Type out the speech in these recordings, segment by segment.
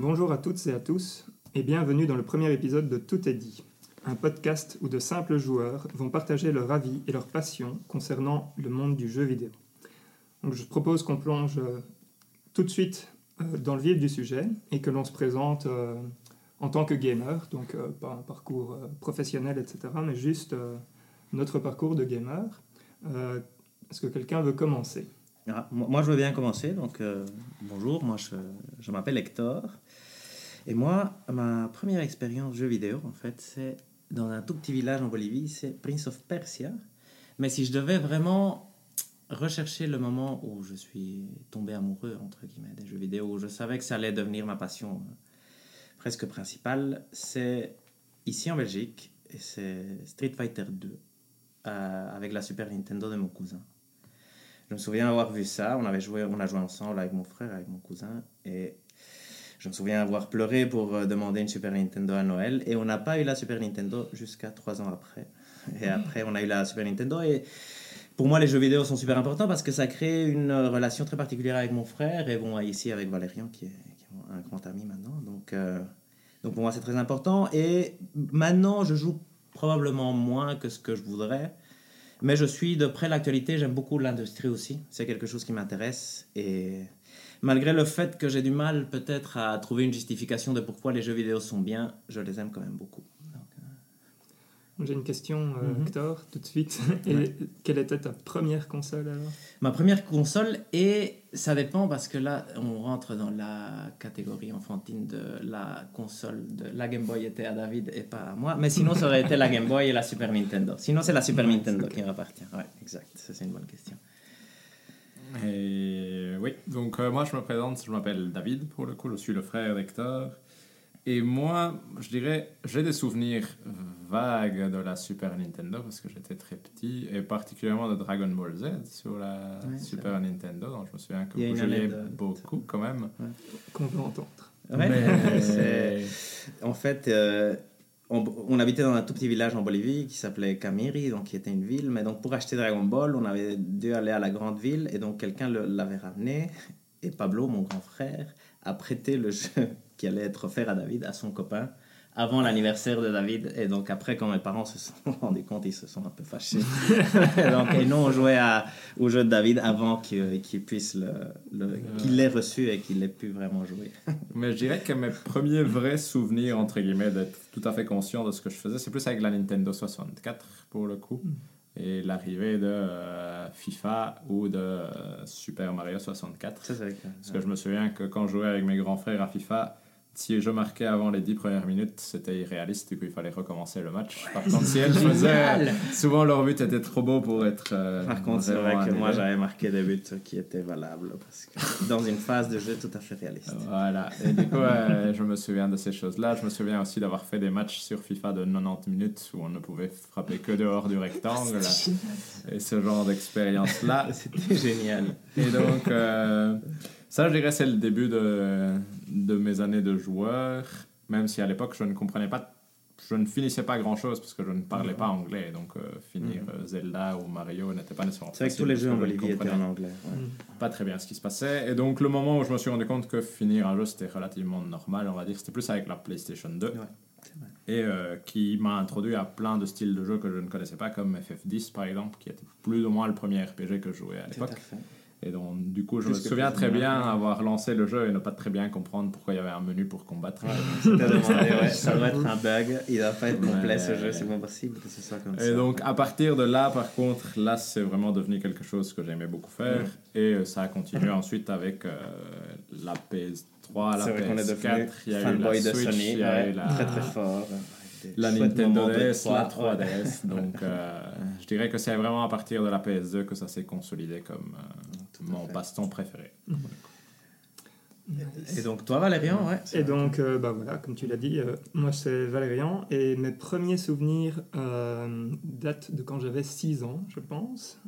Bonjour à toutes et à tous et bienvenue dans le premier épisode de Tout est dit, un podcast où de simples joueurs vont partager leur avis et leur passion concernant le monde du jeu vidéo. Je propose qu'on plonge euh, tout de suite euh, dans le vif du sujet et que l'on se présente euh, en tant que gamer, donc pas un parcours professionnel, etc., mais juste notre parcours de gamer. Est-ce que quelqu'un veut commencer? Ah, Moi, je veux bien commencer. Donc, bonjour, moi, je, je m'appelle Hector. Et moi, ma première expérience jeu vidéo, en fait, c'est dans un tout petit village en Bolivie, c'est Prince of Persia. Mais si je devais vraiment rechercher le moment où je suis tombé amoureux, entre guillemets, des jeux vidéo, où je savais que ça allait devenir ma passion euh, presque principale, c'est ici en Belgique, et c'est Street Fighter 2, euh, avec la Super Nintendo de mon cousin. Je me souviens avoir vu ça, on, avait joué, on a joué ensemble avec mon frère, avec mon cousin, et je me souviens avoir pleuré pour euh, demander une Super Nintendo à Noël et on n'a pas eu la Super Nintendo jusqu'à trois ans après. Et après, on a eu la Super Nintendo et pour moi, les jeux vidéo sont super importants parce que ça crée une relation très particulière avec mon frère et bon, ici avec Valérian qui est, un grand ami maintenant. Donc, euh, donc pour moi, c'est très important. Et maintenant, je joue probablement moins que ce que je voudrais. Mais je suis de près l'actualité, j'aime beaucoup l'industrie aussi. C'est quelque chose qui m'intéresse. Et malgré le fait que j'ai du mal peut-être à trouver une justification de pourquoi les jeux vidéo sont bien, je les aime quand même beaucoup. J'ai une question, euh, mhm. Hector, tout de suite. Et quelle était ta première console alors? Ma première console, et ça dépend parce que là, on rentre dans la catégorie enfantine de la console. De la Game Boy était à David et pas à moi. Mais sinon, ça aurait été la Game Boy et la Super Nintendo. Sinon, c'est la Super Nintendo qui m'appartient. Ouais, exact. Ça, c'est une bonne question. Et oui, donc euh, moi je me présente, je m'appelle David pour le coup, je suis le frère d'Hector. Et moi, je dirais, j'ai des souvenirs vagues de la Super Nintendo parce que j'étais très petit, et particulièrement de Dragon Ball Z sur la Super Nintendo. Donc je me souviens que vous jouiez beaucoup quand même. Qu'on peut entendre. Mais... en fait, euh, on, habitait dans un tout petit village en Bolivie qui s'appelait Camiri, donc qui était une ville. Mais donc pour acheter Dragon Ball, on avait dû aller à la grande ville et donc quelqu'un l'avait ramené. Et Pablo, mon grand frère, a prêté le jeu qui allait être offert à David à son copain avant l'anniversaire de David. Et donc après, quand mes parents se sont rendus compte, ils se sont un peu fâchés. donc, et nous, on jouait à, au jeu de David avant qu'il puisse le, qu'il l'ait reçu et qu'il ait pu vraiment jouer. Mais je dirais que mes premiers vrais souvenirs, entre guillemets, d'être tout à fait conscient de ce que je faisais, c'est plus avec la Nintendo 64 pour le coup. Hmm. Et l'arrivée de euh, FIFA ou de euh, Super Mario 64. C'est vrai. Parce que je me souviens que quand je jouais avec mes grands frères à FIFA, si je marquais avant les 10 premières minutes, c'était irréaliste, du coup il fallait recommencer le match. Par contre, si elles faisaient, souvent leur but était trop beau pour être. Euh, Par contre, c'est vrai que moi j'avais marqué des buts qui étaient valables, parce que dans une phase de jeu tout à fait réaliste. Voilà, et du coup, je me souviens de ces choses-là. Je me souviens aussi d'avoir fait des matchs sur FIFA de 90 minutes où on ne pouvait frapper que dehors du rectangle. et ce genre d'expérience-là. C'était génial. Et donc. Euh, ça, je dirais, c'est le début de, de mes années de joueur, même si à l'époque, je ne comprenais pas, je ne finissais pas grand-chose parce que je ne parlais pas anglais, donc euh, finir mhm. euh, Zelda ou Mario n'était pas nécessairement C'est vrai que tous les jeux en Bolivie étaient en anglais. Pas très bien ce qui se passait, et donc le moment où je me suis rendu compte que finir un jeu, c'était relativement normal, on va dire, c'était plus avec la PlayStation 2. Et euh, qui m'a introduit à plein de styles de jeux que je ne connaissais pas, comme FF10 par exemple, qui était plus ou moins le premier RPG que je jouais à l'époque. Et donc, du coup, je me souviens très bien avoir lancé le jeu et ne pas très bien comprendre pourquoi il y avait un menu pour combattre. ça doit être un bug, il doit pas être complet ce jeu, c'est pas possible que ce soit comme et ça. Et donc, à partir de là, par contre, là, c'est vraiment devenu quelque chose que j'aimais beaucoup faire. Et euh, ça a continué ensuite avec euh, la PS3, la PS4, il y a eu la Switch, il y a eu la... Très très fort la Nintendo DS, la 3DS. donc, euh, je dirais que c'est vraiment à partir de la PS2 que ça s'est consolidé comme euh, mon passe-temps préféré. Et donc, toi, Valérian, ouais. Et donc, euh, bah voilà, comme tu l'as dit, moi c'est Valérian. Et mes premiers souvenirs datent de quand j'avais 6 ans, je pense,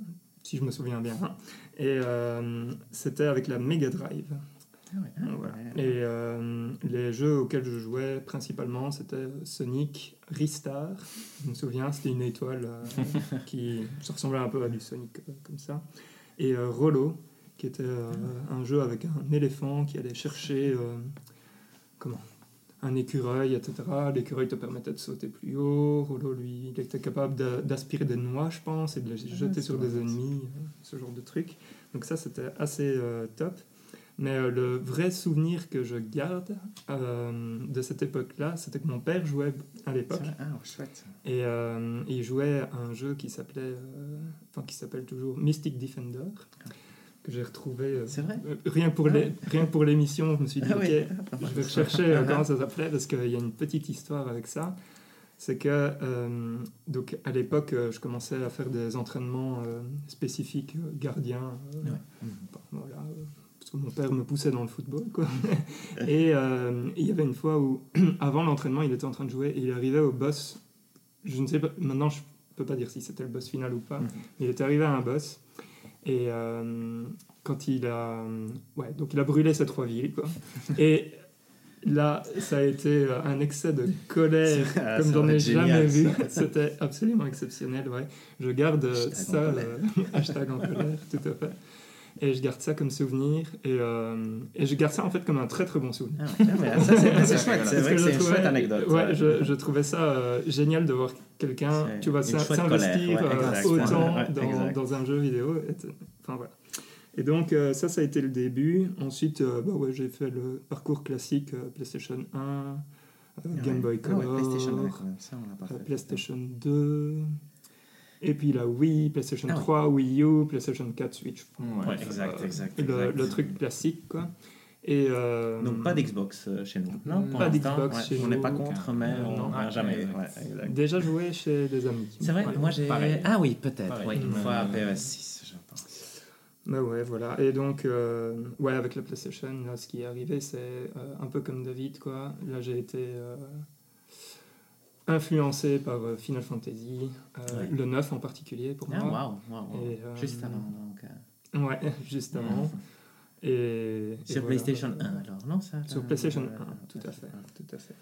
si je me souviens bien. Et c'était avec la Mega Drive. Ah Et euh, les jeux auxquels je jouais principalement, c'était Sonic, Ristar. Je me souviens, c'était une étoile euh, qui se ressemblait un peu à du Sonic euh, comme ça. Et Rollo, qui était un jeu avec un éléphant qui allait chercher comment? Un écureuil, etc. L'écureuil te permettait de sauter plus haut. Rollo, lui, il était capable d'aspirer des noix, je pense, et de les jeter c'est sur des ennemis, ce genre de truc. Donc ça, c'était assez top. Mais euh, le vrai souvenir que je garde euh, de cette époque-là, c'était que mon père jouait à l'époque. Ah, chouette. Et euh, il jouait à un jeu qui s'appelait, enfin qui s'appelle toujours Mystic Defender, que j'ai retrouvé. C'est vrai rien pour les, rien que pour l'émission, je me suis dit Ah oui. ok, je vais rechercher euh, comment ça s'appelait parce qu'il y a une petite histoire avec ça. C'est que donc à l'époque, je commençais à faire des entraînements spécifiques gardiens. Ouais. Bon, voilà, que mon père me poussait dans le football, quoi. et euh, il y avait une fois où, avant l'entraînement, il était en train de jouer et il arrivait au boss. Je ne sais pas, maintenant je peux pas dire si c'était le boss final ou pas. Mhm. mais Il était arrivé à un boss et euh, quand il a, ouais, donc il a brûlé ses trois villes, quoi. et là, ça a été euh, un excès de colère ah, comme j'en ai jamais vu. C'était absolument exceptionnel, ouais. Je garde Hashtag en ça, euh, hashtag en colère, tout à fait. Et je garde ça comme souvenir. Et, euh, et je garde ça en fait comme un très très bon souvenir. Ah, ouais, ah, ça, c'est chouette. C'est vrai que c'est une trouvais- chouette anecdote. Ouais, je, je trouvais ça euh, génial de voir quelqu'un, tu vois, s'investir ouais, euh, autant Ouais, dans, un jeu vidéo. Et Enfin voilà. Et donc euh, ça, ça a été le début. Ensuite, euh, bah ouais, j'ai fait le parcours classique euh, PlayStation 1, euh, Game Boy Ah ouais, Color, PlayStation 1, quand même. Ça, on l'a pas euh, fait. PlayStation 2, et puis la Wii, PlayStation Ah ouais. 3, Wii U, PlayStation 4, Switch. Ouais, Ouais, exact, Euh, exact. Le, exact. le truc classique, quoi. Et, euh, Donc pas d'Xbox euh, chez nous. Non, pour Pas d'Xbox ouais, chez On n'est nous. pas contre, mais Euh, on n'a jamais. Exact. Ouais, exact. Déjà joué chez des amis. C'est vrai, moi j'ai. Ah oui, peut-être. Oui, une fois à PS6, je pense. Bah ouais, voilà. Et donc, euh, ouais, avec la PlayStation, là, ce qui est arrivé, c'est euh, un peu comme David, quoi. Là, j'ai été euh, influencé par euh, Final Fantasy, euh, Ouais. le 9 en particulier pour Ah, moi. waouh, waouh. Et, euh, Juste avant, donc. Ouais, juste avant. Et, et Sur voilà. PlayStation 1, alors, non ça Sur PlayStation euh, 1, tout à fait, tout à fait.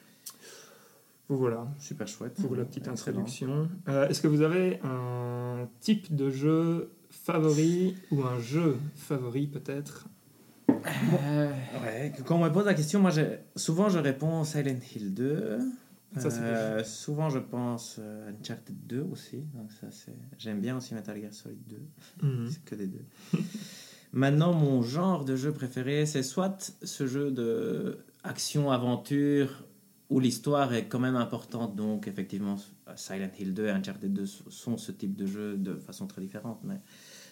Voilà, Super chouette. pour la petite Excellent. introduction. Euh, Est-ce que vous avez un type de jeu favori ou un jeu favori peut-être? Euh, ouais, quand on me pose la question, moi, souvent je réponds Silent Hill 2. Ça, Euh, souvent je pense euh, Uncharted 2 aussi. Donc ça, c'est... J'aime bien aussi Metal Gear Solid 2. Mhm. C'est que des deux. Maintenant, mon genre de jeu préféré, c'est soit ce jeu de action-aventure où l'histoire est quand même importante. Donc, effectivement, Silent Hill 2 et Uncharted 2 sont ce type de jeu de façon très différente, mais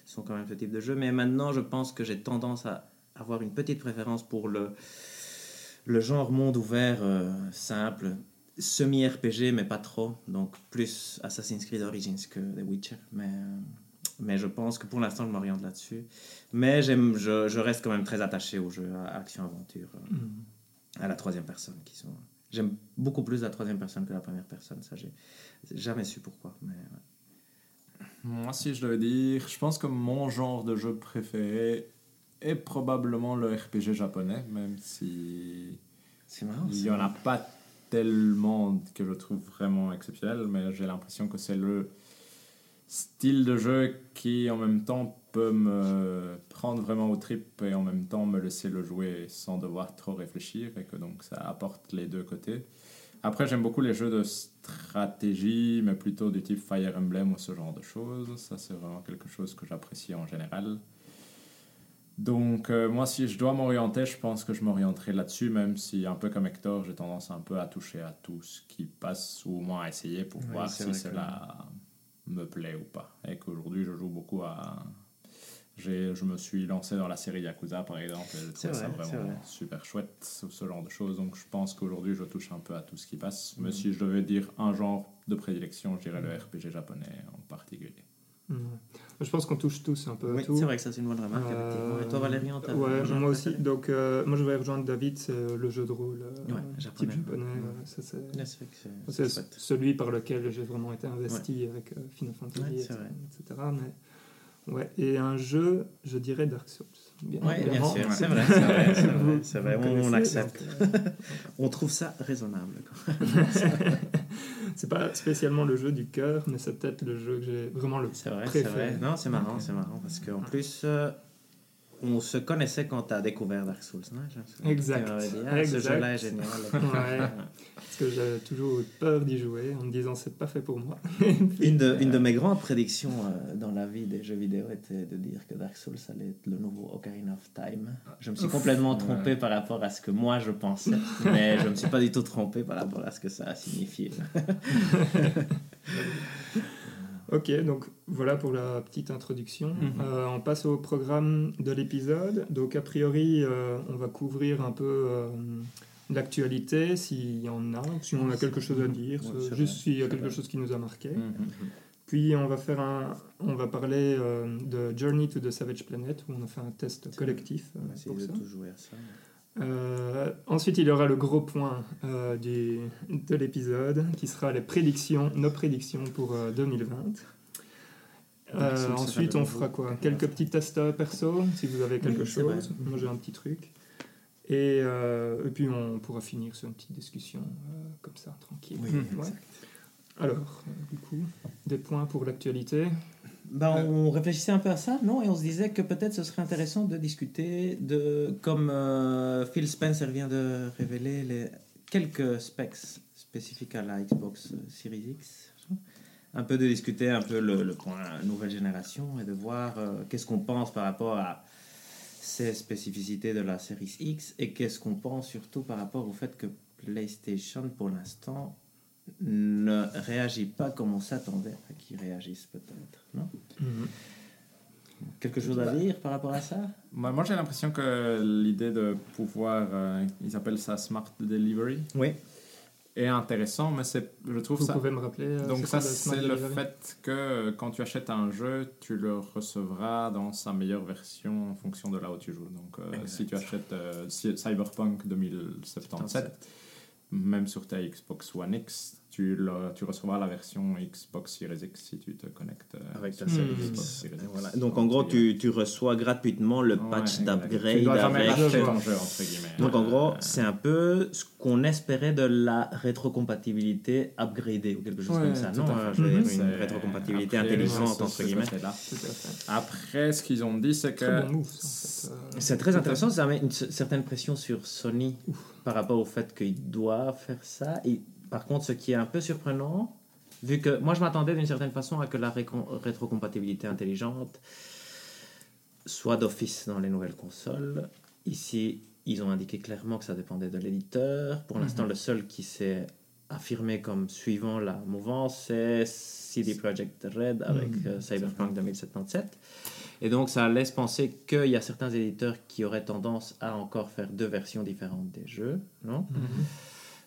sont quand même ce type de jeu. Mais maintenant, je pense que j'ai tendance à avoir une petite préférence pour le, le genre monde ouvert euh, simple, semi-RPG, mais pas trop. Donc, plus Assassin's Creed Origins que The Witcher. Mais. euh, mais je pense que pour l'instant, je m'oriente là-dessus. Mais j'aime, je, je reste quand même très attaché aux jeux à action-aventure, euh, Mhm. à la troisième personne. qui sont. J'aime beaucoup plus la troisième personne que la première personne. Ça, j'ai jamais su pourquoi. Mais, ouais. Moi, si je devais dire, je pense que mon genre de jeu préféré est probablement le RPG japonais, même si C'est marrant. il n'y en a pas tellement que je trouve vraiment exceptionnel, mais j'ai l'impression que c'est le style de jeu qui en même temps peut me prendre vraiment au trip et en même temps me laisser le jouer sans devoir trop réfléchir et que donc ça apporte les deux côtés. Après j'aime beaucoup les jeux de stratégie mais plutôt du type Fire Emblem ou ce genre de choses. Ça c'est vraiment quelque chose que j'apprécie en général. Donc euh, moi si je dois m'orienter je pense que je m'orienterai là-dessus même si un peu comme Hector j'ai tendance un peu à toucher à tout ce qui passe ou au moins à essayer pour Oui, voir si cela me plaît ou pas. Et qu'aujourd'hui, je joue beaucoup à. Je me suis lancé dans la série Yakuza, par exemple, et je trouve ça vrai, vraiment vrai. super chouette, ce genre de choses. Donc, je pense qu'aujourd'hui, je touche un peu à tout ce qui passe. Mais si je devais dire un genre de prédilection, je dirais le RPG japonais en particulier. Mhm. Je pense qu'on touche tous un peu à tout. c'est vrai que ça, c'est une bonne remarque, Euh. Et toi, Valérian, t'as Ouais, un genre moi aussi. Donc, euh, moi, je vais rejoindre David, c'est euh, le jeu de rôle euh, Ouais, japonais. Ouais. euh, c'est Ouais, celui par lequel j'ai vraiment été investi avec euh, Final Fantasy, Ouais, etc. Mais, ouais. Et un jeu, je dirais Dark Souls. Bien Ouais, bien sûr, c'est vrai, c'est vrai, c'est vrai, c'est on, on connaissez, accepte. donc, euh, On trouve ça raisonnable. c'est pas spécialement le jeu du cœur, mais c'est peut-être le jeu que j'ai vraiment le C'est vrai, c'est préféré. vrai. Non, c'est marrant, c'est marrant parce qu'en plus, euh, on se connaissait quand tu as découvert Dark Souls. Non. Exact. Dit, ah, ce jeu-là est génial. Ouais. Parce que j'avais toujours eu peur d'y jouer en me disant c'est pas fait pour moi. Une de, une de mes grandes prédictions euh, dans la vie des jeux vidéo était de dire que Dark Souls allait être le nouveau Ocarina of Time. Je me suis complètement trompé par rapport à ce que moi je pensais, mais je ne me suis pas du tout trompé par rapport à ce que ça a signifié. Ok, donc voilà pour la petite introduction. Mhm. Euh, on passe au programme de l'épisode. Donc a priori, euh, on va couvrir un peu euh, l'actualité, s'il y en a, si on a quelque chose à dire, Ouais, juste s'il y a quelque vrai. chose qui nous a marqué. Mhm. Puis on va faire un, on va parler de Journey to the Savage Planet où on a fait un test collectif On va essayer pour de ça. tout jouer à ça. Euh, ensuite, il y aura le gros point euh, du, de l'épisode qui sera les prédictions, nos prédictions pour euh, 2020. Euh, Souls, ensuite, on fera quoi? Quelques petits tests perso, si vous avez quelque Oui, chose. Moi, j'ai un petit truc. Et, et puis, on pourra finir sur une petite discussion comme ça, tranquille. Oui, Ouais. exact. Alors, du coup, des points pour l'actualité. Ben, on réfléchissait un peu à ça, non? Et on se disait que peut-être ce serait intéressant de discuter de, comme euh, Phil Spencer vient de révéler les quelques specs spécifiques à la Xbox Series X, un peu de discuter un peu le, le point nouvelle génération et de voir euh, qu'est-ce qu'on pense par rapport à ces spécificités de la Series X et qu'est-ce qu'on pense surtout par rapport au fait que PlayStation pour l'instant ne réagit pas comme on s'attendait à qu'ils réagissent peut-être, non? Quelque chose à dire par rapport à ça? Moi, moi, j'ai l'impression que l'idée de pouvoir, euh, ils appellent ça Smart Delivery, Oui. est intéressant, mais c'est, je trouve Vous ça... pouvez me rappeler euh, Donc ça, c'est le fait que euh, quand tu achètes un jeu, tu le recevras dans sa meilleure version en fonction de là où tu joues. Donc euh, si tu achètes euh, Cy- Cyberpunk 2077, même sur ta Xbox One X, tu, le- tu recevras la version Xbox Series X si tu te connectes euh, Avec ta Xbox. Series X. Voilà. Donc en gros, tu, tu reçois gratuitement le Ouais, patch d'upgrade Tu dois jamais avec... racheter ton jeu, entre guillemets. Donc en gros, Euh, c'est un peu ce qu'on espérait de la rétrocompatibilité upgradée ou quelque chose Ouais, comme ça, non euh, Je veux dire, Mhm. une rétrocompatibilité après, intelligente, entre guillemets. Après, ce qu'ils ont dit, c'est que... Bon. Euh, C'est très intéressant, ça met une certaine pression sur Sony par rapport au fait qu'ils doivent faire ça. Et par contre, ce qui est un peu surprenant, vu que moi je m'attendais d'une certaine façon à que la rétrocompatibilité intelligente soit d'office dans les nouvelles consoles. Ici, ils ont indiqué clairement que ça dépendait de l'éditeur. Pour l'instant, le seul qui s'est affirmé comme suivant la mouvance, c'est CD Projekt Red avec Mhm. euh, Cyberpunk 2077. Et donc, ça laisse penser qu'il y a certains éditeurs qui auraient tendance à encore faire deux versions différentes des jeux, non? Mhm.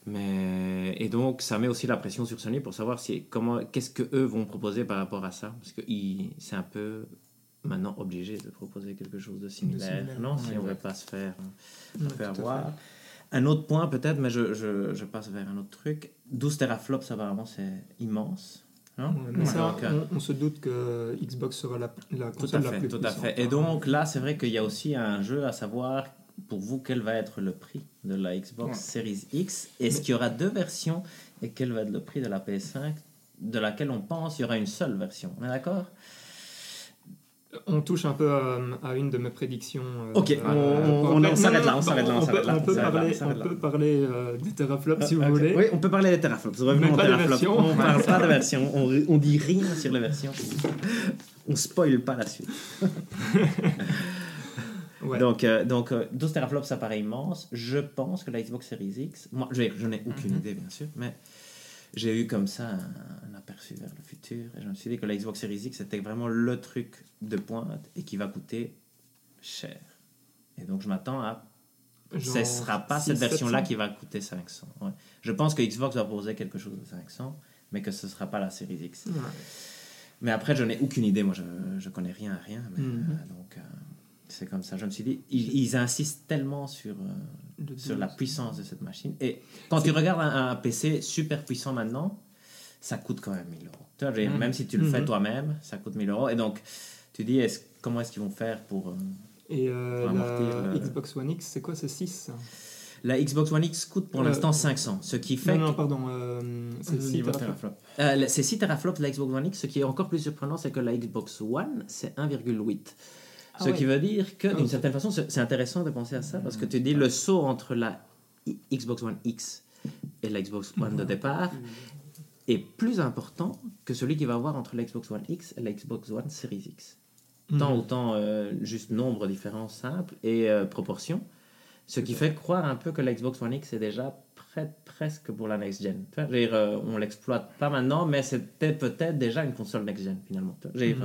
Mais et donc ça met aussi la pression sur Sony pour savoir si comment qu'est-ce que eux vont proposer par rapport à ça. Parce que c'est un peu maintenant obligé de proposer quelque chose de similaire, similaire, non si on ouais. veut pas se faire Ouais, faire tout à voir. fait. un autre point peut-être mais je, je, je passe vers un autre truc. 12 teraflops apparemment c'est immense non Ouais, mais ça, Donc, euh, on, on se doute que Xbox sera la, la tout console la plus tout à fait. Et donc là c'est vrai qu'il y a aussi un jeu à savoir pour vous quel va être le prix de la Xbox. Series X? Est-ce qu'il y aura deux versions? Et quel va être le prix de la PS5 de laquelle on pense qu'il y aura une seule version? On est d'accord? On touche un peu à, à une de mes prédictions. euh, Ok, euh, on- on- s'arrête là, on s'arrête là, on peut- s'arrête là, On peut on s'arrête là, parler, on peut euh, des teraflops si vous Ok. voulez. Oui, on peut parler des teraflops. Revenons Mais aux pas teraflops. versions. On parle pas de version. On, on dit rien sur les versions. On spoil pas la suite. Ouais. Donc, euh, donc euh, 12 teraflops, ça paraît immense. Je pense que la Xbox Series X, moi, je, n'ai aucune Mhm. idée, bien sûr, mais j'ai eu comme ça un, un aperçu vers le futur. Et je me suis dit que la Xbox Series X, c'était vraiment le truc de pointe et qui va coûter cher. Et donc, je m'attends à. Ce ne sera pas 600, cette version-là 700. qui va coûter 500. ouais. Je pense que Xbox va proposer quelque chose de 500, mais que ce ne sera pas la Series X. Ouais. Mais après, je n'ai aucune idée. Moi, je ne connais rien à rien. mais, Mhm. euh, donc, euh, c'est comme ça. Je me suis dit, ils, ils insistent tellement sur, euh, sur la 12. puissance de cette machine. Et quand tu regardes un, un PC super puissant maintenant, ça coûte quand même 1000 euros. Tu vois, Mhm. Même si tu le fais Mhm. toi-même, ça coûte 1000 euros. Et donc, tu dis, comment est-ce qu'ils vont faire pour... euh, Et euh, Pour amortir la Xbox One X, c'est quoi C'est 6 La Xbox One X coûte pour l'instant 500, ce qui fait Non, non, pardon. c'est Le 6 niveau teraflops. c'est 6 teraflops la Xbox One X. Ce qui est encore plus surprenant, c'est que la Xbox One, c'est 1,8. Ce qui veut dire que, d'une certaine façon, c'est intéressant de penser à ça parce que tu dis le saut entre la Xbox One X et la Xbox One de départ est plus important que celui qu'il va avoir entre la Xbox One X et la Xbox One Series X. Tant Mhm. autant euh, juste nombre différents simples et euh, proportions. Ce qui fait croire un peu que la Xbox One X est déjà prête presque pour la next gen. Dire, euh, on l'exploite pas maintenant, mais c'était peut-être déjà une console next gen finalement. Dire.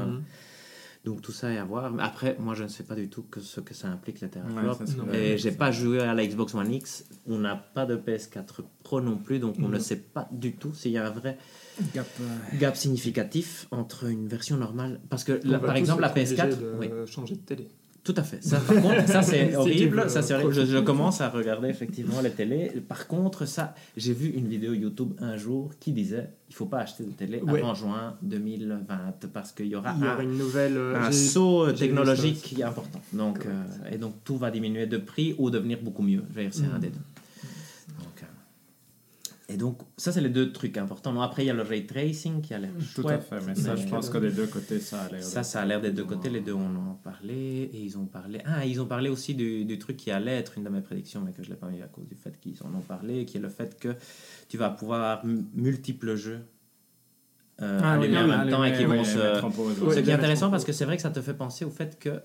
Donc tout ça est à voir. Après, moi je ne sais pas du tout que ce que ça implique. Ouais, vrai. et j'ai pas joué à la Xbox One X. On n'a pas de PS4 Pro non plus, donc on ne sait pas du tout s'il y a un vrai Gap, euh, gap significatif entre une version normale. Parce que par exemple la être obligés PS4, de oui, changer de télé. Tout à fait. Ça, par contre, ça c'est horrible. Ça, c'est horrible. Je, commence à regarder effectivement les télés. Par contre, ça, j'ai vu une vidéo YouTube un jour qui disait il faut pas acheter de télé Ouais. avant juin 2020 parce qu'il y aura Il y un, aura une nouvelle. euh, un saut euh, technologique important. Donc, euh, et donc tout va diminuer de prix ou devenir beaucoup mieux. Je veux dire, c'est un Mhm. des deux. Et donc, ça, c'est les deux trucs importants. Non, après, il y a le ray tracing qui a l'air Tout à fait, mais ça, mais- je pense que des deux côtés, ça a l'air. Ça, ça a l'air des deux côtés. Les deux on en a parlé. Et ils ont parlé. Ah, ils ont parlé aussi du, du truc qui allait être une de mes prédictions, mais que je ne l'ai pas mis à cause du fait qu'ils en ont parlé, qui est le fait que tu vas pouvoir multiples jeux euh, Ah oui, allumés ah en oui, même temps et qui vont se. Ce qui est intéressant en parce que c'est vrai que ça te fait penser au fait que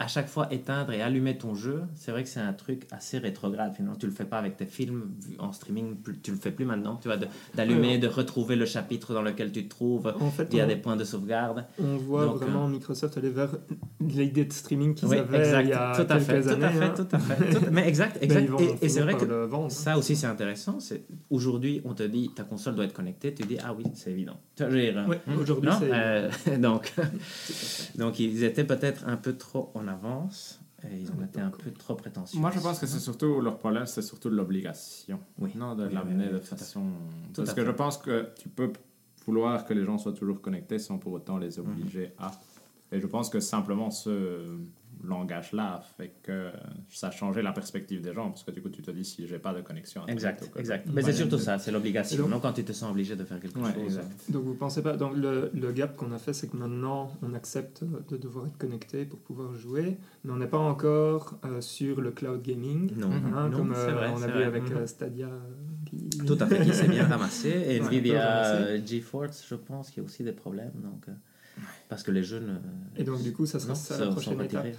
à chaque fois éteindre et allumer ton jeu, c'est vrai que c'est un truc assez rétrograde. Finalement, tu le fais pas avec tes films en streaming, tu le fais plus maintenant. Tu vois, d'allumer, de retrouver le chapitre dans lequel tu te trouves. En fait, Il y a on, des points de sauvegarde. on voit Donc, vraiment Microsoft aller vers l'idée de streaming qu'ils Oui, avaient exact. il y a tout à fait, tout années. à fait, hein. tout à fait. tout- Mais exact, Mais exact. et et c'est vrai que ça aussi c'est intéressant. C'est aujourd'hui on te dit ta console doit être connectée, tu dis ah oui c'est évident. Dire, Ouais, aujourd'hui. Euh, donc donc ils étaient peut-être un peu trop en avance et ils ont été un peu trop prétentieux. Moi, je pense que c'est surtout leur problème, c'est surtout l'obligation. Oui. Non, de Oui, l'amener oui, de façon. Parce que je pense que tu peux vouloir que les gens soient toujours connectés sans pour autant les obliger à. Et je pense que simplement ce langage-là fait que ça a changé la perspective des gens. Parce que du coup, tu te dis si j'ai pas de connexion. Internet Exact, ou exact. je- Mais c'est surtout de- ça, c'est l'obligation. donc- Non, quand tu te sens obligé de faire quelque Ouais, chose. exact. Donc vous pensez pas, donc le, le gap qu'on a fait, c'est que maintenant on accepte de devoir être connecté pour pouvoir jouer, mais on n'est pas encore euh, sur le cloud gaming, Non, hein, non, comme euh, vrai, on a vu vrai. avec Mhm. euh, Stadia. euh, qui- Tout à fait, qui s'est bien ramassé. Et Ouais, Nvidia euh, GeForce, je pense qu'il y a aussi des problèmes. Donc, euh, parce que les jeux ne. Et donc du coup, ça sera non, ça sont- la prochaine étape, ouais.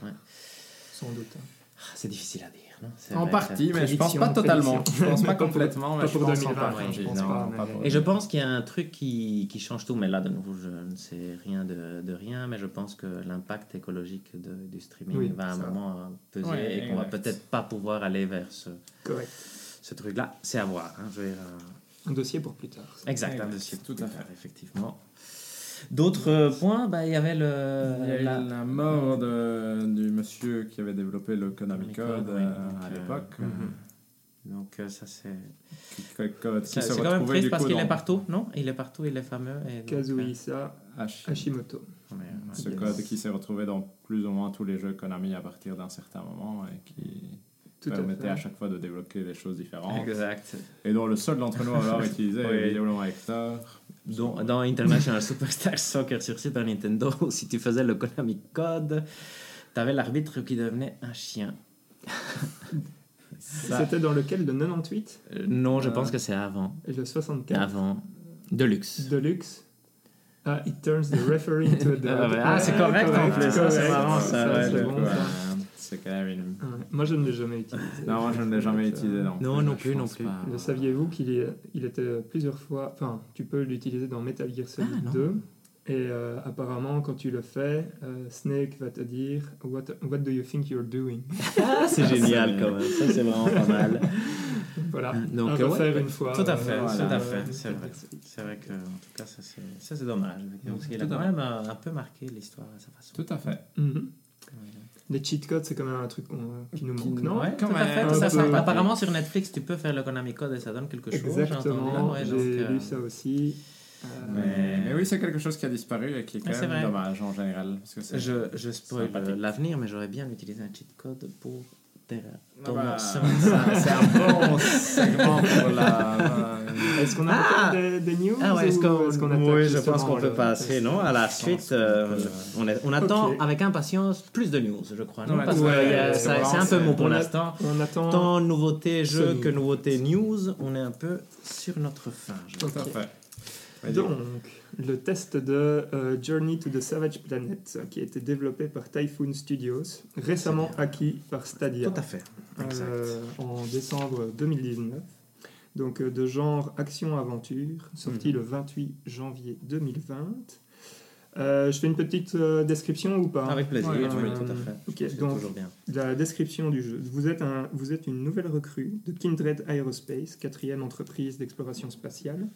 sans doute. hein. Ah, C'est difficile à dire. Non? C'est En vrai, partie, c'est- mais je pense pas totalement. Je pense pas pour- complètement, mais pas je pour pense en 2020, partie. je pense Non, pas, pas mais- pour- Et je pense qu'il y a un truc qui, qui change tout, mais là, de nouveau, je ne sais rien de, de rien, mais je pense que l'impact écologique de- du streaming Oui, va à un ça. moment euh, peser Ouais, et qu'on va peut-être pas pouvoir aller vers ce, Correct. ce truc-là. C'est à voir. hein, je euh, Un dossier pour plus tard. Exact, Exact, un dossier tout à fait. effectivement. D'autres euh, points, bah, il y avait le. Il y a eu la- la mort de- du monsieur qui avait développé le Konami Code Code, oui, euh, donc, à euh, l'époque. mhm. Donc euh, ça c'est. qui, qui- qui C'est quand même triste parce qu'il est dans partout, non? Il est partout, il est fameux. Et donc, Kazuhisa Hashi- Hashimoto. euh, ouais. Ce Yes. code qui s'est retrouvé dans plus ou moins tous les jeux Konami à partir d'un certain moment et qui Tout permettait à, chaque fois de débloquer des choses différentes. Exact. Et dont le seul d'entre nous à avoir utilisé Oui. est Hector. Dans, dans International Superstar Soccer sur Super Nintendo, si tu faisais le Konami Code, t'avais l'arbitre qui devenait un chien. Ça- C'était dans lequel? Le 98 Euh, non, je Euh. pense que c'est avant. et le 64 Avant. Deluxe. Deluxe? Ah, it turns the referee into a dog. Ah ah, c'est correct en plus, ça, c'est marrant, ça, ouais, c'est le- bon, Ouais, ça. C'est quand même une... Ouais. Moi, je ne l'ai jamais utilisé. Non, moi je ne l'ai jamais utilisé non Non, plus, non je plus, non plus. pas. Le saviez-vous qu'il est- il était plusieurs fois. Enfin, tu peux l'utiliser dans Metal Gear Solid Ah, non. 2. Et euh, apparemment, quand tu le fais, euh, Snake va te dire what, what do you think you're doing? Ah, c'est génial quand même. Ça, c'est vraiment pas mal. Voilà. Donc, à euh, refaire ouais, une fois. Tout à fait, euh, tout sur, à euh, fait. C'est vrai. C'est vrai que, en tout cas, ça c'est, ça, c'est dommage. Parce qu'il a Tout à quand même euh, un peu marqué l'histoire à sa façon. Tout à fait. Mhm. Les cheat codes, c'est quand même un truc qu'on- qui nous Qui- manque, non? Ouais, Quand tout à même, fait. un Ça, ça- apparemment, sur Netflix, tu peux faire le Konami Code et ça donne quelque chose. j'ai Exactement, entendu. Ouais, j'ai donc, euh, lu ça aussi. Euh, Mais, mais oui, c'est quelque chose qui a disparu et qui est quand Ouais, même vrai. dommage en général. Parce que Je, je spoil l'avenir, mais j'aurais bien utilisé un cheat code pour Terra. bah, ça- c'est un bon segment pour la. Est-ce qu'on a Ah des, des news Ah ouais, est-ce qu'on... attaque oui, je pense qu'on peut passer, non? À la suite, euh, peut- on, est- on attend avec impatience plus de news, je crois. Non? Parce que ouais, c'est un peu mou pour l'instant. On attend. Tant nouveauté jeu que nouveauté news, on est un peu sur notre fin. je Tout à fait. Donc, le test de euh, Journey to the Savage Planet, qui a été développé par Typhoon Studios, récemment acquis par Stadia Tout à fait. Exact. euh, en décembre 2019. Donc, euh, de genre action-aventure, sorti Mhm. le 28 janvier 2020. Euh, je fais une petite euh, description ou pas? Avec plaisir, Ouais, oui, euh, tout à fait. ok, C'est donc- toujours bien. La description du jeu. Vous êtes, un, vous êtes une nouvelle recrue de Kindred Aerospace, quatrième entreprise d'exploration spatiale,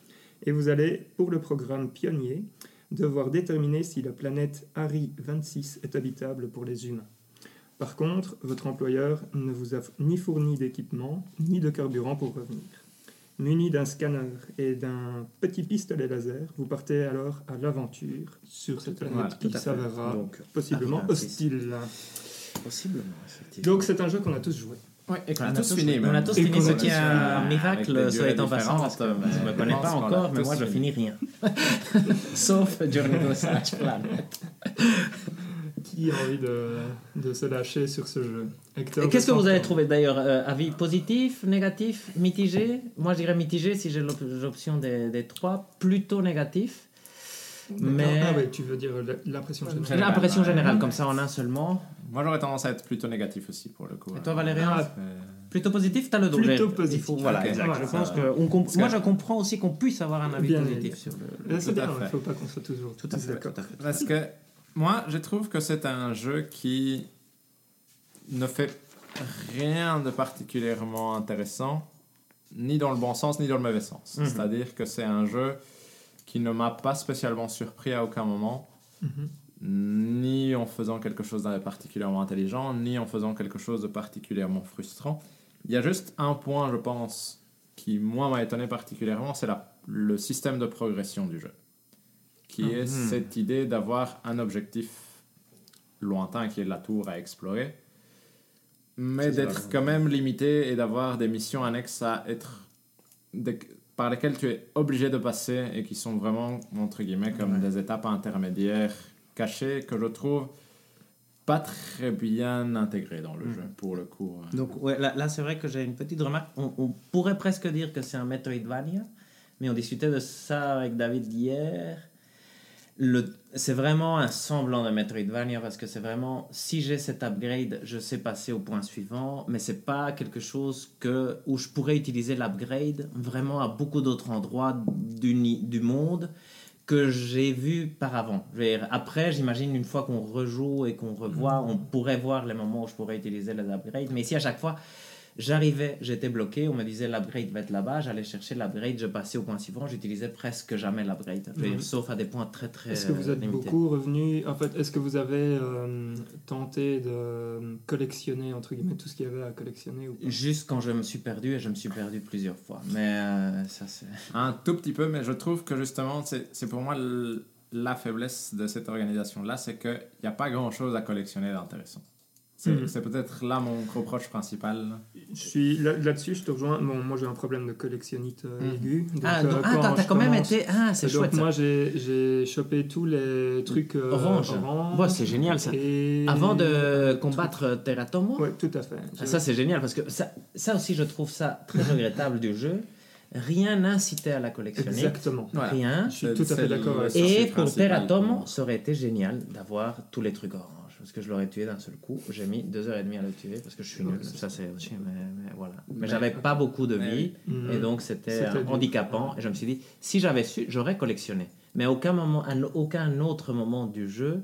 et vous allez, pour le programme Pionnier, devoir déterminer si la planète Hari 26 est habitable pour les humains. Par contre, votre employeur ne vous a ni fourni d'équipement, ni de carburant pour revenir. Muni d'un scanner et d'un petit pistolet laser, vous partez alors à l'aventure sur cette planète Voilà, qui s'avérera Donc, possiblement Hari 26. hostile. Possiblement, effectivement. Donc c'est un jeu qu'on a tous joué. Et On a tous fini. on a tous fini, ce a qui est un miracle, soit étant passant, différentes, je ne me connais pas encore, mais moi je fini. finis rien. Sauf Journey Savage Planet. Qui a envie de, de se lâcher sur ce jeu? Hector, Et qu'est-ce que vous avez trouvé d'ailleurs euh, Avis positif, négatif, mitigé? Moi je dirais mitigé si j'ai l'op- l'option des, des trois, plutôt négatif. D'accord. Mais Ah ouais, tu veux dire l'impression générale. Général, l'impression ouais. générale, comme ça en un seulement. Moi, j'aurais tendance à être plutôt négatif aussi pour le coup. Et toi Valérien Ah, euh, Plutôt positif, t'as le droit. Plutôt positif. faut- voilà, Ok, exact. voilà, je pense que on comp- Parce moi je comprends aussi qu'on puisse avoir un avis Bien positif sur le. C'est bien, il ne faut pas qu'on soit toujours Tout à fait, d'accord. Parce que moi, je trouve que c'est un jeu qui ne fait rien de particulièrement intéressant, ni dans le bon sens, ni dans le mauvais sens. Mhm. C'est-à-dire que c'est un jeu qui ne m'a pas spécialement surpris à aucun moment, Mhm. Ni en faisant quelque chose de particulièrement intelligent, ni en faisant quelque chose de particulièrement frustrant. Il y a juste un point, je pense, qui, moi, m'a étonné particulièrement, c'est le système de progression du jeu. Qui est Mhm. cette idée d'avoir un objectif lointain qui est la tour à explorer, mais d'être quand même limité et d'avoir des missions annexes à être. des- par lesquelles tu es obligé de passer et qui sont vraiment, entre guillemets, comme Ouais. des étapes intermédiaires cachées que je trouve pas très bien intégrées dans le Mhm. jeu, pour le coup. Donc ouais, là, là, c'est vrai que j'ai une petite remarque. On, on pourrait presque dire que c'est un Metroidvania, mais on discutait de ça avec David hier. Le, c'est vraiment un semblant de Metroidvania parce que c'est vraiment si j'ai cet upgrade, je sais passer au point suivant, mais c'est pas quelque chose que où je pourrais utiliser l'upgrade vraiment à beaucoup d'autres endroits du, du monde que j'ai vu par avant. Après, j'imagine une fois qu'on rejoue et qu'on revoit, on pourrait voir les moments où je pourrais utiliser les upgrades. Mais ici, à chaque fois, j'arrivais, j'étais bloqué, on me disait l'upgrade va être là-bas, j'allais chercher l'upgrade, je passais au point suivant, j'utilisais presque jamais l'upgrade. Sauf à des points très très Est-ce que vous êtes limités. beaucoup revenu En fait, est-ce que vous avez euh, tenté de collectionner entre guillemets tout ce qu'il y avait à collectionner ou pas? Juste quand je me suis perdu, et je me suis perdu plusieurs fois. Mais euh, ça, c'est. Un tout petit peu, mais je trouve que justement, c'est c'est pour moi le- la faiblesse de cette organisation-là, c'est qu'il n'y a pas grand-chose à collectionner d'intéressant. C'est Mhm. c'est peut-être là mon reproche principal. Je suis là- là-dessus, je te rejoins. Bon, moi, j'ai un problème de collectionnite euh, Mhm. aigu. Donc, Ah, euh, ah, t'as- quand même été. Ah, c'est chouette ça. moi, j'ai chopé tous les trucs euh, Orange. orange. Ouais, c'est génial, ça. Et... Avant de combattre Teratomo, Ouais, tout à fait. Ah, ça c'est génial parce que ça, ça aussi je trouve ça très regrettable du jeu. Rien n'incitait à la collectionner. Exactement. Voilà. Rien. Je suis tout à fait d'accord avec souci Et pour Teratomo, ça aurait été génial d'avoir tous les trucs orange. Parce que je l'aurais tué d'un seul coup. J'ai mis deux heures et demie à le tuer parce que je suis nul. Ça c'est aussi, mais, mais voilà. Mais, Mais- j'avais pas beaucoup de vie. Mhm. Et donc c'était handicapant. Et je me suis dit, si j'avais su, j'aurais collectionné. Mais à aucun moment, à aucun autre moment du jeu,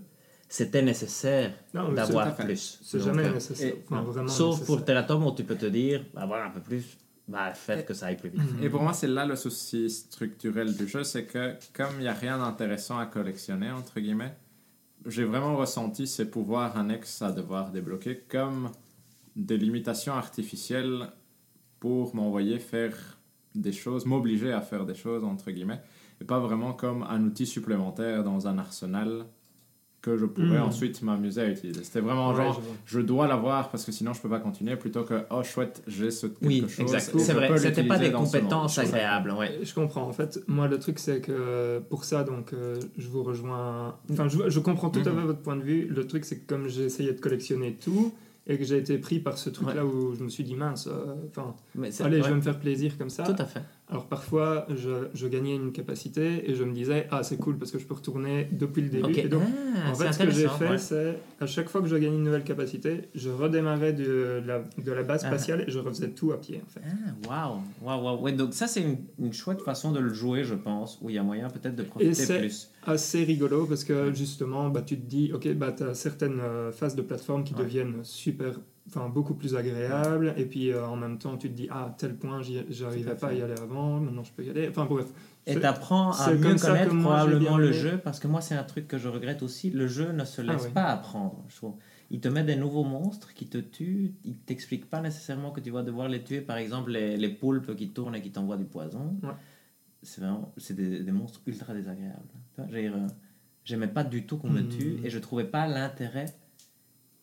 c'était nécessaire d'avoir plus. C'est jamais euh, nécessaire. et- Enfin, vraiment Sauf nécessaire. pour Terratom où tu peux te dire, bah voilà un peu plus, bah faites que ça aille plus vite. Mhm. Et pour moi, c'est là le souci structurel du jeu, c'est que comme il n'y a rien d'intéressant à collectionner, entre guillemets, j'ai vraiment ressenti ces pouvoirs annexes à devoir débloquer comme des limitations artificielles pour m'envoyer faire des choses, m'obliger à faire des choses, entre guillemets, et pas vraiment comme un outil supplémentaire dans un arsenal que je pourrais Mm. ensuite m'amuser à utiliser. C'était vraiment Ouais, genre, je dois l'avoir parce que sinon je peux pas continuer, plutôt que, oh chouette, j'ai ce quelque Oui, chose. et C'est vrai, c'était pas des compétences agréables. Ouais. Je comprends. En fait, moi, le truc, c'est que pour ça, donc, euh, je vous rejoins. Enfin, je, je comprends tout à Mhm. fait votre point de vue. Le truc, c'est que comme j'ai essayé de collectionner tout et que j'ai été pris par ce truc-là où je me suis dit, mince, euh, enfin, allez, je vais me faire plaisir comme ça. Tout à fait. Alors parfois, je, je gagnais une capacité et je me disais, ah, c'est cool parce que je peux retourner depuis le début. Et donc, Ah, en fait, ce que j'ai fait, ouais. c'est à chaque fois que je gagnais une nouvelle capacité, je redémarrais de la, de la base Ah. spatiale et je refaisais tout à pied, en fait. Ah, waouh, waouh, waouh. Ouais, donc ça, c'est une, une chouette façon de le jouer, je pense, où il y a moyen peut-être de profiter c'est- plus. assez rigolo parce que justement, bah, tu te dis, ok, bah, tu as certaines euh, phases de plateforme qui Ouais. deviennent super, enfin beaucoup plus agréables, et puis euh, en même temps, tu te dis, ah, tel point, j'arrivais pas à y aller avant, maintenant je peux y aller. Enfin bref. Et t'apprends à mieux connaître probablement le jeu, parce que moi, c'est un truc que je regrette aussi. Le jeu ne se Ah laisse pas apprendre, je trouve. Il te met des nouveaux monstres qui te tuent. Il t'explique pas nécessairement que tu vas devoir les tuer. Par exemple, les, les poulpes qui tournent et qui t'envoient du poison. Ouais. C'est vraiment c'est des, des monstres ultra désagréables. Euh, J'aimais pas du tout qu'on me Mhm. tue et je trouvais pas l'intérêt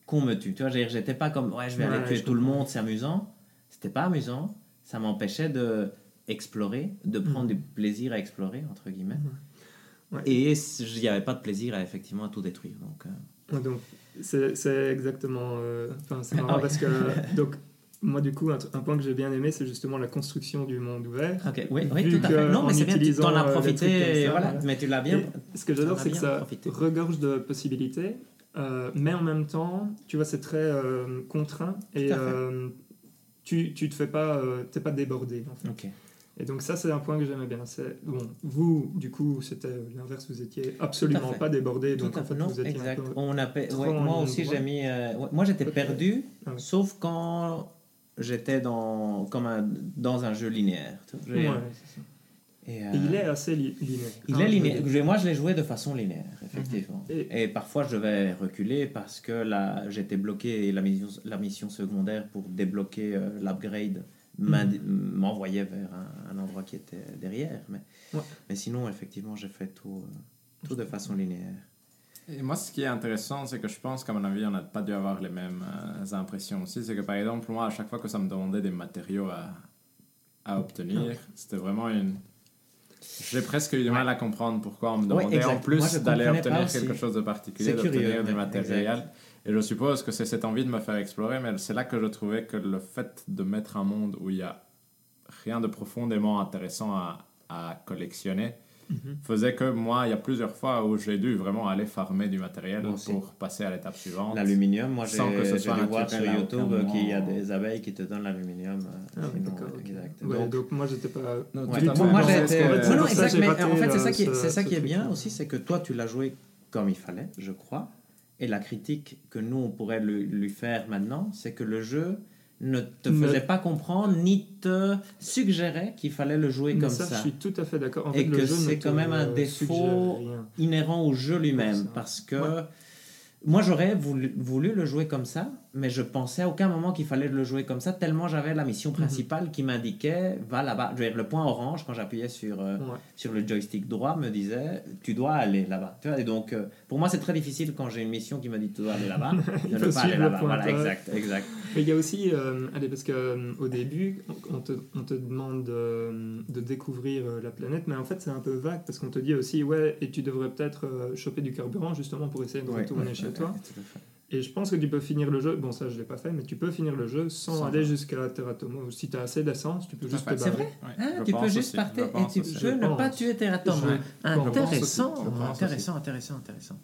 qu'on me tue. Tu vois, j'étais pas comme ouais, je vais aller Ouais, tuer je tout le monde, c'est amusant. C'était pas amusant. Ça m'empêchait de explorer, de prendre Mhm. du plaisir à explorer entre guillemets. Et il n'y avait pas de plaisir à effectivement à tout détruire. Donc, euh, Donc, c'est exactement. euh, Enfin, c'est Ah marrant ouais. parce que. Donc, moi, du coup, un, point que j'ai bien aimé, c'est justement la construction du monde ouvert. ok, oui, oui, Vu tout à que fait. Non, en mais c'est bien, tu t'en as euh, profité, voilà. Mais tu l'as bien. Et ce que j'adore, c'est que ça profité. regorge de possibilités, euh, mais en même temps, tu vois, c'est très euh, contraint et euh, tu, tu te fais pas, t'es pas débordé. En fait. Ok. Et donc ça, c'est un point que j'aimais bien. C'est bon, vous, du coup, c'était l'inverse, vous étiez absolument pas débordé, donc en fait. Non, vous étiez exact. un peu. On a ouais, moi aussi, j'ai mis. moi, j'étais perdu, Ah ouais. sauf quand j'étais dans, comme un, dans un jeu linéaire. Ouais, c'est ça. Et, euh, Et il est assez li- linéaire. Il hein, est linéaire. Moi, je l'ai joué de façon linéaire, effectivement. Et- Et, parfois, je devais reculer parce que là, j'étais bloqué et la mission, la mission secondaire pour débloquer euh, l'upgrade m'indi- m'envoyait vers un, un endroit qui était derrière. Mais, Ouais. mais sinon, effectivement, j'ai fait tout, euh, tout de façon linéaire. Et moi, ce qui est intéressant, c'est que je pense qu'à mon avis, on n'a pas dû avoir les mêmes euh, impressions aussi. C'est que par exemple, moi, à chaque fois que ça me demandait des matériaux à, à obtenir, c'était vraiment une. J'ai presque eu du mal à comprendre pourquoi on me Ouais, demandait en plus d'aller pas obtenir quelque chose de particulier, d'obtenir du matériel. Et je suppose que c'est cette envie de me faire explorer, mais c'est là que je trouvais que le fait de mettre un monde où il y a rien de profondément intéressant à, à collectionner Mhm. faisait que moi, il y a plusieurs fois où j'ai dû vraiment aller farmer du matériel pour passer à l'étape suivante. L'aluminium, moi, j'ai dû voir sur YouTube qu'il y a des abeilles qui te donnent l'aluminium. euh, Ah, ouais, exact. Donc, donc, moi, j'étais pas. Non, Ouais. tout. Moi, c'est Non, non, ça exact, mais en fait, c'est ça euh, qui est, ce- ça qui est bien aussi, c'est que toi, tu l'as joué comme il fallait, je crois. Et la critique que nous, on pourrait lui, lui faire maintenant, c'est que le jeu ne te faisait pas comprendre ni te suggérait qu'il fallait le jouer Mais comme ça, ça. je suis tout à fait d'accord. En Et le que c'est quand même un défaut inhérent au jeu lui-même. Parce que Ouais. moi, j'aurais voulu, voulu le jouer comme ça, mais je pensais à aucun moment qu'il fallait le jouer comme ça, tellement j'avais la mission principale qui m'indiquait va là-bas. Je veux dire, le point orange, quand j'appuyais sur, euh, Ouais. sur le joystick droit, me disait tu dois aller là-bas. Et donc, euh, pour moi, c'est très difficile quand j'ai une mission qui me dit tu dois aller là-bas, Il de ne pas aller là-bas. Voilà, exact, exact. Mais il y a aussi, euh, allez, parce qu'au début, on te, on te demande euh, de découvrir euh, la planète, mais en fait, c'est un peu vague parce qu'on te dit aussi, ouais, et tu devrais peut-être euh, choper du carburant justement pour essayer de retourner ouais, chez ouais, toi. ouais, tout à fait. Et je pense que tu peux finir le jeu, bon, ça je l'ai pas fait, mais tu peux finir le jeu sans, Sans- aller jusqu'à Teratomo. Si tu as assez d'essence, tu peux Tout juste fait. te C'est barrer. vrai Ouais, Ah, je tu peux juste aussi, partir je et tu peux ne pas tuer Terratom. Je- Intéressant, intéressant, intéressant, intéressant.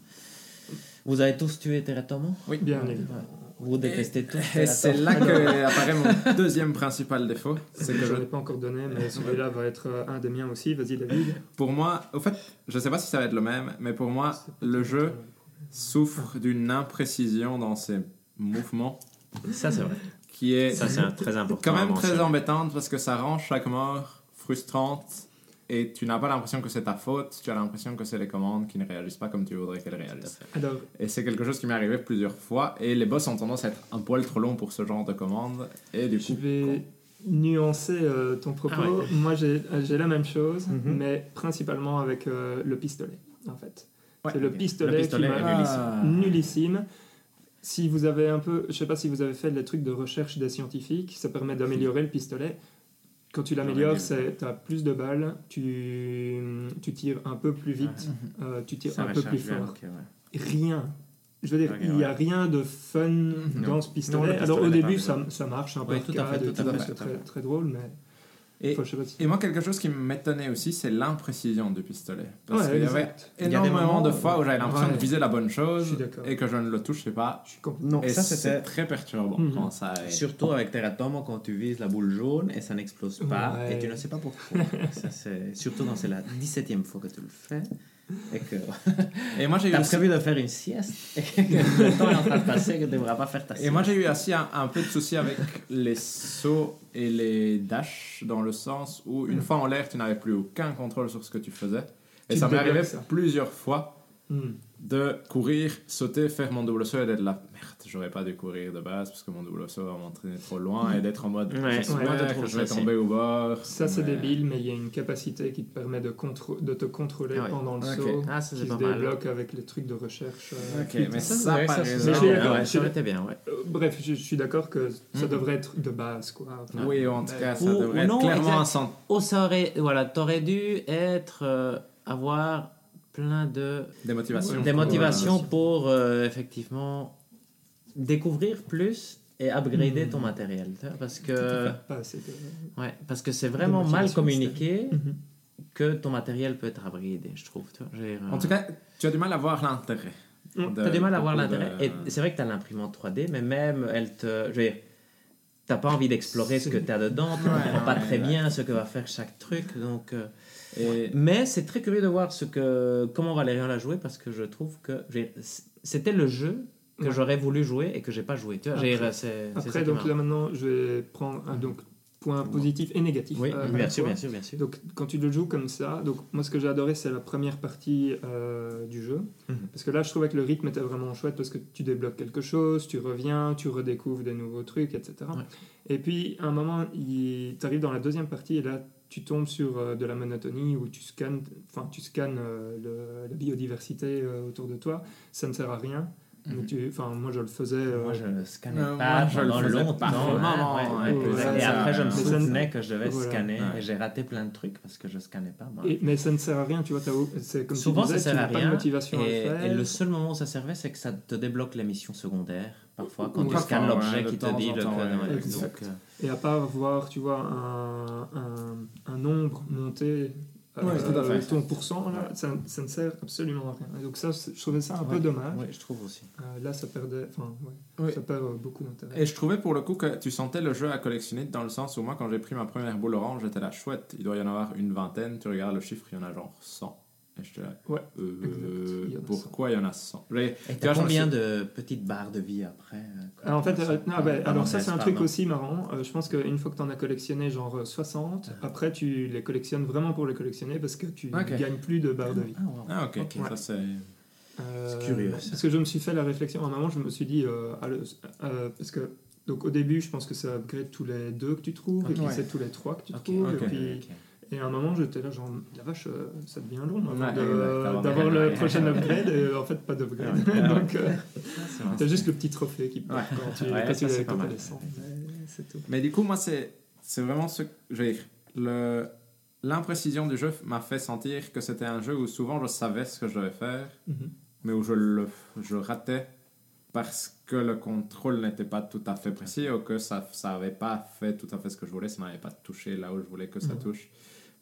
Vous avez tous tué Terratom Oui. Bien évidemment. Vous détestez tous Et c'est là que apparaît mon deuxième principal défaut. C'est que je pas encore donné, mais celui-là va être euh, un des miens aussi. Vas-y, David. Pour moi, au fait, je sais pas si ça va être le même, mais pour moi, le jeu souffre d'une imprécision dans ses mouvements Ça, c'est vrai. qui est Ça, c'est très important. quand même très embêtante parce que ça rend chaque mort frustrante et tu n'as pas l'impression que c'est ta faute, tu as l'impression que c'est les commandes qui ne réagissent pas comme tu voudrais qu'elles réagissent. Alors, Et c'est quelque chose qui m'est arrivé plusieurs fois et les boss ont tendance à être un poil trop longs pour ce genre de commandes et du je coup... vais nuancer euh, ton propos. Ah ouais. Moi, j'ai la même chose, Mhm. mais principalement avec euh, le pistolet, en fait. Ouais, c'est le pistolet, Le pistolet qui est m'a- nullissime. nullissime. Si vous avez un peu, je sais pas si vous avez fait les trucs de recherche des scientifiques, ça permet d'améliorer le pistolet. Quand tu l'améliores, tu as plus de balles, tu, tu tires un peu plus vite, euh, tu tires Ça un peu plus fort. ouais. Rien. Je veux dire, il n'y a ouais. rien de fun dans ce Non, pistolet. le Alors au début, ça, marche un peu Oui, tout à fait, arcade et tout à fait, c'est tout très, très drôle, mais Et, Enfin, je sais pas si- et moi, quelque chose qui m'étonnait aussi, c'est l'imprécision du pistolet. Parce Ouais, qu'il y avait exact. Il y a des énormément moments de fois où j'avais l'impression Ouais. de viser la bonne chose et que je ne le touchais pas. Je suis complètement- Non, Et ça c'est c'était. très perturbant Mhm. quand ça arrive. Surtout avec Teratomo quand tu vises la boule jaune et ça n'explose pas Ouais. et tu ne sais pas pourquoi. ça. Surtout quand c'est la 17e fois que tu le fais et moi, j'ai eu as aussi- prévu de faire une sieste? Le temps est en train de passer que tu ne devras pas faire ta sieste. Et moi, j'ai eu aussi un, un peu de souci avec les sauts et les dashs, dans le sens où, une fois en l'air, tu n'avais plus aucun contrôle sur ce que tu faisais. Et Tu ça m'est arrivé plusieurs fois Hmm. De courir, sauter, faire mon double saut et d'être là. Merde, j'aurais pas dû courir de base parce que mon double saut va m'entraîner trop loin et d'être en mode. Ouais, j'espère ouais, je je vais ça tomber au bord. Ça, c'est Mais- débile, mais il y a une capacité qui te permet de, de te contrôler Ah ouais. pendant le saut, Ah, ça, qui c'est se pas mal. débloque avec les trucs de recherche. euh, Ok, mais ça, par ça, c'est exemple- je je été bien, ouais. Euh, bref, je, je suis d'accord que ça Mhm. devrait être de base, quoi. Enfin, Oui, en tout cas, ça Ou- devrait ou être non, clairement un centre. Oh, ça aurait, voilà, t'aurais dû être, euh, avoir plein de Des motivations. des pour, motivations pour euh, effectivement découvrir plus et upgrader ton matériel, tu parce que fait. Pas assez de- ouais, parce que c'est vraiment mal motivation, communiqué Mhm. que ton matériel peut être upgradé, je trouve. Tu dire, En euh, tout cas, tu as du mal à voir l'intérêt. Mm. de T'as du mal à voir l'intérêt. de- Et c'est vrai que t'as l'imprimante 3D, mais même elle te. Je veux dire, t'as pas envie d'explorer ce que t'as dedans, tu Ouais, comprends pas ouais, très bien ce que va faire chaque truc. Donc, euh, Et mais c'est très curieux de voir ce que, comment Valérian l'a joué parce que je trouve que c'était le jeu que Ouais. j'aurais voulu jouer et que j'ai pas joué. Tu vois, Après- donc là maintenant, je vais prendre un donc, point positif et négatif. Oui, euh, bien sûr, bien sûr, bien sûr. Donc, quand tu le joues comme ça, donc moi ce que j'ai adoré c'est la première partie euh, du jeu. Mhm. Parce que là je trouvais que le rythme était vraiment chouette parce que tu débloques quelque chose, tu reviens, tu redécouvres des nouveaux trucs, etc. Ouais. Et puis à un moment, tu arrives dans la deuxième partie et là tu tombes sur euh, de la monotonie où tu scannes, enfin tu scannes euh, le- la biodiversité euh, autour de toi. Ça ne sert à rien. Mhm. Mais tu, enfin moi je le faisais. euh, Moi, je ne scannais Euh, pas moi, je le pendant faisais longtemps. ouais, Non, ouais, non, ouais, ouais, ouais, et ça- après, je me souvenais que je devais Voilà. scanner Ouais. et j'ai raté plein de trucs parce que je scannais pas. Bah, et- mais ça ne sert à rien, tu vois. C'est comme Souvent, tu disais, ça tu sert à n'as pas de rien. motivation à le Et, et le seul moment où ça servait, c'est que ça te débloque les missions secondaires. Parfois, quand tu scannes l'objet ouais, qui te dit le ouais, ouais. Et à part voir, tu vois, un, monter euh, Ouais, fait. ton pourcent, là, ça, ça ne sert absolument à rien. Et donc ça, je trouvais ça un peu dommage. ouais, je trouve aussi. Euh, là, ça perdait, enfin, ouais, Oui. ça perd euh, beaucoup d'intérêt. Et je trouvais pour le coup que tu sentais le jeu à collectionner dans le sens où moi, quand j'ai pris ma première boule orange, j'étais là chouette. Il doit y en avoir une vingtaine. Tu regardes le chiffre, il y en a genre 100. Et j'étais là. Ouais, euh. Il pourquoi il y en a 100 J'ai- Et t'as combien suis- de petites barres de vie après euh, Alors, en fait, euh, non, ça bah, Ah, alors ça, c'est un truc aussi marrant. Euh, je pense qu'une fois que tu en as collectionné genre euh, 60, après, tu les collectionnes vraiment pour les collectionner parce que tu Ok. gagnes plus de barres de vie. Ah, wow. Ah, ok. Ça, c'est. Euh, C'est curieux, ça. Parce que je me suis fait la réflexion. À un moment, je me suis dit, euh, ah, euh, parce que donc au début, je pense que ça upgrade tous les deux que tu trouves, et Ok. puis Ouais. c'est tous les trois que tu trouves. et, puis, ok. Et à un moment, j'étais là, genre, la vache, euh, ça devient long d'avoir de- le prochain upgrade, et en fait, pas d'upgrade. Ouais, ouais. donc, euh, t'as juste le petit trophée qui part Ouais. quand tu ça, c'est tout. Mais du coup, moi, c'est c'est vraiment ce que je veux dire. L'imprécision du jeu m'a fait sentir que c'était un jeu où souvent je savais ce que je devais faire, Mhm. mais où je le je ratais parce que le contrôle n'était pas tout à fait précis ou que ça ça avait pas fait tout à fait ce que je voulais, ça n'avait pas touché là où je voulais que ça Mhm. touche.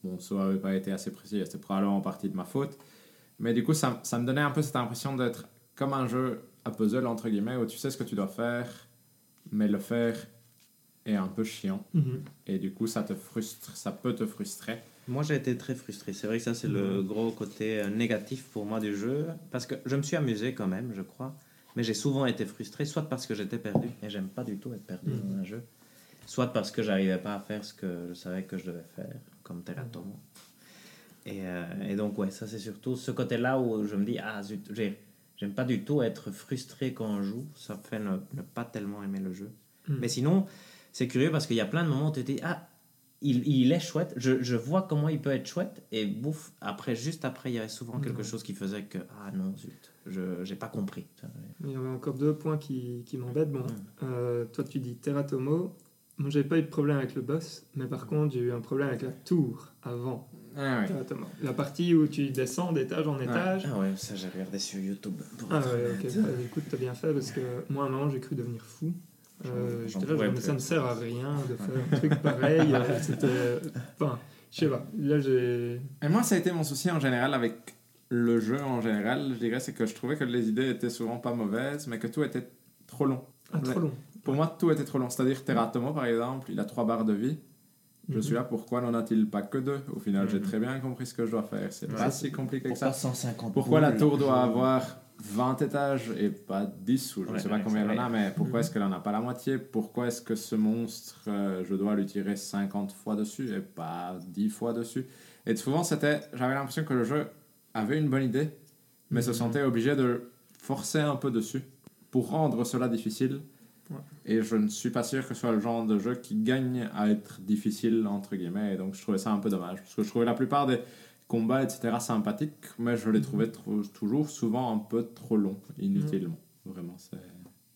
Mon saut avait pas été assez précis, et c'était probablement en partie de ma faute. Mais du coup, ça, ça me donnait un peu cette impression d'être comme un jeu à puzzle, entre guillemets, où tu sais ce que tu dois faire, mais le faire est un peu chiant. Mhm. Et du coup, ça te frustre, ça peut te frustrer. Moi, j'ai été très frustré. C'est vrai que ça, c'est le gros côté euh, négatif pour moi du jeu. Parce que je me suis amusé quand même, je crois. Mais j'ai souvent été frustré, soit parce que j'étais perdu, et j'aime pas du tout être perdu Mhm. dans un jeu, soit parce que j'arrivais pas à faire ce que je savais que je devais faire, comme Teratomo. Et, euh, et donc, ouais, ça, c'est surtout ce côté-là où je me dis, ah zut, j'ai- j'aime pas du tout être frustré quand on joue. Ça me fait ne, ne pas tellement aimer le jeu. Mhm. Mais sinon, c'est curieux parce qu'il y a plein de moments où tu te dis, ah, il, il est chouette. Je, je vois comment il peut être chouette. Et bouffe, après, juste après, il y avait souvent quelque Ouais. chose qui faisait que, ah non, zut, je j'ai pas compris. Il y avait encore deux points qui, qui m'embêtent. Bon, Mm. euh, toi, tu dis Teratomo. Moi, j'ai pas eu de problème avec le boss, mais par contre, j'ai eu un problème avec la tour avant Ah, oui. Teratomo. La partie où tu descends d'étage en étage. Ah ouais, ça j'ai regardé sur YouTube. Ah ouais, ok. Bah, écoute, t'as bien fait parce que moi, à un moment, j'ai cru devenir fou. Euh, J'en J'étais là, pourrais genre, mais ça ne sert à rien de faire un truc pareil. Euh, C'était. Enfin, je sais pas. Là, j'ai. Et moi, ça a été mon souci en général avec le jeu en général, je dirais, c'est que je trouvais que les idées étaient souvent pas mauvaises, mais que tout était trop long. Ah, trop long. Pour moi, tout était trop long. C'est-à-dire, Teratomo, par exemple, il a trois barres de vie. Je Mhm. suis là, pourquoi n'en a-t-il pas que deux? Au final, j'ai Mhm. très bien compris ce que je dois faire. C'est Ouais. pas si compliqué que ça. 150 Pourquoi la tour doit avoir 20 étages et pas 10 ou je ne Ouais, sais pas ouais, combien il en a, mais pourquoi Mhm. est-ce qu'elle en a pas la moitié? Pourquoi est-ce que ce monstre, euh, je dois lui tirer 50 fois dessus et pas 10 fois dessus? Et souvent, c'était, j'avais l'impression que le jeu avait une bonne idée, mais se sentait obligé de forcer un peu dessus pour rendre cela difficile. Ouais. Et je ne suis pas sûr que ce soit le genre de jeu qui gagne à être difficile, entre guillemets. Et donc, je trouvais ça un peu dommage. Parce que je trouvais la plupart des combats, etc., sympathiques, mais je les trouvais trop- toujours souvent un peu trop longs, inutilement. Vraiment, c'est.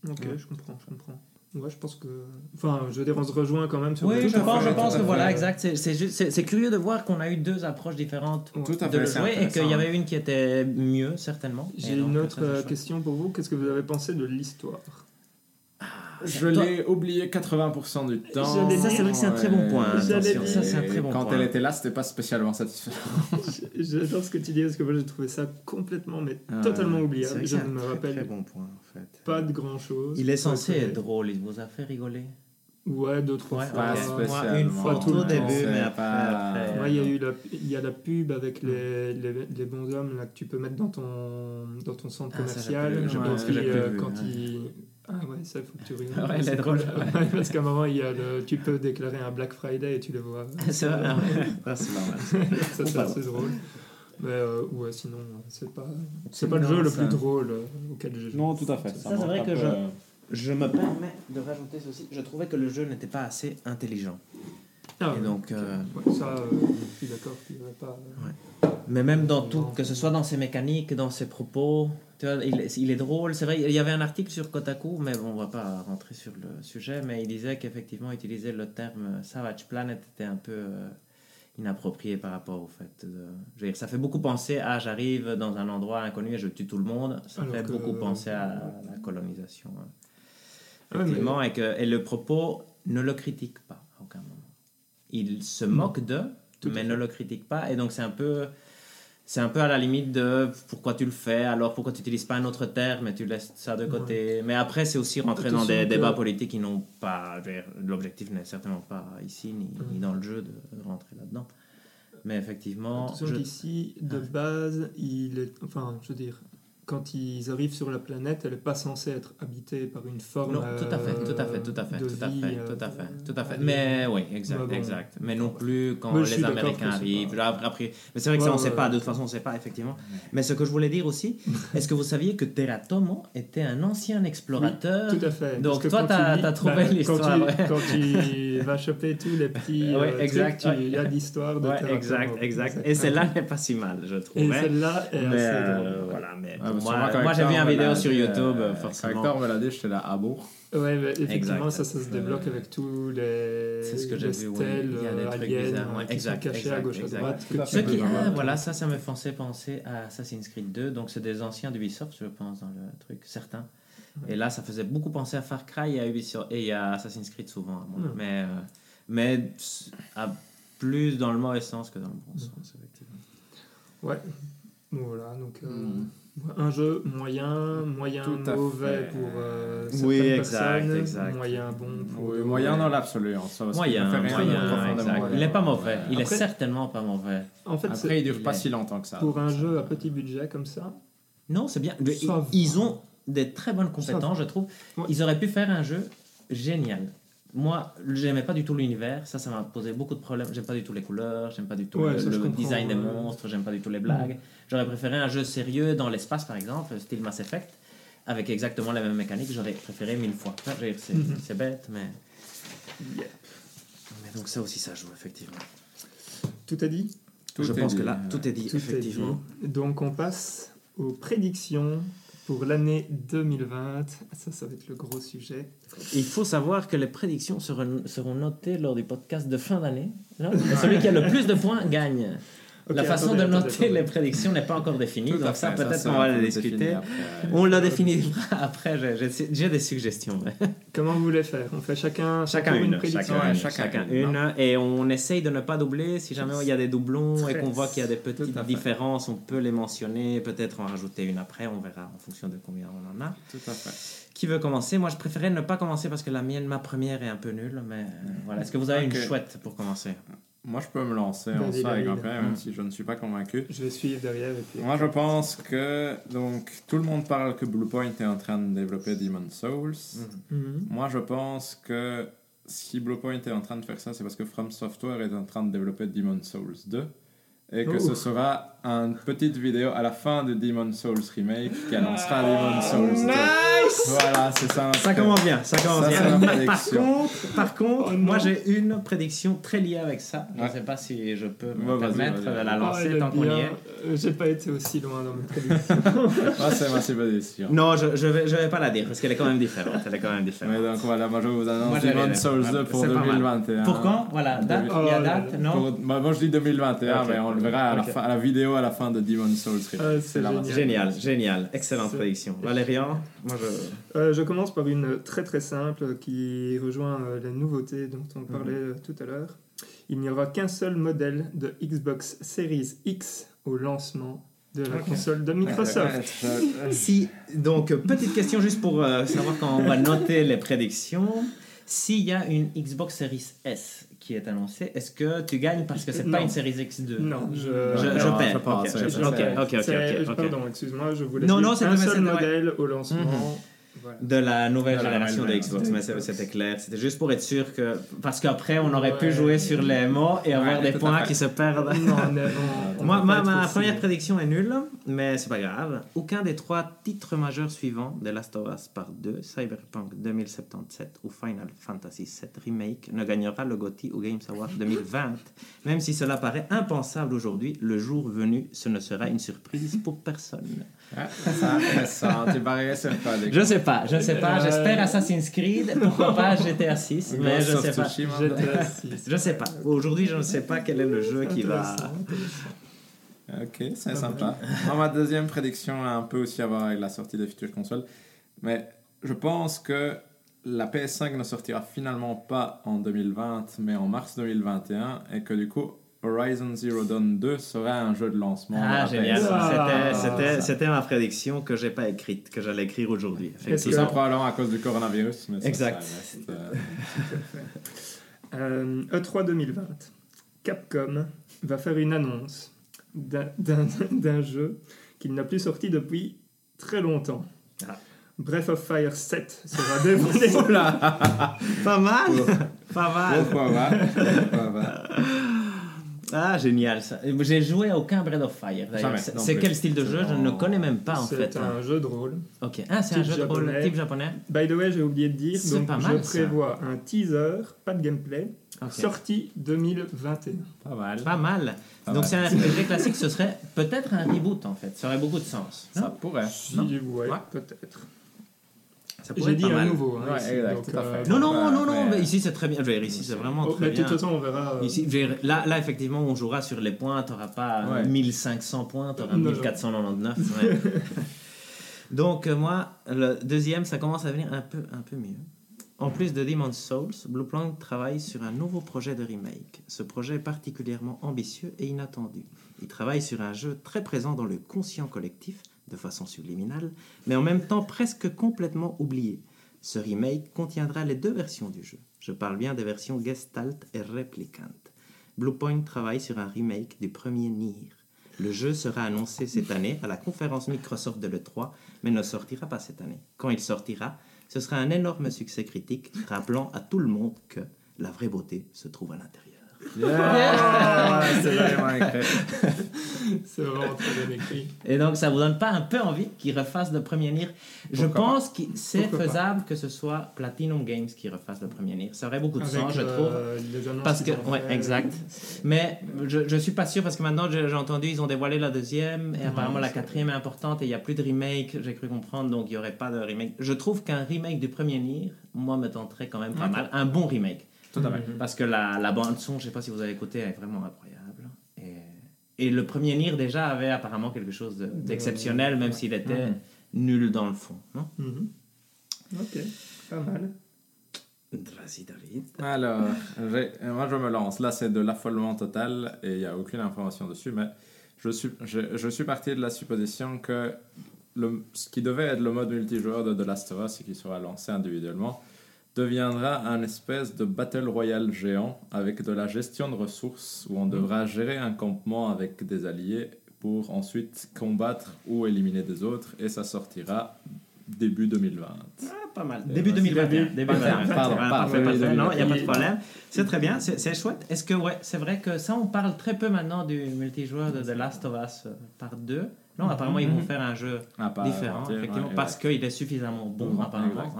Ok, Ouais. je comprends, je comprends. Ouais, je pense que. Enfin, je veux dire, on se rejoint quand même sur Oui, le je pense, je pense que voilà, exact. C'est- curieux de voir qu'on a eu deux approches différentes Ouais. Tout à de fait. le jouer et qu'il y avait une qui était mieux, certainement. J'ai une autre euh, question pour vous. Qu'est-ce que vous avez pensé de l'histoire? Je Toi- l'ai oublié 80% du temps. Ça, c'est vrai que c'est un très bon point. Ça, c'est un très bon Quand point. elle était là, c'était pas spécialement satisfaisant. J'adore ce que tu dis parce que moi j'ai trouvé ça complètement, mais Ah, totalement oubliable. vrai que Je c'est ne un me très, rappelle très bon point, en fait. pas de grand chose. Il est censé être drôle, il vous a fait rigoler? Ouais, deux, trois Ouais, fois. Moi, une fois tout au le début, temps, mais après. après, Ouais, il y a eu la, il y a la pub avec les, les, les bons hommes là, que tu peux mettre dans ton, dans ton centre Ah, commercial. je pense que euh, vu, quand ouais. Ah ouais, ça, il faut que tu rigoles. Ah ouais, elle est C'est drôle. cool. Ouais, parce qu'à un moment, il y a le, tu peux déclarer un Black Friday et tu le vois. C'est vrai. Ah, c'est normal. ça, c'est assez drôle. Mais euh, ouais, sinon, c'est pas, c'est pas Non, le jeu le plus drôle euh, auquel j'ai joué. Non, tout à fait. Ça, c'est vrai que je, je me permets de rajouter ceci. Je trouvais que le jeu n'était pas assez intelligent. Ah, Et ouais. donc, euh, Ouais, ça, euh, je suis d'accord qu'il n'y avait pas. euh, mais même dans tout, que ce soit dans ses mécaniques, dans ses propos, tu vois, il, est- il est drôle. C'est vrai, il y avait un article sur Kotaku, mais bon, on va pas rentrer sur le sujet, mais il disait qu'effectivement, utiliser le terme Savage Planet était un peu euh, inapproprié par rapport au fait de... Je veux dire, ça fait beaucoup penser à j'arrive dans un endroit inconnu et je tue tout le monde. Ça Alors fait que- beaucoup penser à la colonisation. hein. Ah ouais, mais- Effectivement, et, que, et le propos ne le critique pas à aucun moment. Il se moque de, Tout mais ne le critique pas. Et donc, c'est un peu. C'est un peu à la limite de pourquoi tu le fais, alors pourquoi tu n'utilises pas un autre terme et tu laisses ça de côté. Mais après, c'est aussi rentrer dans des que- débats politiques qui n'ont pas. L'objectif n'est certainement pas ici, ni, ni dans le jeu de rentrer là-dedans. Mais effectivement. Attention je- qu'ici, de Ah. base, il est. Enfin, je veux dire, quand ils arrivent sur la planète, elle n'est pas censée être habitée par une forme. Non, tout à fait, euh, tout à fait, tout à fait, de tout à fait, euh, tout à fait, tout à fait. Mais oui, exact, exact. Mais non plus quand les Américains arrivent. après, mais c'est vrai que ça, on ne sait pas. De toute façon, on ne sait pas, effectivement. Mais ce que je voulais dire aussi, est-ce que vous saviez que Teratomo était un ancien explorateur Tout à fait. Donc, toi, tu t'as trouvé bah, l'histoire, Quand, tu- tu vas choper tous les petits Ouais, euh, exact, ouais. il y a l'histoire de Ouais, exact, exact. Exact. Et celle-là n'est pas si mal, je Et trouvais. celle-là est Mais assez euh, drôle. voilà, mais Ouais, moi, j'ai vu un me vidéo sur dit, YouTube, euh, forcément. Quand me l'a dit, j'étais là, bon Ouais, mais effectivement, Exact. ça, ça se débloque Euh, avec tous les, C'est ce que j'ai les vu, ouais. stèles Il y a des euh, trucs aliens bizarres, ouais. euh, qui Exact, sont cachés exact, à gauche exact. à droite. À que Ce qui, ah, voilà, ça, ça me fait penser à Assassin's Creed 2. Donc, c'est des anciens d'Ubisoft, je pense, dans le truc, certains. Et là, ça faisait beaucoup penser à Far Cry et à, Ubisoft, et à Assassin's Creed souvent. moi. Ouais. Mais, euh, mais à plus dans le mauvais sens que dans le bon Ouais. sens, effectivement. Ouais. Voilà, donc euh, Hmm. un jeu moyen, moyen mauvais fait. pour euh, certaines Oui, exact, personnes, exact. moyen bon pour Oui, moyen dans l'absolu, en soi. qu'il Moyen, moyen, exact. Il n'est pas mauvais. Il est Après- certainement pas mauvais. En fait, Après, il dure il pas est- si longtemps que ça. pour un jeu à petit budget comme ça, Non, c'est bien. Ils ont des très bonnes compétences, je trouve. Ouais. Ils auraient pu faire un jeu génial. Moi, j'aimais pas du tout l'univers. Ça, ça m'a posé beaucoup de problèmes. J'aime pas du tout les couleurs, j'aime pas du tout Ouais, le, ça, design des monstres, j'aime pas du tout les blagues. J'aurais préféré un jeu sérieux dans l'espace, par exemple, style Mass Effect, avec exactement les mêmes mécaniques. J'aurais préféré mille fois. Veux dire, C'est bête, mais. Mais donc ça aussi, ça joue, effectivement. Tout est dit? Tout je est pense dit, que là, tout est dit, Tout est effectivement. dit. Donc on passe aux prédictions pour l'année 2020. Ça, ça va être le gros sujet. Il faut savoir que les prédictions seront, seront notées lors du podcast de fin d'année. Celui qui a le plus de points gagne. La façon attendez, de noter les prédictions n'est pas encore définie, donc ça peut-être va on le peut discuter. après. On le définira après, j'ai- des suggestions. Comment vous voulez faire? On fait chacun, Chacun une, prédiction? chacun, Ouais, une, chacun chacun une, une, et on essaye de ne pas doubler. Si jamais il y a des doublons et qu'on voit qu'il y a des petites différences, on peut les mentionner, peut-être en rajouter une après, on verra en fonction de combien on en a. Tout à fait. Qui veut commencer? Moi, je préférais ne pas commencer parce que la mienne, ma première, est un peu nulle, mais euh, voilà. Est-ce que vous avez une chouette pour commencer? Moi, je peux me lancer en ça avec grand plaisir, même si je ne suis pas convaincu. Je vais suivre derrière. Et puis... Moi, je pense que donc tout le monde parle que Bluepoint est en train de développer Demon's Souls. Mhm. Moi, je pense que si Bluepoint est en train de faire ça, c'est parce que From Software est en train de développer Demon's Souls 2 et que Oh. ce sera une petite vidéo à la fin de Demon's Souls Remake qui annoncera Demon's Souls 2. Voilà, c'est ça. Ça commence bien, ça commence Ça, bien. ma Par contre, par contre Oh moi j'ai une prédiction très liée avec ça. Je ne Ouais. sais pas si je peux me permettre de la Ah, lancer j'aime tant qu'on y est. Euh, J'ai pas été aussi loin dans mes prédictions. Ah, c'est ma prédiction. Non, je, je, vais, je vais pas la dire parce qu'elle est quand même différente. Elle est quand même Mais différente. donc voilà, moi je vous Moi, annonce Demon's dire. Souls 2 pour C'est pas mal. 2021. Pour quand? Voilà, date, il y a Oh là date, non? Pour- bah, moi je dis 2021, Ok. mais on le verra à la, Ok. fin, à la vidéo à la fin de Demon's Souls. Ah, c'est la génial. Génial, génial, excellente prédiction. Valérian, moi je. Euh, je commence par une très très simple qui rejoint euh, les nouveautés dont on parlait Mhm. euh, tout à l'heure. Il n'y aura qu'un seul modèle de Xbox Series X au lancement de la console de Microsoft. Si, donc, euh, petite question juste pour euh, savoir quand on va noter les prédictions. S'il y a une Xbox Series S qui est annoncée, est-ce que tu gagnes parce que c'est pas une Series X2 Non, je, Je, perds. Ok, je je- pense. ok, ok. Pardon, excuse-moi, je voulais Non, dire non, c'est un seul modèle au lancement. Voilà. De la nouvelle De la génération de Xbox, mais c'était clair. C'était juste pour être sûr que. Parce qu'après, on aurait pu jouer sur les mots et avoir Ouais, des points qui se perdent. Non, on- on Moi, ma, première prédiction est nulle, mais c'est pas grave. Aucun des trois titres majeurs suivants de Last of Us Part 2, Cyberpunk 2077 ou Final Fantasy VII Remake ne gagnera le GOTY ou Games Award 2020. Même si cela paraît impensable aujourd'hui, le jour venu, ce ne sera une surprise pour personne. Ah, ça, ça, tu. Je sais pas, je sais pas. Euh, J'espère Assassin's Creed, pourquoi pas GTA 6, mais je sais pas. Tsushima. GTA 6. Je sais pas. Aujourd'hui, je ne sais pas quel est le jeu qui va. Intéressant, intéressant. Ok, c'est sympa. Ma deuxième prédiction a un peu aussi à voir avec la sortie des futures consoles. Mais je pense que la PS5 ne sortira finalement pas en 2020, mais en mars 2021. Et que du coup, Horizon Zero Dawn 2 sera un jeu de lancement. Ah, génial. PS5. Ah, C'était- ma prédiction que j'ai pas écrite, que j'allais écrire aujourd'hui. Effectivement. ça probablement à cause du coronavirus. Mais ça, Exact. ça reste, euh, Euh, E3 2020. Capcom va faire une annonce d'un- jeu qu'il n'a plus sorti depuis très longtemps. Ah. Breath of Fire 7 sera dévoilé. Pas mal Pas mal pas pas Ah, génial ça. J'ai joué à aucun Breath of Fire. Jamais, C'est quel style de jeu? Je ne connais même pas en fait. C'est un jeu de rôle. Ok. Ah, c'est un jeu de rôle type japonais By the way, j'ai oublié de dire, donc pas je ça. prévois un teaser, pas de gameplay, Ok. sorti 2021. Pas mal. Pas mal. Pas Donc c'est un RPG classique, ce serait peut-être un reboot en fait. Ça aurait beaucoup de sens. Ça pourrait. Si, Ouais. peut-être. Ça pourrait J'ai dit un nouveau. hein, Ouais, exact, donc, euh. Non, non, non, non, mais- ici c'est très bien. Je veux dire, ici c'est vraiment oh, très mais de toute bien. façon, on verra. euh, Ici, dire, là, là, effectivement, on jouera sur les points. Tu n'auras pas Ouais. 1500 points, tu auras Non, non. 1499. ouais. Donc, euh, moi, le deuxième, ça commence à venir un peu, un peu mieux. En plus de Demon's Souls, Bluepoint travaille sur un nouveau projet de remake. Ce projet est particulièrement ambitieux et inattendu. Il travaille sur un jeu très présent dans le conscient collectif, de façon subliminale, mais en même temps presque complètement oublié. Ce remake contiendra les deux versions du jeu. Je parle bien des versions Gestalt et Replicant. Bluepoint travaille sur un remake du premier Nier. Le jeu sera annoncé cette année à la conférence Microsoft de l'E3, mais ne sortira pas cette année. Quand il sortira, ce sera un énorme succès critique, rappelant à tout le monde que la vraie beauté se trouve à l'intérieur. Yeah, c'est vraiment écrit. C'est vraiment très bien écrit. Et donc, ça vous donne pas un peu envie qu'ils refassent le premier Nier Je Pourquoi pense que c'est pas? faisable que ce soit Platinum Games qui refasse le premier Nier. Ça aurait beaucoup de Avec, sens, je trouve. euh, les annonces Parce que- ouais, exact. Mais je, je suis pas sûr parce que maintenant j'ai entendu ils ont dévoilé la deuxième et apparemment la quatrième est importante et il y a plus de remake, j'ai cru comprendre donc il y aurait pas de remake. Je trouve qu'un remake du premier Nier, moi me tenterait quand même pas mal, un bon remake Tout à fait. Mhm. parce que la, la bande son, je sais pas si vous avez écouté, elle est vraiment incroyable. Et, et le premier Nier déjà avait apparemment quelque chose de- d'exceptionnel même s'il était Mhm. nul dans le fond. Non? Mhm. Ok, pas mal. Vas-y David. Alors, moi je me lance. Là, c'est de l'affolement total et il n'y a aucune information dessus, mais je suis, je, je suis parti de la supposition que le, ce qui devait être le mode multijoueur de The Last of Us et qui sera lancé individuellement deviendra un espèce de battle royale géant avec de la gestion de ressources où on devra gérer un campement avec des alliés pour ensuite combattre ou éliminer des autres et ça sortira début 2020. Ah, pas mal. Eh Début ben, 2021. début- Début Pardon, 2021. pardon, parfait, parfait. Non, il n'y a pas de 2021. problème. C'est très bien, c'est c'est chouette. Est-ce que, ouais, c'est vrai que ça, on parle très peu maintenant du multijoueur de The Last of Us euh, par deux. Non, apparemment, ils vont faire un jeu différent, effectivement, parce qu'il est suffisamment bon, apparemment.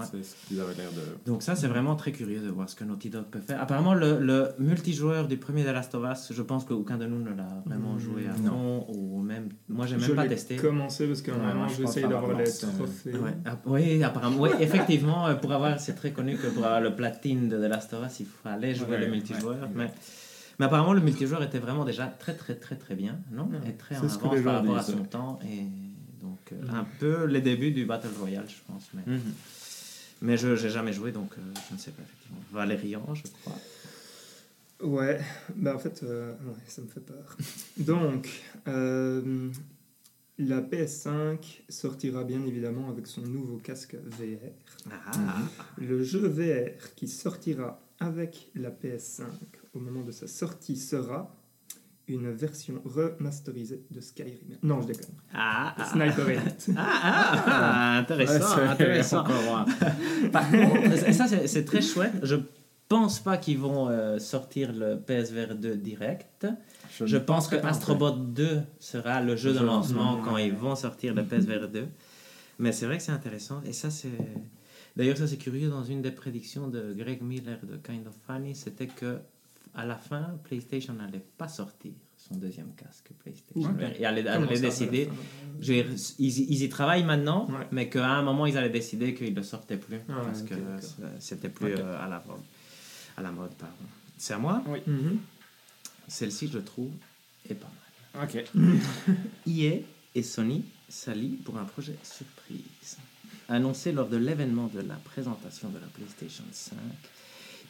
Donc ça, c'est vraiment très curieux de voir ce que Naughty Dog peut faire. Apparemment, le, multijoueur du premier The Last of Us, je pense qu'aucun de nous ne l'a vraiment Mm, joué à fond, ou même... Moi, j'ai même je pas testé. commencé parce que vraiment je j'essaye avoir d'avoir les trophées. Oui, apparemment. Oui, effectivement, euh, pour avoir, c'est très connu que pour avoir le platine de The Last of Us, il fallait jouer le multijoueur. mais, mais apparemment, le multijoueur était vraiment déjà très, très, très, très bien, non? Ouais, Et très en c'est ce que avance par rapport à disent, son ouais. temps. Et donc, euh, Mhm. un peu les débuts du Battle Royale, je pense. Mais, Mhm. mais je n'ai jamais joué, donc euh, je ne sais pas, effectivement. Valérian, je crois. Ouais, bah en fait, euh, ouais, ça me fait peur. Donc, la PS5 sortira bien évidemment avec son nouveau casque VR. Ah, Le jeu VR qui sortira avec la PS5 au moment de sa sortie sera une version remasterisée de Skyrim. Non, je déconne. ah, ah, Sniper Elite. ah, ah, ah, intéressant, Ouais, intéressant. Par contre, ça c'est très chouette. Je pense pas qu'ils vont euh, sortir le PSVR 2 direct. Je ne pense que. Astrobot 2 sera le jeu de lancement Mhm. quand ils vont sortir le PSVR 2. Mais c'est vrai que c'est intéressant. Et ça, c'est. D'ailleurs, ça, c'est curieux. Dans une des prédictions de Greg Miller de Kind of Funny, c'était que à la fin, PlayStation n'allait pas sortir son deuxième casque PlayStation. Ok. Et ça, décider. Je dire, ils, ils y travaillent maintenant, Ouais. mais qu'à un moment, ils allaient décider qu'ils ne le sortaient plus. Ah ouais, parce ok, que c'était plus euh, à, la mode, à la mode. Pardon. C'est à moi? Mhm. Celle-ci, je trouve, est pas mal. Ok. EA et Sony s'allient pour un projet surprise. Annoncé lors de l'événement de la présentation de la PlayStation 5,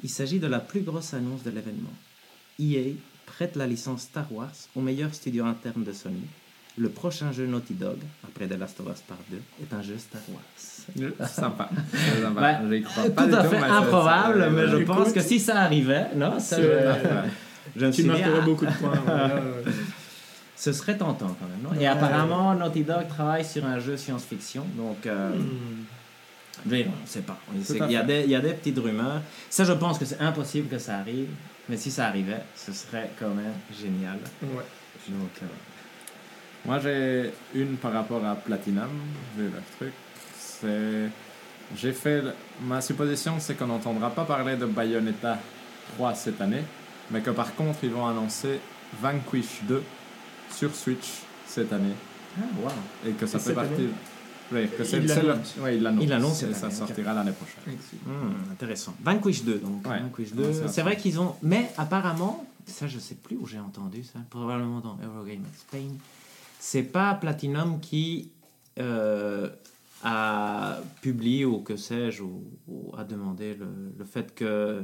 il s'agit de la plus grosse annonce de l'événement. EA prête la licence Star Wars au meilleur studio interne de Sony. Le prochain jeu Naughty Dog, après The Last of Us Part 2, est un jeu Star Wars. Sympa. C'est sympa. Crois Tout pas du à tout, fait mais improbable, mais je Écoute, pense que si ça arrivait, non, ça, c'est- je, je me Tu suis dit, marquerais ah, beaucoup de points. voilà, euh, ce serait tentant quand même. Non? Et Ouais. apparemment, Naughty Dog travaille sur un jeu science-fiction, donc euh, hmm. Mais on ne sait pas. On sait à qu'il y, a des- il y a des petites rumeurs. Ça, je pense que c'est impossible que ça arrive, mais si ça arrivait, ce serait quand même génial. Ouais. Donc, euh, Moi, j'ai une par rapport à Platinum, vu leur truc. C'est. J'ai fait. le- Ma supposition, c'est qu'on n'entendra pas parler de Bayonetta 3 cette année, mais que par contre, ils vont annoncer Vanquish 2 sur Switch cette année. ah, wow. Et que ça Et fait partie. année Oui, que c'est Il c'est le- l'annonce. ouais, il l'annonce. Il l'annonce Et ça sortira l'année prochaine. Hmm, intéressant. Vanquish 2, donc. Ouais. Vanquish Ouais, 2. c'est c'est vrai qu'ils ont. Mais apparemment, ça, je sais plus où j'ai entendu ça, probablement dans Eurogame Spain. C'est pas Platinum qui euh, a publié ou que sais-je, ou, ou a demandé le, le fait que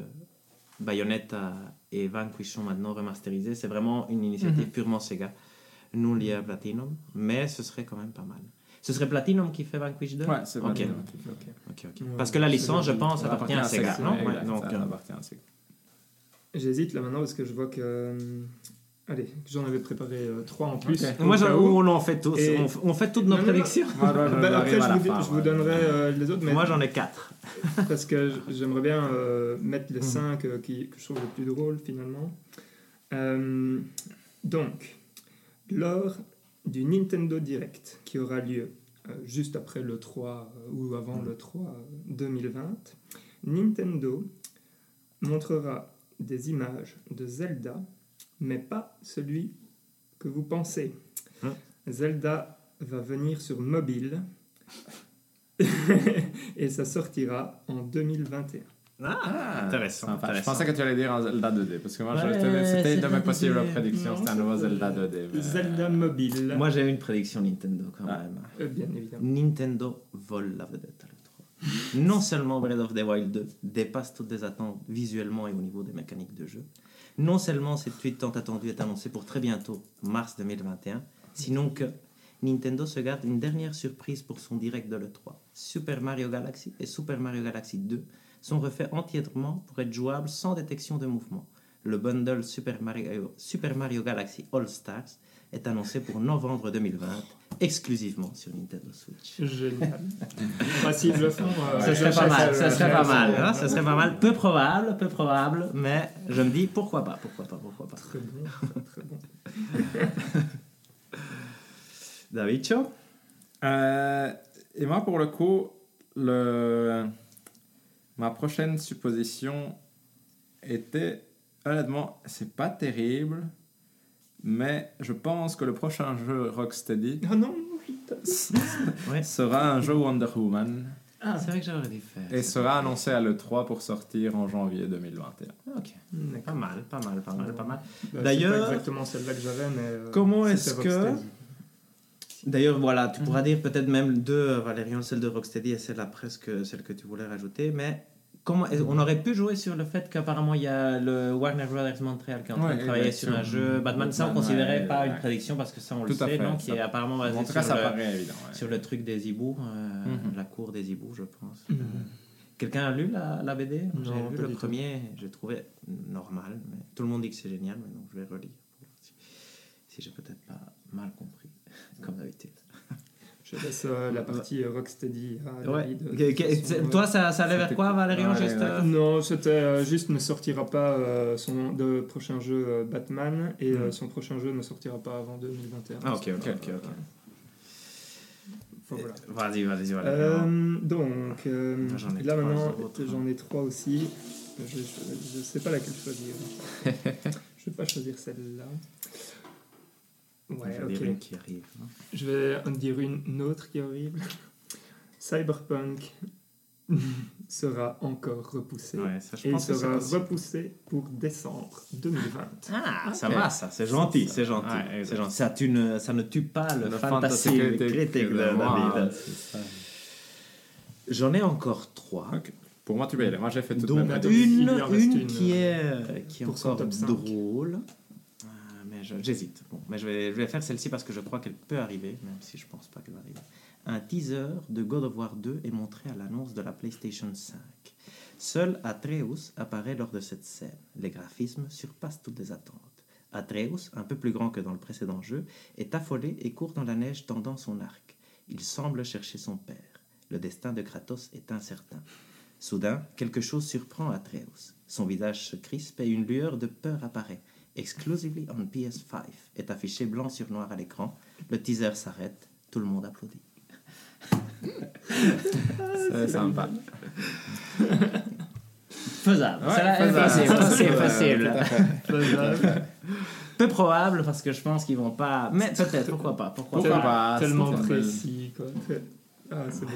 Bayonetta et Vanquish sont maintenant remasterisés. C'est vraiment une initiative purement Sega, non liée à Platinum, mais ce serait quand même pas mal. Ce serait Platinum qui fait Vanquish 2 Ouais, c'est Ok. Platinum. Ok, ok. Ouais, Parce que la licence, je le- pense, Ça appartient à Sega, non? ouais, donc, ça euh, appartient à Sega. J'hésite là maintenant parce que je vois que. euh, Allez, j'en avais préparé euh, trois en plus. Ok. au Moi, on en fait tous. Et- On, f- on fait toutes nos Non, non, non. prédictions. Bah, après, je vous, fin, je vous ouais. donnerai euh, les autres, mais Moi, j'en ai quatre. parce que j- j'aimerais bien euh, mettre les Mhm. 5 qui, que je trouve les plus drôles finalement. Euh, donc, lors du Nintendo Direct qui aura lieu euh, juste après le 3 euh, ou avant le 3 2020. Nintendo montrera des images de Zelda, mais pas celui que vous pensez. Hein Zelda va venir sur mobile et ça sortira en 2021. Ah, intéressant. Sympa. Je intéressant. pensais que tu allais dire Zelda 2D, parce que moi, Ouais, c'était une de Zelda mes possibles 2D. prédictions, c'était un nouveau Zelda 2D. mais- Zelda mobile, Moi, j'ai une prédiction Nintendo quand Ah. même. Euh, bien évidemment. Nintendo vole la vedette à l'E3. Non seulement Breath of the Wild 2 dépasse toutes les attentes visuellement et au niveau des mécaniques de jeu, non seulement cette suite tant attendue est annoncée pour très bientôt, mars 2021, sinon que Nintendo se garde une dernière surprise pour son direct de l'E3. Super Mario Galaxy et Super Mario Galaxy 2 sont refaits entièrement pour être jouables sans détection de mouvement. Le bundle Super Mario, Super Mario Galaxy All Stars est annoncé pour novembre 2020, exclusivement sur Nintendo Switch. Génial. Bah, s'ils le font, euh, Ce serait pas mal, ce serait pas mal, hein, ce serait pas mal. Peu probable, peu probable, mais je me dis pourquoi pas, pourquoi pas, pourquoi pas. Très bon, très, très bon. David Cho? Euh, et moi, pour le coup, le... ma prochaine supposition était, honnêtement, c'est pas terrible, mais je pense que le prochain jeu Rocksteady Oh non. Ouais. sera un jeu Wonder Woman Ah, C'est vrai que j'aurais dû faire. et sera annoncé à l'E3 pour sortir en janvier 2021. Ah, Ok, pas mal, pas mal, pas mal, pas mal. Bah, D'ailleurs- c'est pas exactement celle-là que j'avais, mais. euh, Comment est-ce que- Rocksteady. D'ailleurs, voilà, tu pourras dire peut-être même deux, euh, Valérian, celle de Rocksteady et celle après, celle que tu voulais rajouter, mais comment, on aurait pu jouer sur le fait qu'apparemment il y a le Warner Brothers Montréal qui est en train de travailler sur un jeu Batman. Ça, on considérait ouais, pas ouais. une prédiction parce que ça, on le Tout sait, fait, non Qui est apparemment basé En tout cas, sur, ça le, paraît évident. ouais. sur le truc des hiboux, euh, Mhm. la cour des hiboux, je pense. Mhm. Quelqu'un a lu la, la BD J'ai lu le premier, j'ai trouvé normal, mais tout le monde dit que c'est génial, mais donc je vais relire si j'ai peut-être pas mal compris, comme d'habitude. Je laisse euh, la partie euh, Rocksteady à Ouais. David. Que- De que- toute façon, c'est- ouais. toi, ça, ça allait vers quoi, cool. Valérian Ouais, juste, ouais. euh, Non, c'était euh, juste ne sortira pas euh, son de prochain jeu euh, Batman et euh, Mhm. son prochain jeu ne sortira pas avant 2021. Ah, ok, ok, ok, ok. Voilà. Vas-y, vas-y, vas-y. Euh, donc, euh, j'en ai là maintenant, j'en ai trois aussi. Je ne sais pas laquelle choisir. je vais pas choisir celle-là. Ouais, je vais ok. dire une qui arrive. hein. Je vais en dire une, autre qui est horrible. Cyberpunk sera encore repoussé. Ouais, ça, je Et il pense sera possible. repoussé pour décembre 2020. Ah, ça Ok. va, ça, c'est gentil, c'est gentil. Ouais, gentil. Ça, tue ne- ça ne tue pas le, Le fantasy fantasy critique, de David. ça. J'en ai encore trois. Ok. Pour moi, tu peux y aller. Moi, j'ai fait toute Donc ma une, une une, qui est, euh, qui est pour son encore drôle. J'hésite. Bon, mais je vais, je vais faire celle-ci parce que je crois qu'elle peut arriver, même si je pense pas qu'elle va arriver. Un teaser de God of War 2 est montré à l'annonce de la PlayStation 5. Seul Atreus apparaît lors de cette scène. Les graphismes surpassent toutes les attentes. Atreus, un peu plus grand que dans le précédent jeu, est affolé et court dans la neige tendant son arc. Il semble chercher son père. Le destin de Kratos est incertain. Soudain, quelque chose surprend Atreus. Son visage se crispe et une lueur de peur apparaît. Exclusively on PS5 est affiché blanc sur noir à l'écran. Le teaser s'arrête. Tout le monde applaudit. C'est sympa. Faisable. Ouais, faisable. facile, facile, fait. Peu probable parce que je pense qu'ils vont pas. Mais peut-être, pourquoi pas. Pourquoi, Pourquoi pas. pas Tellement précis, quoi. Ah, c'est bon.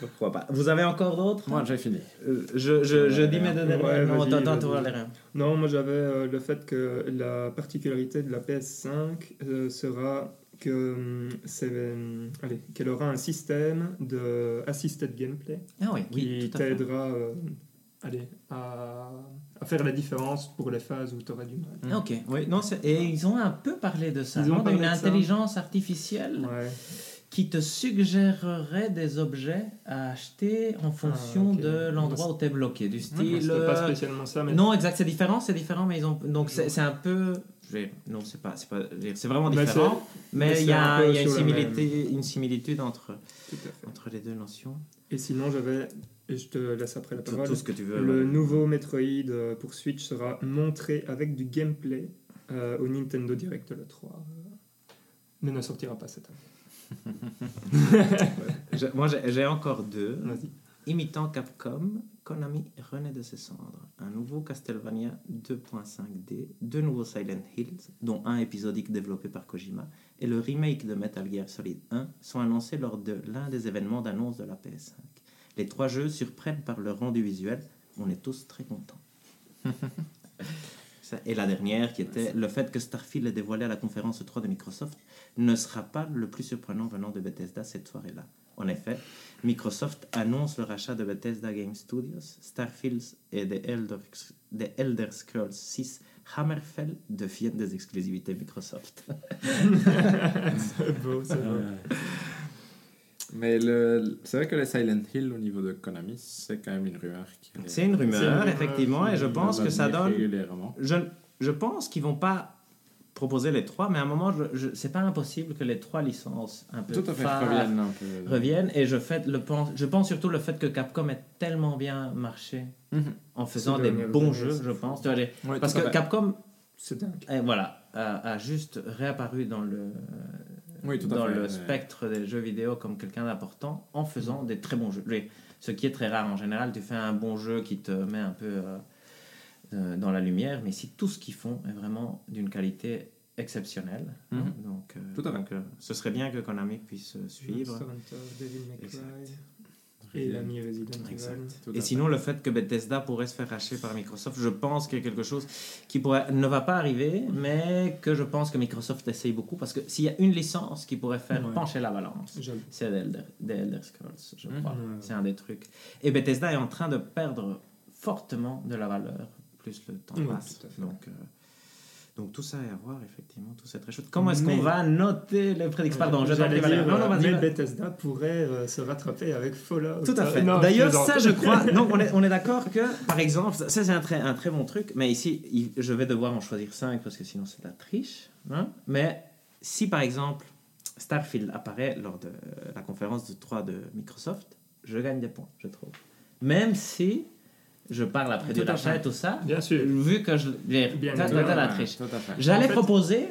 Pourquoi pas. Vous avez encore d'autres? Moi, j'ai fini. Euh, je, je, je dis mes deux derniers. non, attends, tu aller rien. Non, moi j'avais euh, le fait que la particularité de la PS5 euh, sera que hum, c'est allez, qu'elle aura un système de assisted gameplay Ah oui, qui oui, t'aidera euh, allez, à, à faire la différence pour les phases où tu auras du mal. Ah, Ok, oui, non, et ils ont un peu parlé de ça, Ils ont parlé d'une ça. intelligence artificielle Ouais. Qui te suggérerait des objets à acheter en fonction ok. de l'endroit où tu es bloqué, du style... C'était pas euh, spécialement ça, mais Non, exact, c'est différent, c'est différent, mais ils ont... Donc c'est c'est un peu... Non, c'est pas... C'est pas- c'est vraiment Mais différent, mais il y a, un peu il y a une, similitude, une similitude entre, entre les deux notions. Et sinon, j'avais, et je te laisse après la parole, tout ce que tu veux. le ouais. nouveau Metroid euh, pour Switch sera montré avec du gameplay euh, au Nintendo Direct le 3, euh, mais ne sortira pas cette année. Je- moi, j'ai j'ai encore deux. Vas-y. Imitant Capcom, Konami renaît de ses cendres. Un nouveau Castlevania 2.5D, deux nouveaux Silent Hills, dont un épisodique développé par Kojima, et le remake de Metal Gear Solid 1 sont annoncés lors de l'un des événements d'annonce de la PS5. Les trois jeux surprennent par leur rendu visuel. On est tous très contents. Et la dernière, qui était le fait que Starfield est dévoilé à la conférence 3 de Microsoft, ne sera pas le plus surprenant venant de Bethesda cette soirée-là. En effet, Microsoft annonce le rachat de Bethesda Game Studios, Starfield et The Elder, The Elder Scrolls 6 Hammerfell deviennent des exclusivités Microsoft. C'est beau, c'est beau. Mais le... c'est vrai que les Silent Hill au niveau de Konami, c'est quand même une rumeur qui est- C'est une rumeur, C'est une rumeur effectivement, et je pense que ça donne régulièrement. je, je pense qu'ils vont pas proposer les trois, mais à un moment, je, je- c'est pas impossible que les trois licences un peu Tout à fait, phares reviennent un peu. reviennent. Et je, fait, le pense, je pense surtout le fait que Capcom ait tellement bien marché Mhm. en faisant des bons jeux, je pense. Tu vois, j'ai- Oui, Parce que. Capcom, dingue. eh, voilà, a, a juste réapparu dans le, Oui, tout à dans fait, le spectre des jeux vidéo comme quelqu'un d'important en faisant des très bons jeux. Ce qui est très rare en général, tu fais un bon jeu qui te met un peu euh, euh, dans la lumière, mais si tout ce qu'ils font est vraiment d'une qualité exceptionnelle, hein, Mhm. donc, euh, Tout à fait. donc, euh, ce serait bien que Konami puisse suivre. Exact. Et l'ami Resident Evil. Et fait. sinon, le fait que Bethesda pourrait se faire racheter par Microsoft, je pense qu'il y a quelque chose qui pourrait, ne va pas arriver, mais que je pense que Microsoft essaye beaucoup, parce que s'il y a une licence qui pourrait faire Ouais. pencher la balance, c'est The Elder, The Elder Scrolls, je Mhm. crois. Ouais. C'est un des trucs. Et Bethesda est en train de perdre fortement de la valeur, plus le temps Ouais, passe. tout à fait. Donc, euh, donc tout ça est à voir, effectivement, tout c'est très chouette. Comment est-ce qu'on va noter les prédictions Pardon, je t'en prie, Non, non, euh, mais. Bethesda pourrait euh, se rattraper avec Fallout. Tout à fait. Non, D'ailleurs, ça, je crois. Donc, on est, on est d'accord que, par exemple, ça, c'est un très, un très bon truc. Mais ici, je vais devoir en choisir 5 parce que sinon, c'est de la triche. hein. Mais si, par exemple, Starfield apparaît lors de la conférence de 3 de Microsoft, je gagne des points, je trouve. Même si je parle après Tout fait. et tout ça, Bien sûr. vu que je. la fait. J'allais En fait- proposer